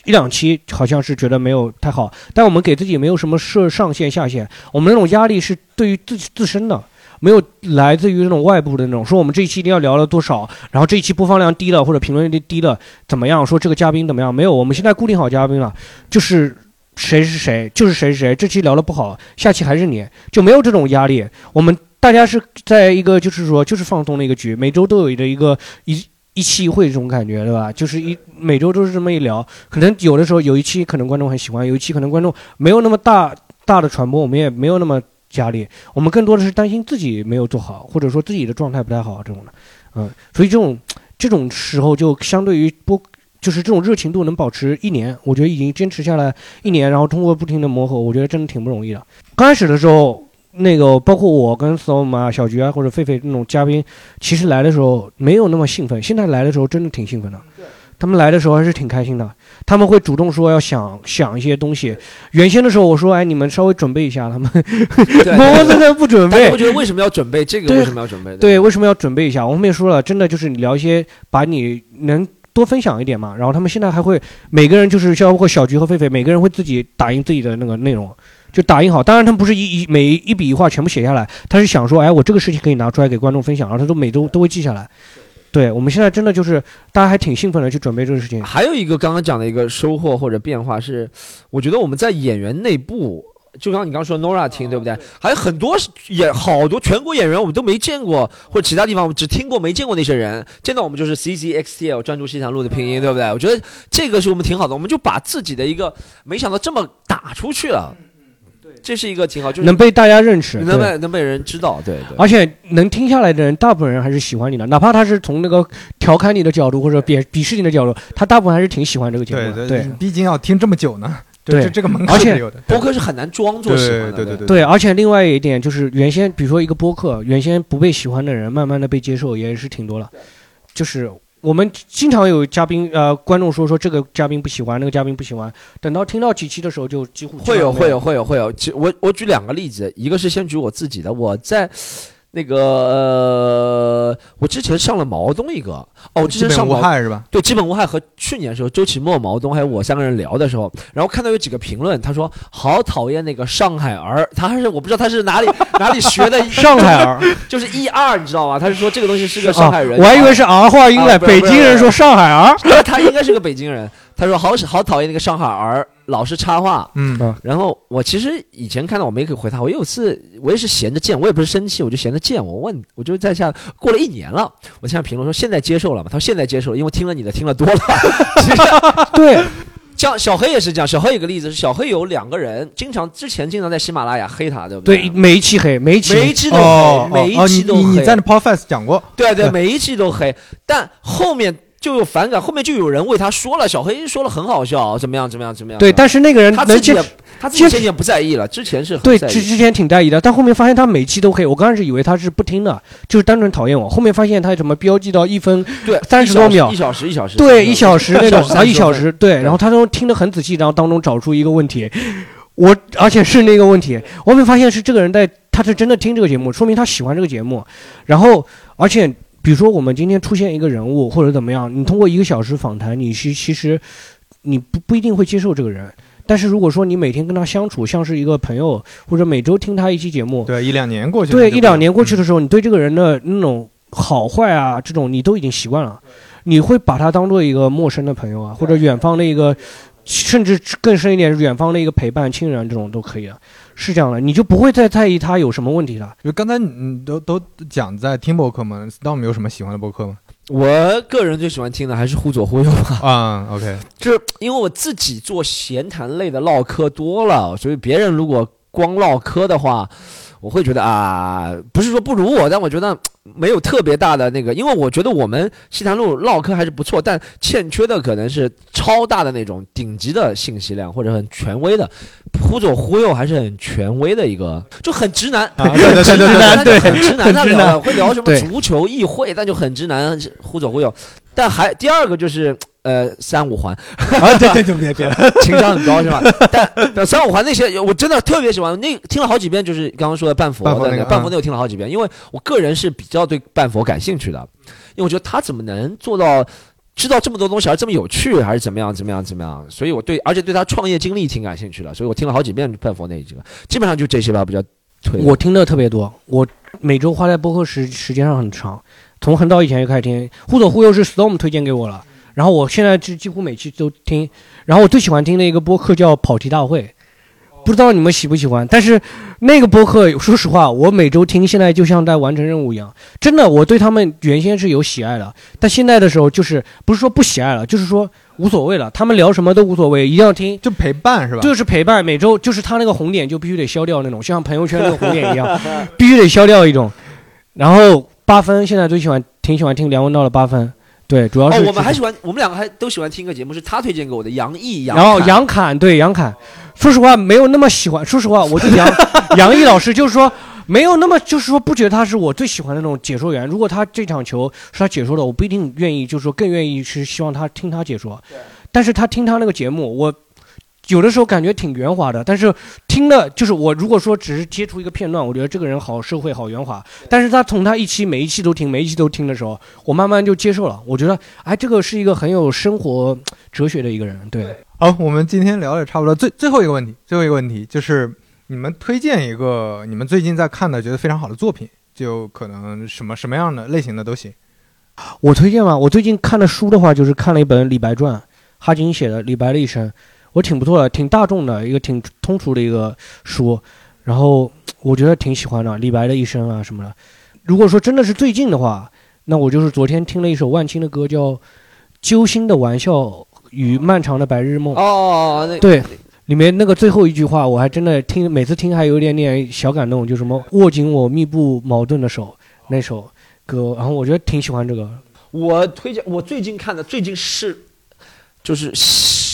一两期好像是觉得没有太好，但我们给自己没有什么设上限下限，我们那种压力是对于自己自身的，没有来自于那种外部的那种，说我们这一期一定要聊了多少，然后这一期播放量低了或者评论率低了怎么样，说这个嘉宾怎么样，没有，我们现在固定好嘉宾了，就是谁是谁，就是谁是谁。这期聊的不好，下期还是你，就没有这种压力。我们大家是在一个就是说就是放松的一个局，每周都有的一个一一期一会这种感觉，对吧？就是一每周都是这么一聊，可能有的时候有一期可能观众很喜欢，有一期可能观众没有那么大大的传播，我们也没有那么压力，我们更多的是担心自己没有做好，或者说自己的状态不太好这种的，嗯，所以这种这种时候就相对于不。就是这种热情度能保持一年，我觉得已经坚持下来一年，然后通过不停的磨合，我觉得真的挺不容易的。刚开始的时候，那个包括我跟小马、小菊啊或者狒狒那种嘉宾，其实来的时候没有那么兴奋，现在来的时候真的挺兴奋的。他们来的时候还是挺开心的，他们会主动说要想想一些东西。原先的时候我说，哎，你们稍微准备一下，他们对我真的不准备我。觉得为什么要准备这个？为什么要准备？对，为什么要准备一下？我们也说了，真的就是你聊一些，把你能多分享一点嘛。然后他们现在还会每个人就是像包括小菊和狒狒，每个人会自己打印自己的那个内容，就打印好。当然他们不是一一每一笔一画全部写下来，他是想说，哎，我这个事情可以拿出来给观众分享，然后他都每周都会记下来。对我们现在真的就是大家还挺兴奋的去准备这个事情。还有一个刚刚讲的一个收获或者变化是，我觉得我们在演员内部，就刚刚你刚刚说 Nora 听对不对？还有很多演好多全国演员我们都没见过，或者其他地方我们只听过没见过那些人，见到我们就是 C C X T L 专注西塘路的拼音对不对？我觉得这个是我们挺好的，我们就把自己的一个没想到这么打出去了，这是一个挺好，就是能被大家认识，能被能被人知道，对对。而且能听下来的人，大部分人还是喜欢你的，哪怕他是从那个调侃你的角度或者鄙鄙视你的角度，他大部分还是挺喜欢这个节目的。对毕竟要听这么久呢，对这这个门而且槛是有的。播客是很难装作喜欢的，对对对对，而且另外一点就是，原先比如说一个播客，原先不被喜欢的人，慢慢的被接受也是挺多了。就是我们经常有嘉宾呃观众说说这个嘉宾不喜欢，那个嘉宾不喜欢，等到听到几期的时候就几乎会有会有会有会有。其我我举两个例子，一个是先举我自己的，我在那个呃，我之前上了毛东一个哦，我之前上过害是吧？对基本无害和去年的时候周奇墨、毛东还有我三个人聊的时候，然后看到有几个评论，他说好讨厌那个上海儿，他还是我不知道他是哪里 哪里学的上海儿，就是 E 二，你知道吗？他是说这个东西是个上海人，啊，我还以为是儿化音啊嘞，不是不是北京人说上海儿，他他应该是个北京人，他说好好讨厌那个上海儿老是插话，嗯。啊。然后我其实以前看到我没给回他，我有次我也是闲着贱，我也不是生气，我就闲着贱，我问我就在下过了一年了，我现在评论说现在接受了嘛？他说现在接受了，因为听了你的听了多了。其实对，像小黑也是这样，小黑有个例子是小黑有两个人，经常之前经常在喜马拉雅黑他，对不对，每一期黑，每一期每一期都哦黑，每一期都黑。你你在那 Podcast 讲过，对对，对。每一期都黑，但后面就有反感，后面就有人为他说了，小黑说了很好笑，怎么样怎么样怎么样。对，但是那个人他自己他自己渐渐不在意了，之前是很对，之之前挺在意的，但后面发现他每期都黑。我刚开始以为他是不听的，就是单纯讨厌我。后面发现他什么标记到一分，对，三十多秒一小时 一小时，对，一小时那种啊，一小时。时，对。然后他都听得很仔细，然后当中找出一个问题，我而且是那个问题，我后面发现是这个人在，他是真的听这个节目，说明他喜欢这个节目。然后而且比如说我们今天出现一个人物或者怎么样，你通过一个小时访谈，你是其实你不不一定会接受这个人。但是如果说你每天跟他相处，像是一个朋友，或者每周听他一期节目，对，一两年过去对，一两年过去的时候，你对这个人的那种好坏啊，这种你都已经习惯了，你会把他当做一个陌生的朋友啊，或者远方的一个，甚至更深一点，远方的一个陪伴、亲人这种都可以的，是这样的，你就不会再在意他有什么问题了。就刚才你都都讲在听播客吗？Storm 有什么喜欢的播客吗？我个人最喜欢听的还是忽左忽右吧，啊，OK，就是因为我自己做闲谈类的唠嗑多了，所以别人如果光唠嗑的话，我会觉得啊，不是说不如我，但我觉得没有特别大的那个，因为我觉得我们西坛路唠嗑还是不错，但欠缺的可能是超大的那种顶级的信息量或者很权威的，忽左忽右还是很权威的一个，就很直男，啊 对对对对对他就很直男，他很直男聊会聊什么足球、议会，但就很直男，忽左忽右。但还第二个就是呃三五环，啊，对对对，别别，情商很高是吧？但但三五环那些我真的特别喜欢，那听了好几遍，就是刚刚说的半佛的半佛那个嗯半佛那我听了好几遍，因为我个人是比较对半佛感兴趣的，因为我觉得他怎么能做到知道这么多东西而这么有趣，还是怎么样怎么样怎么样，所以我对而且对他创业经历挺感兴趣的，所以我听了好几遍半佛那几个，基本上就这些吧，比较推。我听的特别多，我每周花在播客时时间上很长，从很早以前就开始听，忽左忽右是 Storm 推荐给我了，然后我现在就几乎每期都听，然后我最喜欢听的一个播客叫跑题大会，不知道你们喜不喜欢，但是那个播客说实话，我每周听，现在就像在完成任务一样，真的，我对他们原先是有喜爱的，但现在的时候就是不是说不喜爱了，就是说无所谓了，他们聊什么都无所谓，一定要听。就陪伴是吧？就是陪伴，每周就是他那个红点就必须得消掉那种，像朋友圈那个红点一样，必须得消掉一种。然后八分现在最喜欢挺喜欢听梁文道的八分，对，主要是、哦，我们还喜欢，我们两个还都喜欢听一个节目，是他推荐给我的，杨毅杨，然后杨侃对杨侃，说实话没有那么喜欢，说实话我对杨 杨毅老师就是说没有那么就是说不觉得他是我最喜欢的那种解说员。如果他这场球是他解说的，我不一定愿意，就是说更愿意是希望他听他解说。但是他听他那个节目，我有的时候感觉挺圆滑的，但是听了就是我如果说只是接触一个片段，我觉得这个人好社会好圆滑。但是他从他一期每一期都听，每一期都听的时候，我慢慢就接受了。我觉得哎，这个是一个很有生活哲学的一个人，对。好，我们今天聊的差不多，最最后一个问题，最后一个问题就是你们推荐一个你们最近在看的觉得非常好的作品，就可能什么什么样的类型的都行。我推荐嘛，我最近看的书的话，就是看了一本《李白传》，哈金写的李白的一生，我挺不错的，挺大众的一个挺通俗的一个书，然后我觉得挺喜欢的，李白的一生啊什么的。如果说真的是最近的话，那我就是昨天听了一首万青的歌，叫《揪心的玩笑与漫长的白日梦》。哦，那对，里面那个最后一句话，我还真的听，每次听还有一点点小感动，就什么握紧我密不矛盾的手那首歌，然后我觉得挺喜欢这个。我推荐我最近看的，最近是就是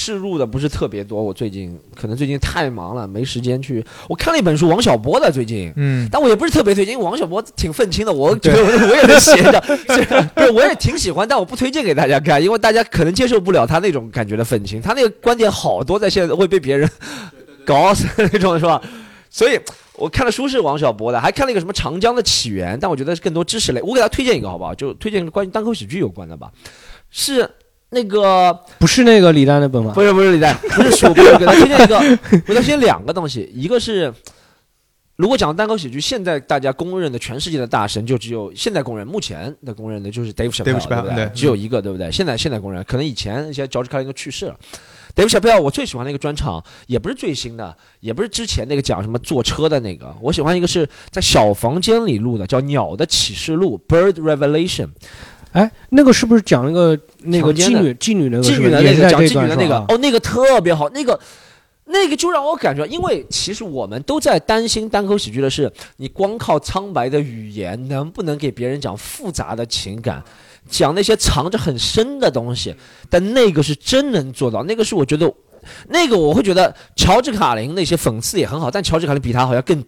试入的不是特别多。我最近可能最近太忙了，没时间去。我看了一本书，王小波的最近。嗯，但我也不是特别推荐，因为王小波挺愤青的，我觉得我也能写的，是不是？我也挺喜欢，但我不推荐给大家看，因为大家可能接受不了他那种感觉的愤青，他那个观点好多在现在会被别人搞死那种，是吧？所以我看的书是王小波的，还看了一个什么《长江的起源》，但我觉得是更多知识类。我给他推荐一个好不好？就推荐关于单口喜剧有关的吧，是那个不是那个李诞那本吗？不是不是李诞，不是书，不是给他 推荐一个，给他推荐两个东西，一个是。如果讲单口喜剧，现在大家公认的全世界的大神，就只有现在公认，目前的公认的就是 Dave Chappelle，对不对？对只有一个，对不对？现在现在公认，可能以前一些 George Carlin 都去世了。Dave Chappelle 我最喜欢的一个专场，也不是最新的，也不是之前那个讲什么坐车的那个，我喜欢一个是在小房间里录的，叫《鸟的启示录》（Bird Revelation）。哎，那个是不是讲那个那个妓女妓女那个妓女的那个讲妓女的那个。哦，那个特别好，那个那个就让我感觉，因为其实我们都在担心单口喜剧的是，你光靠苍白的语言能不能给别人讲复杂的情感，讲那些藏着很深的东西，但那个是真能做到，那个是我觉得。那个我会觉得乔治卡林那些讽刺也很好，但乔治卡林比他好像更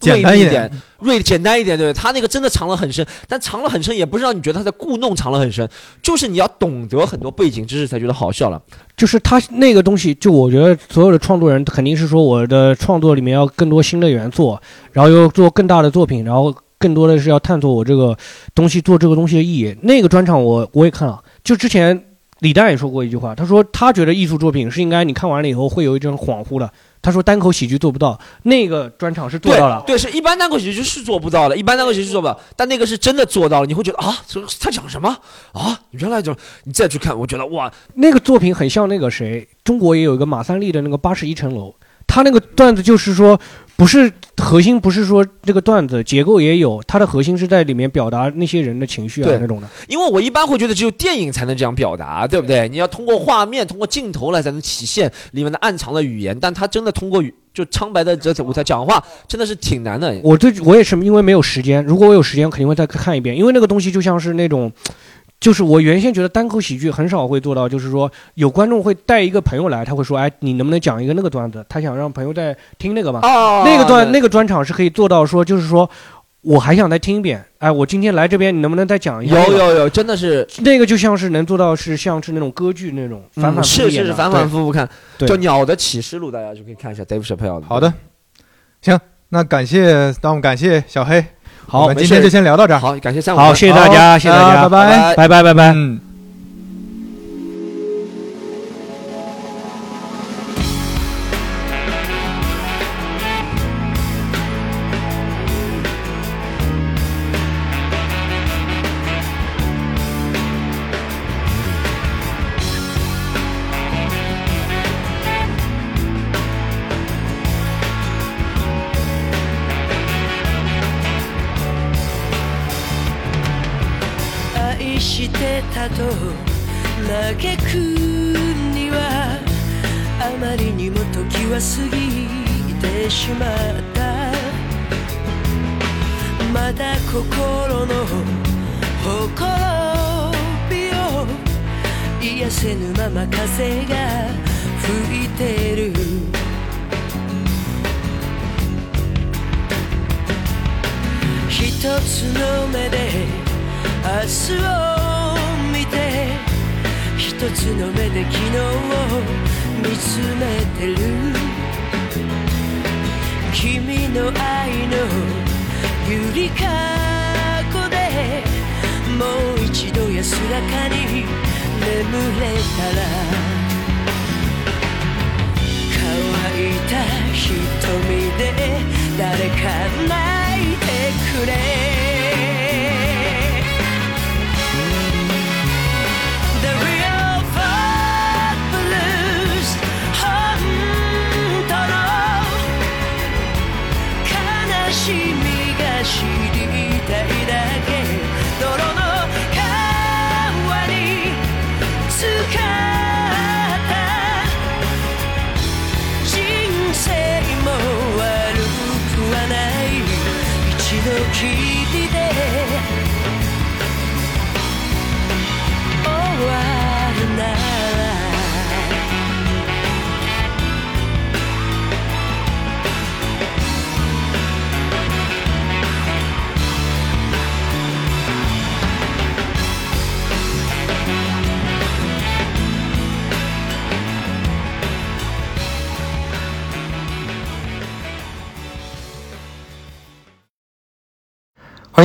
简单一点，锐简单一点，对？他那个真的藏了很深，但藏了很深也不是让你觉得他在故弄藏了很深，就是你要懂得很多背景知识才觉得好笑了。就是他那个东西，就我觉得所有的创作人肯定是说我的创作里面要更多新的元素，然后又做更大的作品，然后更多的是要探索我这个东西做这个东西的意义。那个专场我我也看了，就之前李诞也说过一句话，他说他觉得艺术作品是应该你看完了以后会有一种恍惚的。他说单口喜剧做不到，那个专场是做到了。对，是一般单口喜剧是做不到的，一般单口喜剧是做不到，但那个是真的做到了。你会觉得啊，这他讲什么啊？原来就你再去看，我觉得哇，那个作品很像那个谁，中国也有一个马三立的那个八十一层楼，他那个段子就是说。不是核心，不是说这个段子结构也有，它的核心是在里面表达那些人的情绪啊那种的。因为我一般会觉得只有电影才能这样表达，对不对？你要通过画面、通过镜头来才能体现里面的暗藏的语言。但他真的通过语就苍白的这舞台讲话，真的是挺难的。我对我也是因为没有时间，如果我有时间，肯定会再看一遍。因为那个东西就像是那种。就是我原先觉得单口喜剧很少会做到，就是说有观众会带一个朋友来，他会说：“哎，你能不能讲一个那个段子？”他想让朋友在听那个嘛。哦。那个段那个专场是可以做到说，就是说我还想再听一遍。哎，我今天来这边，你能不能再讲一下？有有有，真的是那个就像是能做到是像是那种歌剧那种反反复复是是是反反复复看，叫《鸟的启示录》，大家就可以看一下 Dave Chappelle 的。好的，行，那感谢，那我们感谢小黑。好，我们今天就先聊到这儿。好，感谢三五。好，谢谢大家，谢谢大家，拜拜，拜拜，拜拜。嗯。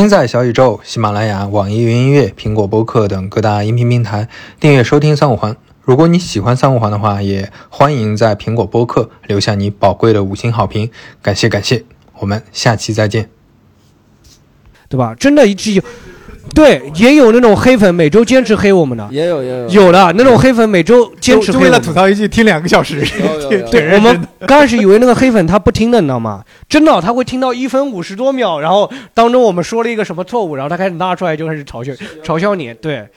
在小宇宙、喜马拉雅、网易云音乐、苹果播客等各大音频平台订阅收听三五环。如果你喜欢三五环的话，也欢迎在苹果播客留下你宝贵的五星好评，感谢感谢。我们下期再见，对吧？真的，一直有。对，也有那种黑粉每周坚持黑我们的，也有也有有的那种黑粉每周坚持，就为了吐槽一句听两个小时。对，我们刚开始以为那个黑粉他不听的，你知道吗？真的，他会听到一分五十多秒，然后当中我们说了一个什么错误，然后他开始拉出来就开始嘲笑嘲笑你。对，